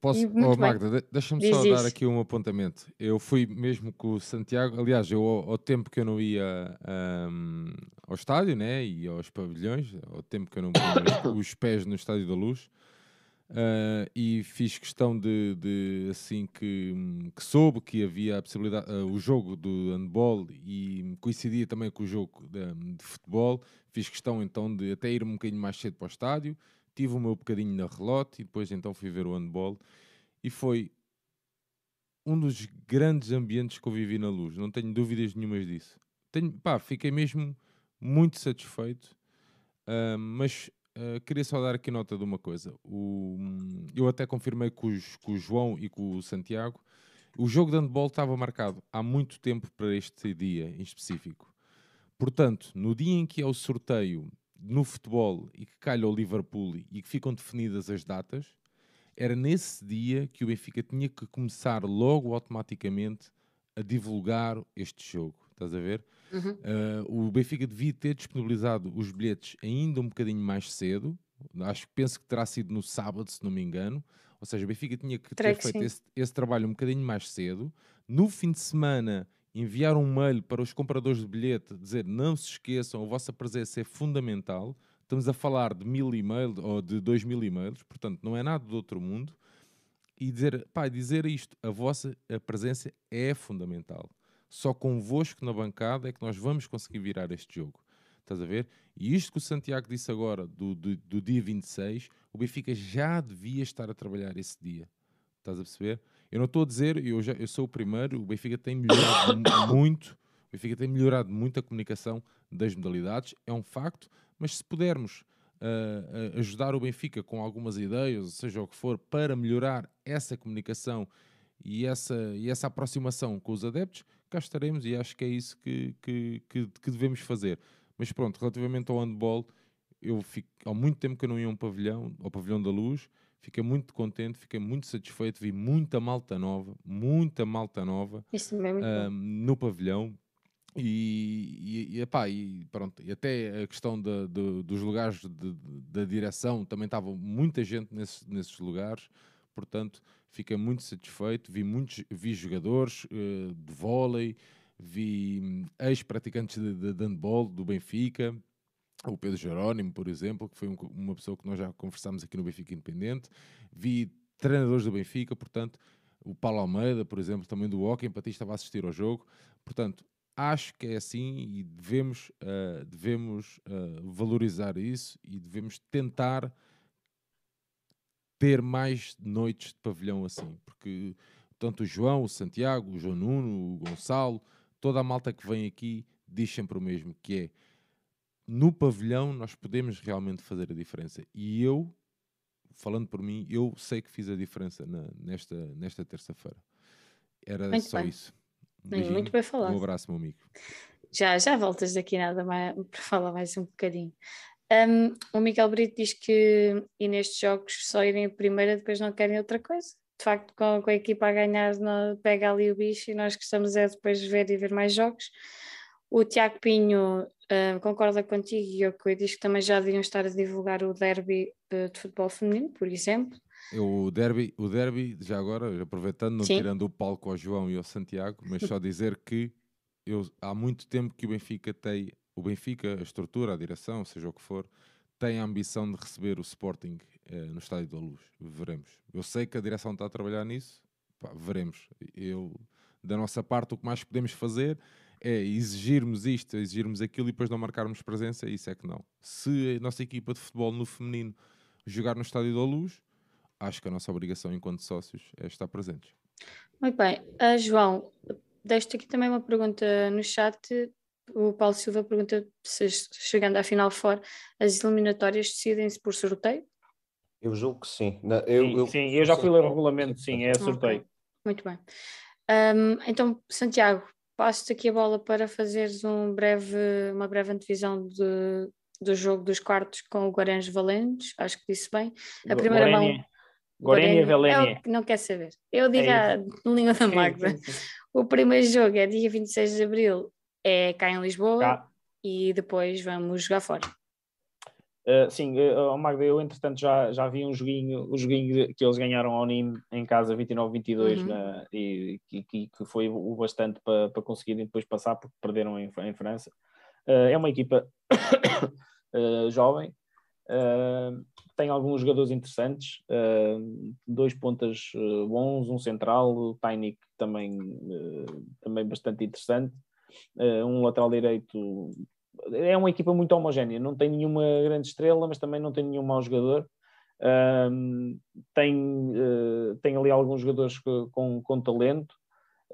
Posso, oh, Magda, deixa-me só dar aqui um apontamento. Eu fui mesmo com o Santiago, aliás, eu, ao, ao tempo que eu não ia um, ao estádio né, e aos pavilhões, ao tempo que eu não punha os pés no Estádio da Luz, uh, e fiz questão de, de assim que, que, soube que havia a possibilidade, uh, o jogo do handball e coincidia também com o jogo de, de futebol, fiz questão então de até ir um bocadinho mais cedo para o estádio, tive o meu bocadinho na relote e depois então fui ver o handball e foi um dos grandes ambientes que eu vivi na luz, não tenho dúvidas nenhumas disso. Tenho, pá, fiquei mesmo muito satisfeito, uh, mas uh, queria só dar aqui nota de uma coisa. O, eu até confirmei com, os, com o João e com o Santiago, o jogo de handball estava marcado há muito tempo para este dia em específico. Portanto, no dia em que é o sorteio no futebol e que calha o Liverpool e que ficam definidas as datas, era nesse dia que o Benfica tinha que começar logo automaticamente a divulgar este jogo. Estás a ver? Uhum. Uh, o Benfica devia ter disponibilizado os bilhetes ainda um bocadinho mais cedo. Acho que penso que terá sido no sábado, se não me engano. Ou seja, o Benfica tinha que ter feito esse, esse, trabalho um bocadinho mais cedo. No fim de semana, enviar um mail para os compradores de bilhete, dizer não se esqueçam, a vossa presença é fundamental. Estamos a falar de mil e-mails ou de dois mil e-mails, portanto não é nada do outro mundo. E dizer, pá, dizer isto, a vossa a presença é fundamental. Só convosco na bancada é que nós vamos conseguir virar este jogo. Estás a ver? E isto que o Santiago disse agora, do, do, do dia 26, o Benfica já devia estar a trabalhar esse dia. Estás a perceber? Eu não estou a dizer, eu, já, eu sou o primeiro, o Benfica tem melhorado muito, o Benfica tem melhorado muito a comunicação das modalidades, é um facto, mas se pudermos uh, ajudar o Benfica com algumas ideias, seja o que for, para melhorar essa comunicação e essa, e essa aproximação com os adeptos, cá estaremos e acho que é isso que, que, que, que devemos fazer. Mas pronto, relativamente ao handball, eu fico, há muito tempo que eu não ia a um pavilhão, ao pavilhão da luz, Fiquei muito contente, fiquei muito satisfeito. Vi muita malta nova, muita malta nova um, no pavilhão. E, e, epá, e, pronto, e até a questão dos lugares da direção também estava muita gente nesse, nesses lugares, portanto fiquei muito satisfeito. Vi muitos vi jogadores uh, de vôlei, vi hum, ex-praticantes de, de, de handball do Benfica, o Pedro Jerónimo, por exemplo, que foi um, uma pessoa que nós já conversámos aqui no Benfica Independente. Vi treinadores do Benfica, portanto, o Paulo Almeida, por exemplo, também do Hockey, empatista, estava a assistir ao jogo. Portanto, acho que é assim e devemos, uh, devemos uh, valorizar isso e devemos tentar ter mais noites de pavilhão assim, porque tanto o João, o Santiago, o João Nuno, o Gonçalo, toda a malta que vem aqui diz sempre o mesmo, que é no pavilhão nós podemos realmente fazer a diferença. E eu, falando por mim, eu sei que fiz a diferença na, nesta, nesta terça-feira. Era muito só bem. isso. Um muito bem falado. Um abraço, meu amigo. Já, já voltas daqui nada mais para falar mais um bocadinho. Um, o Miguel Brito diz que e nestes jogos só irem a primeira, depois não querem outra coisa. De facto, com, com a equipa a ganhar, não, pega ali o bicho e nós gostamos é depois ver e ver mais jogos. O Tiago Pinho uh, concorda contigo e eu diz que também já deviam estar a divulgar o derby uh, de futebol feminino, por exemplo. O derby, o derby, já agora, aproveitando, não Sim. tirando o palco ao João e ao Santiago, mas só dizer que eu, há muito tempo que o Benfica tem, o Benfica, a estrutura, a direção, seja o que for, tem a ambição de receber o Sporting eh, no Estádio da Luz. Veremos. Eu sei que a direção está a trabalhar nisso, Pá, veremos. Eu, da nossa parte, o que mais podemos fazer é exigirmos isto, exigirmos aquilo e depois não marcarmos presença, isso é que não. Se a nossa equipa de futebol no feminino jogar no Estádio da Luz, acho que a nossa obrigação enquanto sócios é estar presentes. Muito bem. Uh, João, deixo aqui também uma pergunta no chat. O Paulo Silva pergunta se chegando à final fora, as eliminatórias decidem-se por sorteio? Eu julgo que sim. Eu, sim, eu, sim, eu já fui ler o regulamento, sim, é sorteio. Okay. Muito bem. Um, então, Santiago, passo-te aqui a bola para fazeres um breve, uma breve antevisão de, do jogo dos quartos com o Guarães Valentes, acho que disse bem. A primeira mão. Gorenia Velenia. É não quer saber. Eu digo é a língua da Magda. O primeiro jogo é dia 26 de Abril, é cá em Lisboa cá. e depois vamos jogar fora. Uh, sim, uh, Magda, eu entretanto já, já vi um joguinho, o joguinho que eles ganharam ao NIM em casa 29-22 uhum. e que, que, foi o bastante para, para conseguirem depois passar porque perderam em, em França. Uh, é uma equipa jovem, tem alguns jogadores interessantes, uh, dois pontas uh, bons, um central, o Tainik também, uh, também bastante interessante, um lateral direito. É uma equipa muito homogénea, não tem nenhuma grande estrela, mas também não tem nenhum mau jogador. tem, tem ali alguns jogadores com, com talento,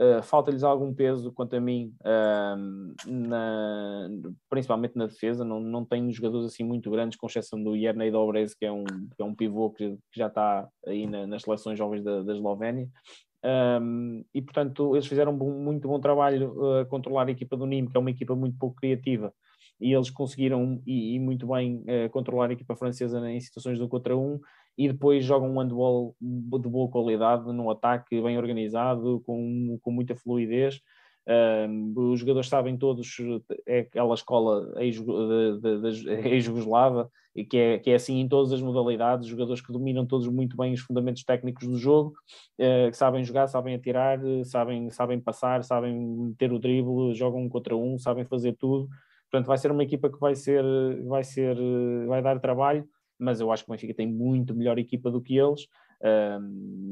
Uh, falta-lhes algum peso, quanto a mim, uh, na, principalmente na defesa. Não, não tem jogadores assim muito grandes, com exceção do Yerney Dobrez, que é um, que é um pivô que, que já está aí na, nas seleções jovens da, da Eslovénia. Um, e portanto, eles fizeram um muito bom trabalho a controlar a equipa do Nîmes, que é uma equipa muito pouco criativa, e eles conseguiram e, e muito bem uh, controlar a equipa francesa em situações de um contra um e depois jogam um handball de boa qualidade, num ataque bem organizado, com, com muita fluidez. Um, os jogadores sabem todos, é aquela escola ex-jugoslava, que é, que é assim em todas as modalidades, jogadores que dominam todos muito bem os fundamentos técnicos do jogo, uh, que sabem jogar, sabem atirar, sabem, sabem passar, sabem meter o drible, jogam um contra um, sabem fazer tudo. Portanto, vai ser uma equipa que vai ser, vai ser, vai dar trabalho, mas eu acho que o Benfica tem muito melhor equipa do que eles.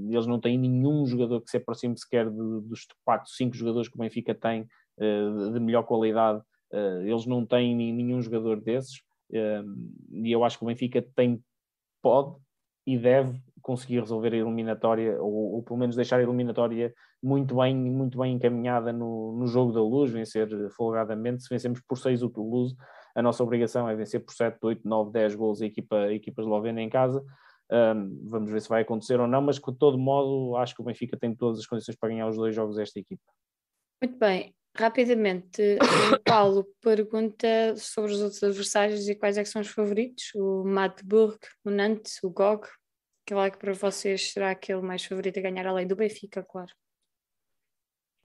Eles não têm nenhum jogador que se aproxime sequer de, dos 4, 5 jogadores que o Benfica tem uh, de melhor qualidade. Uh, eles não têm nenhum jogador desses. E eu acho que o Benfica tem, pode e deve conseguir resolver a eliminatória, ou, ou, pelo menos deixar a eliminatória muito bem, muito bem encaminhada no, no jogo da luz, vencer folgadamente. Se vencemos por 6 o Toulouse, a nossa obrigação é vencer por 7, 8, 9, 10 gols a equipa, a equipa eslovena em casa. Um, vamos ver se vai acontecer ou não, mas de todo modo acho que o Benfica tem todas as condições para ganhar os dois jogos desta equipa. Muito bem, rapidamente, o Paulo pergunta sobre os outros adversários e quais é são os favoritos, o Magdeburg, o Nantes, o GOG, que é que para vocês será aquele mais favorito a ganhar além do Benfica, claro.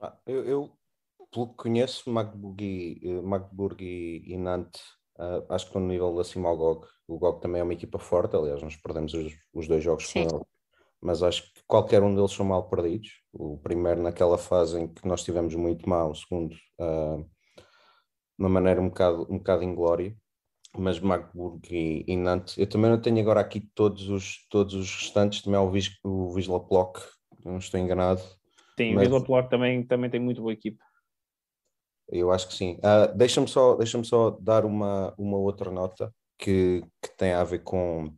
Ah, eu, eu, pelo que conheço, Magdeburg e, eh, Magdeburg e, e Nantes, uh, acho que estão no nível acima ao GOG. O GOG também é uma equipa forte, aliás, nós perdemos os, os dois jogos Sim. com ele, mas acho que qualquer um deles são mal perdidos. O primeiro naquela fase em que nós tivemos muito mal, o segundo uh, de uma maneira um bocado, um bocado inglória. Mas Magdeburg e, e, Nantes, eu também não tenho agora aqui todos os, todos os restantes, também há o, Vis, o Wisla Plock, não estou enganado. Sim, mas... o Wisla Plock também, também tem muito boa equipe. Eu acho que sim. Uh, Deixa-me só, deixa só dar uma, uma outra nota que, que tem a ver com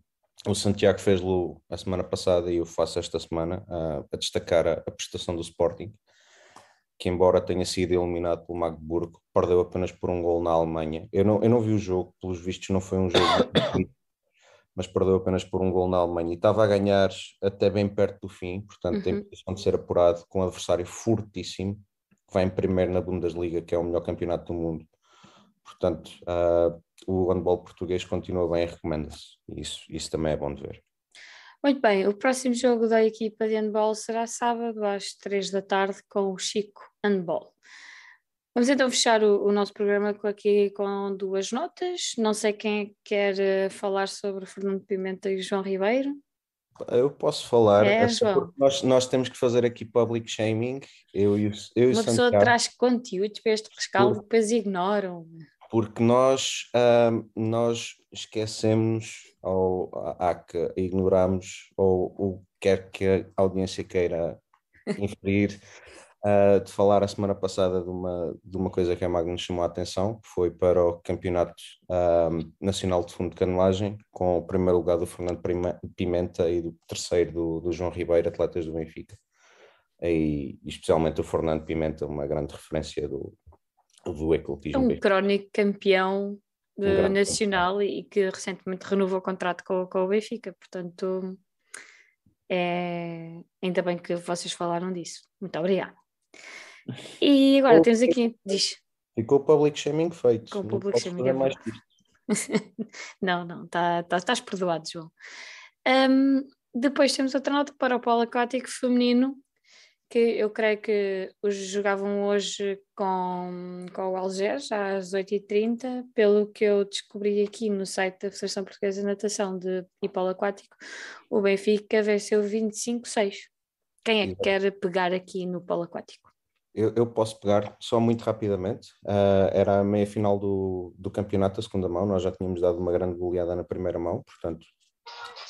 o Santiago fez-lo a semana passada e eu faço esta semana uh, a destacar a, a, prestação do Sporting, que embora tenha sido eliminado pelo Magdeburgo, perdeu apenas por um gol na Alemanha. Eu não, eu não vi o jogo, pelos vistos não foi um jogo mas perdeu apenas por um gol na Alemanha e estava a ganhar até bem perto do fim, portanto uhum. tem posição de ser apurado com um adversário fortíssimo que vai em primeiro na Bundesliga, que é o melhor campeonato do mundo. Portanto, uh, o handball português continua bem e recomenda-se. Isso, isso também é bom de ver. Muito bem, o próximo jogo da equipa de handball será sábado às três da tarde com o Chico Handball. Vamos então fechar o, o, nosso programa aqui com duas notas. Não sei quem é quer eh, falar sobre Fernando Pimenta e João Ribeiro. Eu posso falar, é, é nós, nós temos que fazer aqui public shaming. Eu, eu, eu Uma pessoa traz conteúdos para este rescaldo, depois ignoram. Porque nós, nós esquecemos ou há que ignoramos ou o quer que a audiência queira inferir uh, de falar a semana passada de uma, de uma coisa que a Magno chamou a atenção, que foi para o Campeonato Nacional de Fundo de Canelagem, com o primeiro lugar do Fernando Pimenta e do terceiro do, do João Ribeiro, atletas do Benfica. E, especialmente o Fernando Pimenta, uma grande referência do, do ecletismo. Um crónico campeão um nacional campeão. e que recentemente renovou o contrato com, com o Benfica, portanto é... ainda bem que vocês falaram disso. Muito obrigada. E agora temos aqui, diz. Ficou o public shaming feito. Com o public shaming é mais Não, não, tá, tá, estás perdoado, João. Um, depois temos outra nota para o polo aquático feminino, que eu creio que os jogavam hoje com, com o Algés às 8h30, pelo que eu descobri aqui no site da Federação Portuguesa de Natação de polo aquático, o Benfica venceu 25-6. Quem é que quer pegar aqui no polo aquático? Eu, eu posso pegar só muito rapidamente. Uh, era a meia final do, do campeonato, a segunda mão. Nós já tínhamos dado uma grande goleada na primeira mão, portanto,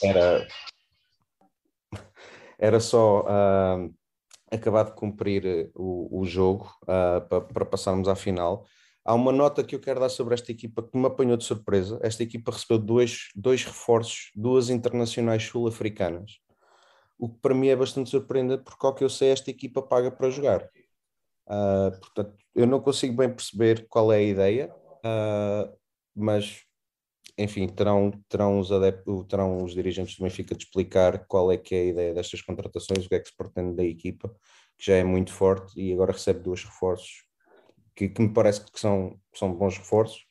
era, era só uh, acabar de cumprir o, o jogo uh, para, para passarmos à final. Há uma nota que eu quero dar sobre esta equipa que me apanhou de surpresa. Esta equipa recebeu dois, dois reforços, duas internacionais sul-africanas o que para mim é bastante surpreendente, porque ao que eu sei, esta equipa paga para jogar. Uh, portanto, eu não consigo bem perceber qual é a ideia, uh, mas enfim, terão, terão, os adeptos, terão os dirigentes do Benfica de explicar qual é que é a ideia destas contratações, o que é que se pretende da equipa, que já é muito forte e agora recebe dois reforços que, que me parece que são, são bons reforços,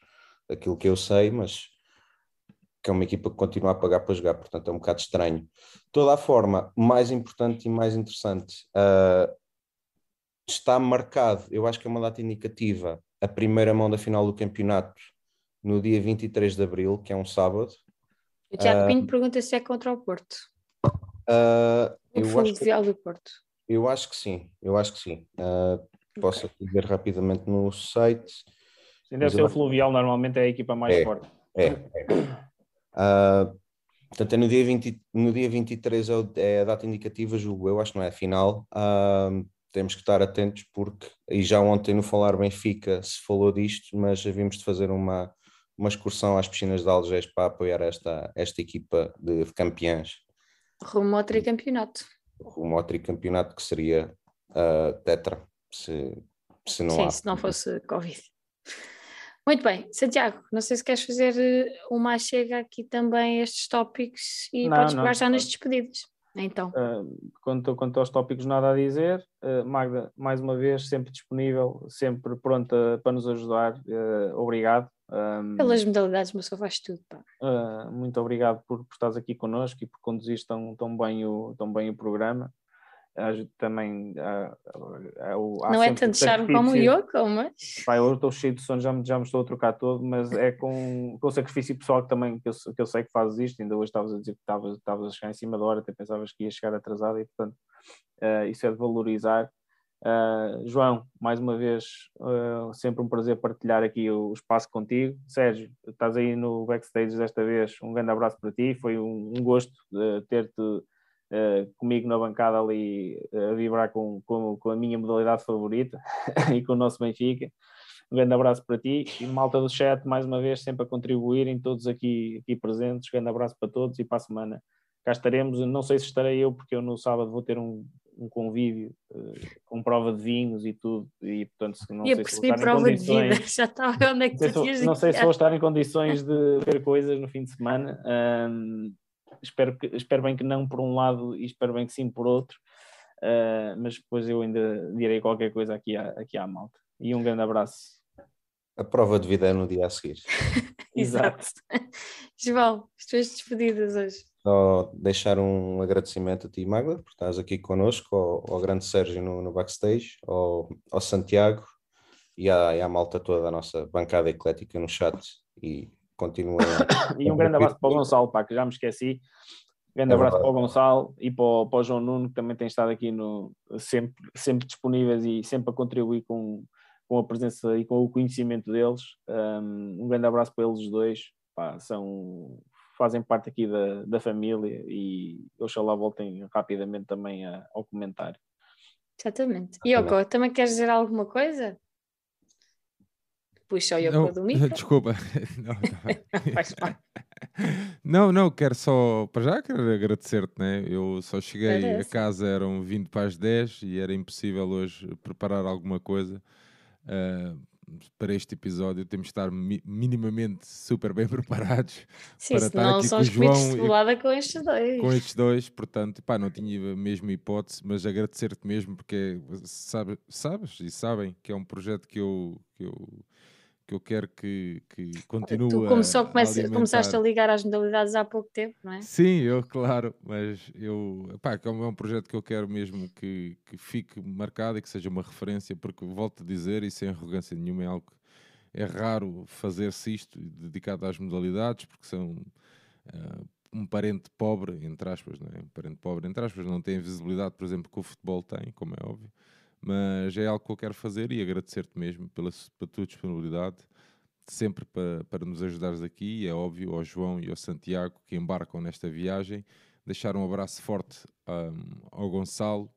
aquilo que eu sei, mas que é uma equipa que continua a pagar para jogar, portanto é um bocado estranho. Toda a forma, mais importante e mais interessante, uh, está marcado, eu acho que é uma data indicativa, a primeira mão da final do campeonato no dia 23 de Abril, que é um sábado. O Tiago uh, Pinto pergunta se é contra o Porto. Uh, o Fluvial do Porto. Eu acho que sim, eu acho que sim. Uh, posso okay. ver rapidamente no site. Sim, deve ser o Fluvial, normalmente é a equipa mais é, forte. É, é. Uh, portanto, é no dia, 20, no dia 23 é, a data indicativa, julgo eu, acho que não é a final. Uh, temos que estar atentos porque, e já ontem no Falar Benfica se falou disto, mas havíamos de fazer uma, uma excursão às piscinas de Algés para apoiar esta, esta equipa de, de campeãs. Rumo ao tricampeonato. Rumo ao tricampeonato que seria uh, tetra, se, se não Sim, há. se não fosse Covid. Muito bem, Santiago, não sei se queres fazer eh, uma chega aqui também a estes tópicos e não, podes pegar já nas despedidas. Então. Uh, quanto, quanto aos tópicos, nada a dizer. Uh, Magda, mais uma vez, sempre disponível, sempre pronta para nos ajudar. Uh, obrigado. Um, Pelas modalidades, mas só faz tudo. Muito obrigado por, por estares aqui connosco e por conduzir tão, tão, bem o, tão bem o programa também há, há não é tanto charme como o Yoko, mas Pai, eu estou cheio de sono, já me, já me estou a trocar todo, mas é com, com o sacrifício pessoal que também que eu, que eu sei que fazes isto, ainda hoje estavas a dizer que estavas, estavas a chegar em cima da hora, até pensavas que ia chegar atrasado e portanto uh, isso é de valorizar. Uh, João, mais uma vez, uh, sempre um prazer partilhar aqui o, o, espaço contigo. Sérgio, estás aí no backstage desta vez, um grande abraço para ti, foi um, um gosto ter-te uh, comigo na bancada ali uh, a vibrar com, com, com, a minha modalidade favorita e com o nosso Benfica. Um grande abraço para ti e malta do chat, mais uma vez, sempre a contribuírem, todos aqui, aqui presentes. Um grande abraço para todos e para a semana cá estaremos. Não sei se estarei eu, porque eu no sábado vou ter um, um convívio uh, com prova de vinhos e tudo, e portanto não e sei se vou estar prova em condições, de vida, já estava onde é que tu Não sei se vou estar em condições de ver coisas no fim de semana. Um, espero, que, espero bem que não por um lado e espero bem que sim por outro, uh, mas depois eu ainda direi qualquer coisa aqui à, aqui à malta. E um grande abraço. a prova de vida é no dia a seguir. Exato. João, as tuas despedidas hoje. Só deixar um agradecimento a ti, Magda, por estás aqui connosco, ao, ao grande Sérgio no, no backstage, ao, ao Santiago e à, e à malta toda da nossa bancada eclética no chat. E continua. e um grande abraço para o Gonçalo, pá, que já me esqueci. Grande é abraço para o Gonçalo e para o, para o, João Nuno, que também tem estado aqui no, sempre, sempre disponíveis e sempre a contribuir com, com a presença e com o conhecimento deles. Um, um grande abraço para eles os dois. Pá, são, fazem parte aqui da, da família e oxalá voltem rapidamente também a, ao comentário. Exatamente. E Yoko, também queres dizer alguma coisa? Puxa o Yoko do micro. Desculpa. Não, não. Faz. Não, não, quero só, para já quero agradecer-te, né? Eu só cheguei a casa, eram 20 para as 10 e era impossível hoje preparar alguma coisa. Uh, para este episódio temos de estar mi minimamente super bem preparados Sim, para estar aqui com o João e, com estes dois. Com estes dois, portanto, pá, não tinha a mesma hipótese, mas agradecer-te mesmo porque sabe, sabes e sabem que é um projeto que eu, que eu que eu quero que, que continue tu começou, comece, começaste a ligar às modalidades há pouco tempo, não é? Sim, eu, claro, mas eu, pá, é um projeto que eu quero mesmo que, que fique marcado e que seja uma referência, porque volto a dizer, e sem arrogância nenhuma, é algo que é raro fazer-se isto dedicado às modalidades, porque são uh, um parente pobre, entre aspas, não é? Um parente pobre, entre aspas, não tem a visibilidade, por exemplo, que o futebol tem, como é óbvio mas é algo que eu quero fazer e agradecer-te mesmo pela, pela tua disponibilidade, sempre para, para nos ajudares aqui, é óbvio, ao João e ao Santiago que embarcam nesta viagem. Deixar um abraço forte um, ao Gonçalo,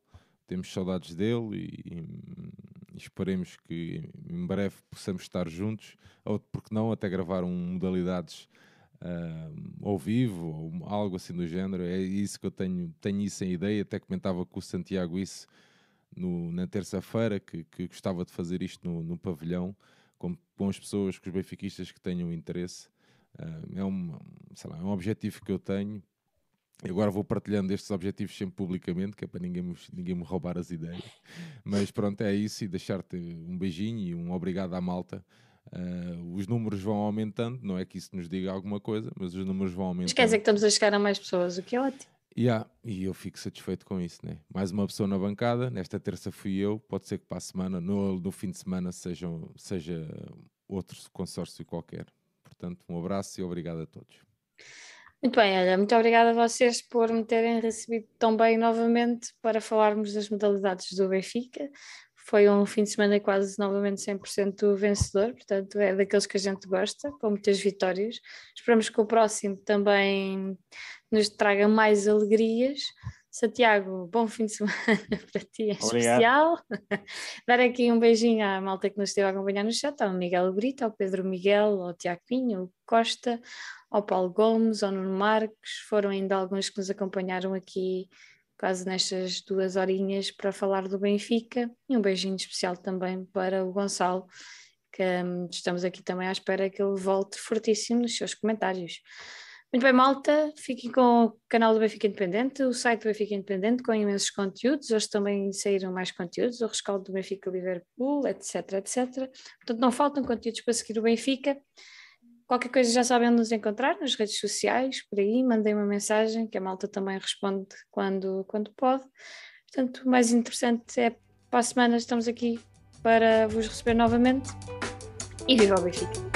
temos saudades dele e, e, esperemos que em breve possamos estar juntos, ou porque não, até gravar um modalidades um, ao vivo ou algo assim do género. É isso que eu tenho, tenho isso em ideia. Até comentava com o Santiago isso no, na terça-feira que, que, gostava de fazer isto no, no pavilhão com, com as pessoas, com os benfiquistas que tenham interesse. Uh, é, um, lá, é um objetivo que eu tenho. E agora vou partilhando estes objetivos sempre publicamente, que é para ninguém me, ninguém me roubar as ideias. Mas pronto, é isso. E deixar-te um beijinho e um obrigado à malta. Uh, os números vão aumentando, não é que isso nos diga alguma coisa, mas os números vão aumentando. Mas quer dizer que estamos a chegar a mais pessoas, o que é ótimo. Yeah, e eu fico satisfeito com isso, né? Mais uma pessoa na bancada, nesta terça fui eu, pode ser que para a semana, no, no fim de semana, sejam, seja outro consórcio qualquer. Portanto, um abraço e obrigado a todos. Muito bem, olha, muito obrigada a vocês por me terem recebido tão bem novamente para falarmos das modalidades do Benfica. Foi um fim de semana quase novamente 100% vencedor, portanto é daqueles que a gente gosta, com muitas vitórias. Esperamos que o próximo também nos traga mais alegrias. Santiago, bom fim de semana para ti, é especial. Dar aqui um beijinho à malta que nos esteve a acompanhar no chat, ao Miguel Brito, ao Pedro Miguel, ao Tiago Pinho, ao Costa, ao Paulo Gomes, ao Nuno Marques, foram ainda alguns que nos acompanharam aqui quase nestas duas horinhas para falar do Benfica e um beijinho especial também para o Gonçalo, que hum, estamos aqui também à espera que ele volte fortíssimo nos seus comentários. Muito bem, malta, fiquem com o canal do Benfica Independente, o site do Benfica Independente com imensos conteúdos, hoje também saíram mais conteúdos, o rescaldo do Benfica Liverpool, etc, etc. Portanto, não faltam conteúdos para seguir o Benfica. Qualquer coisa já sabem nos encontrar, nas redes sociais, por aí, mandem uma mensagem que a malta também responde quando, quando pode. Portanto, o mais interessante é para a semana estamos aqui para vos receber novamente e viva o Benfica!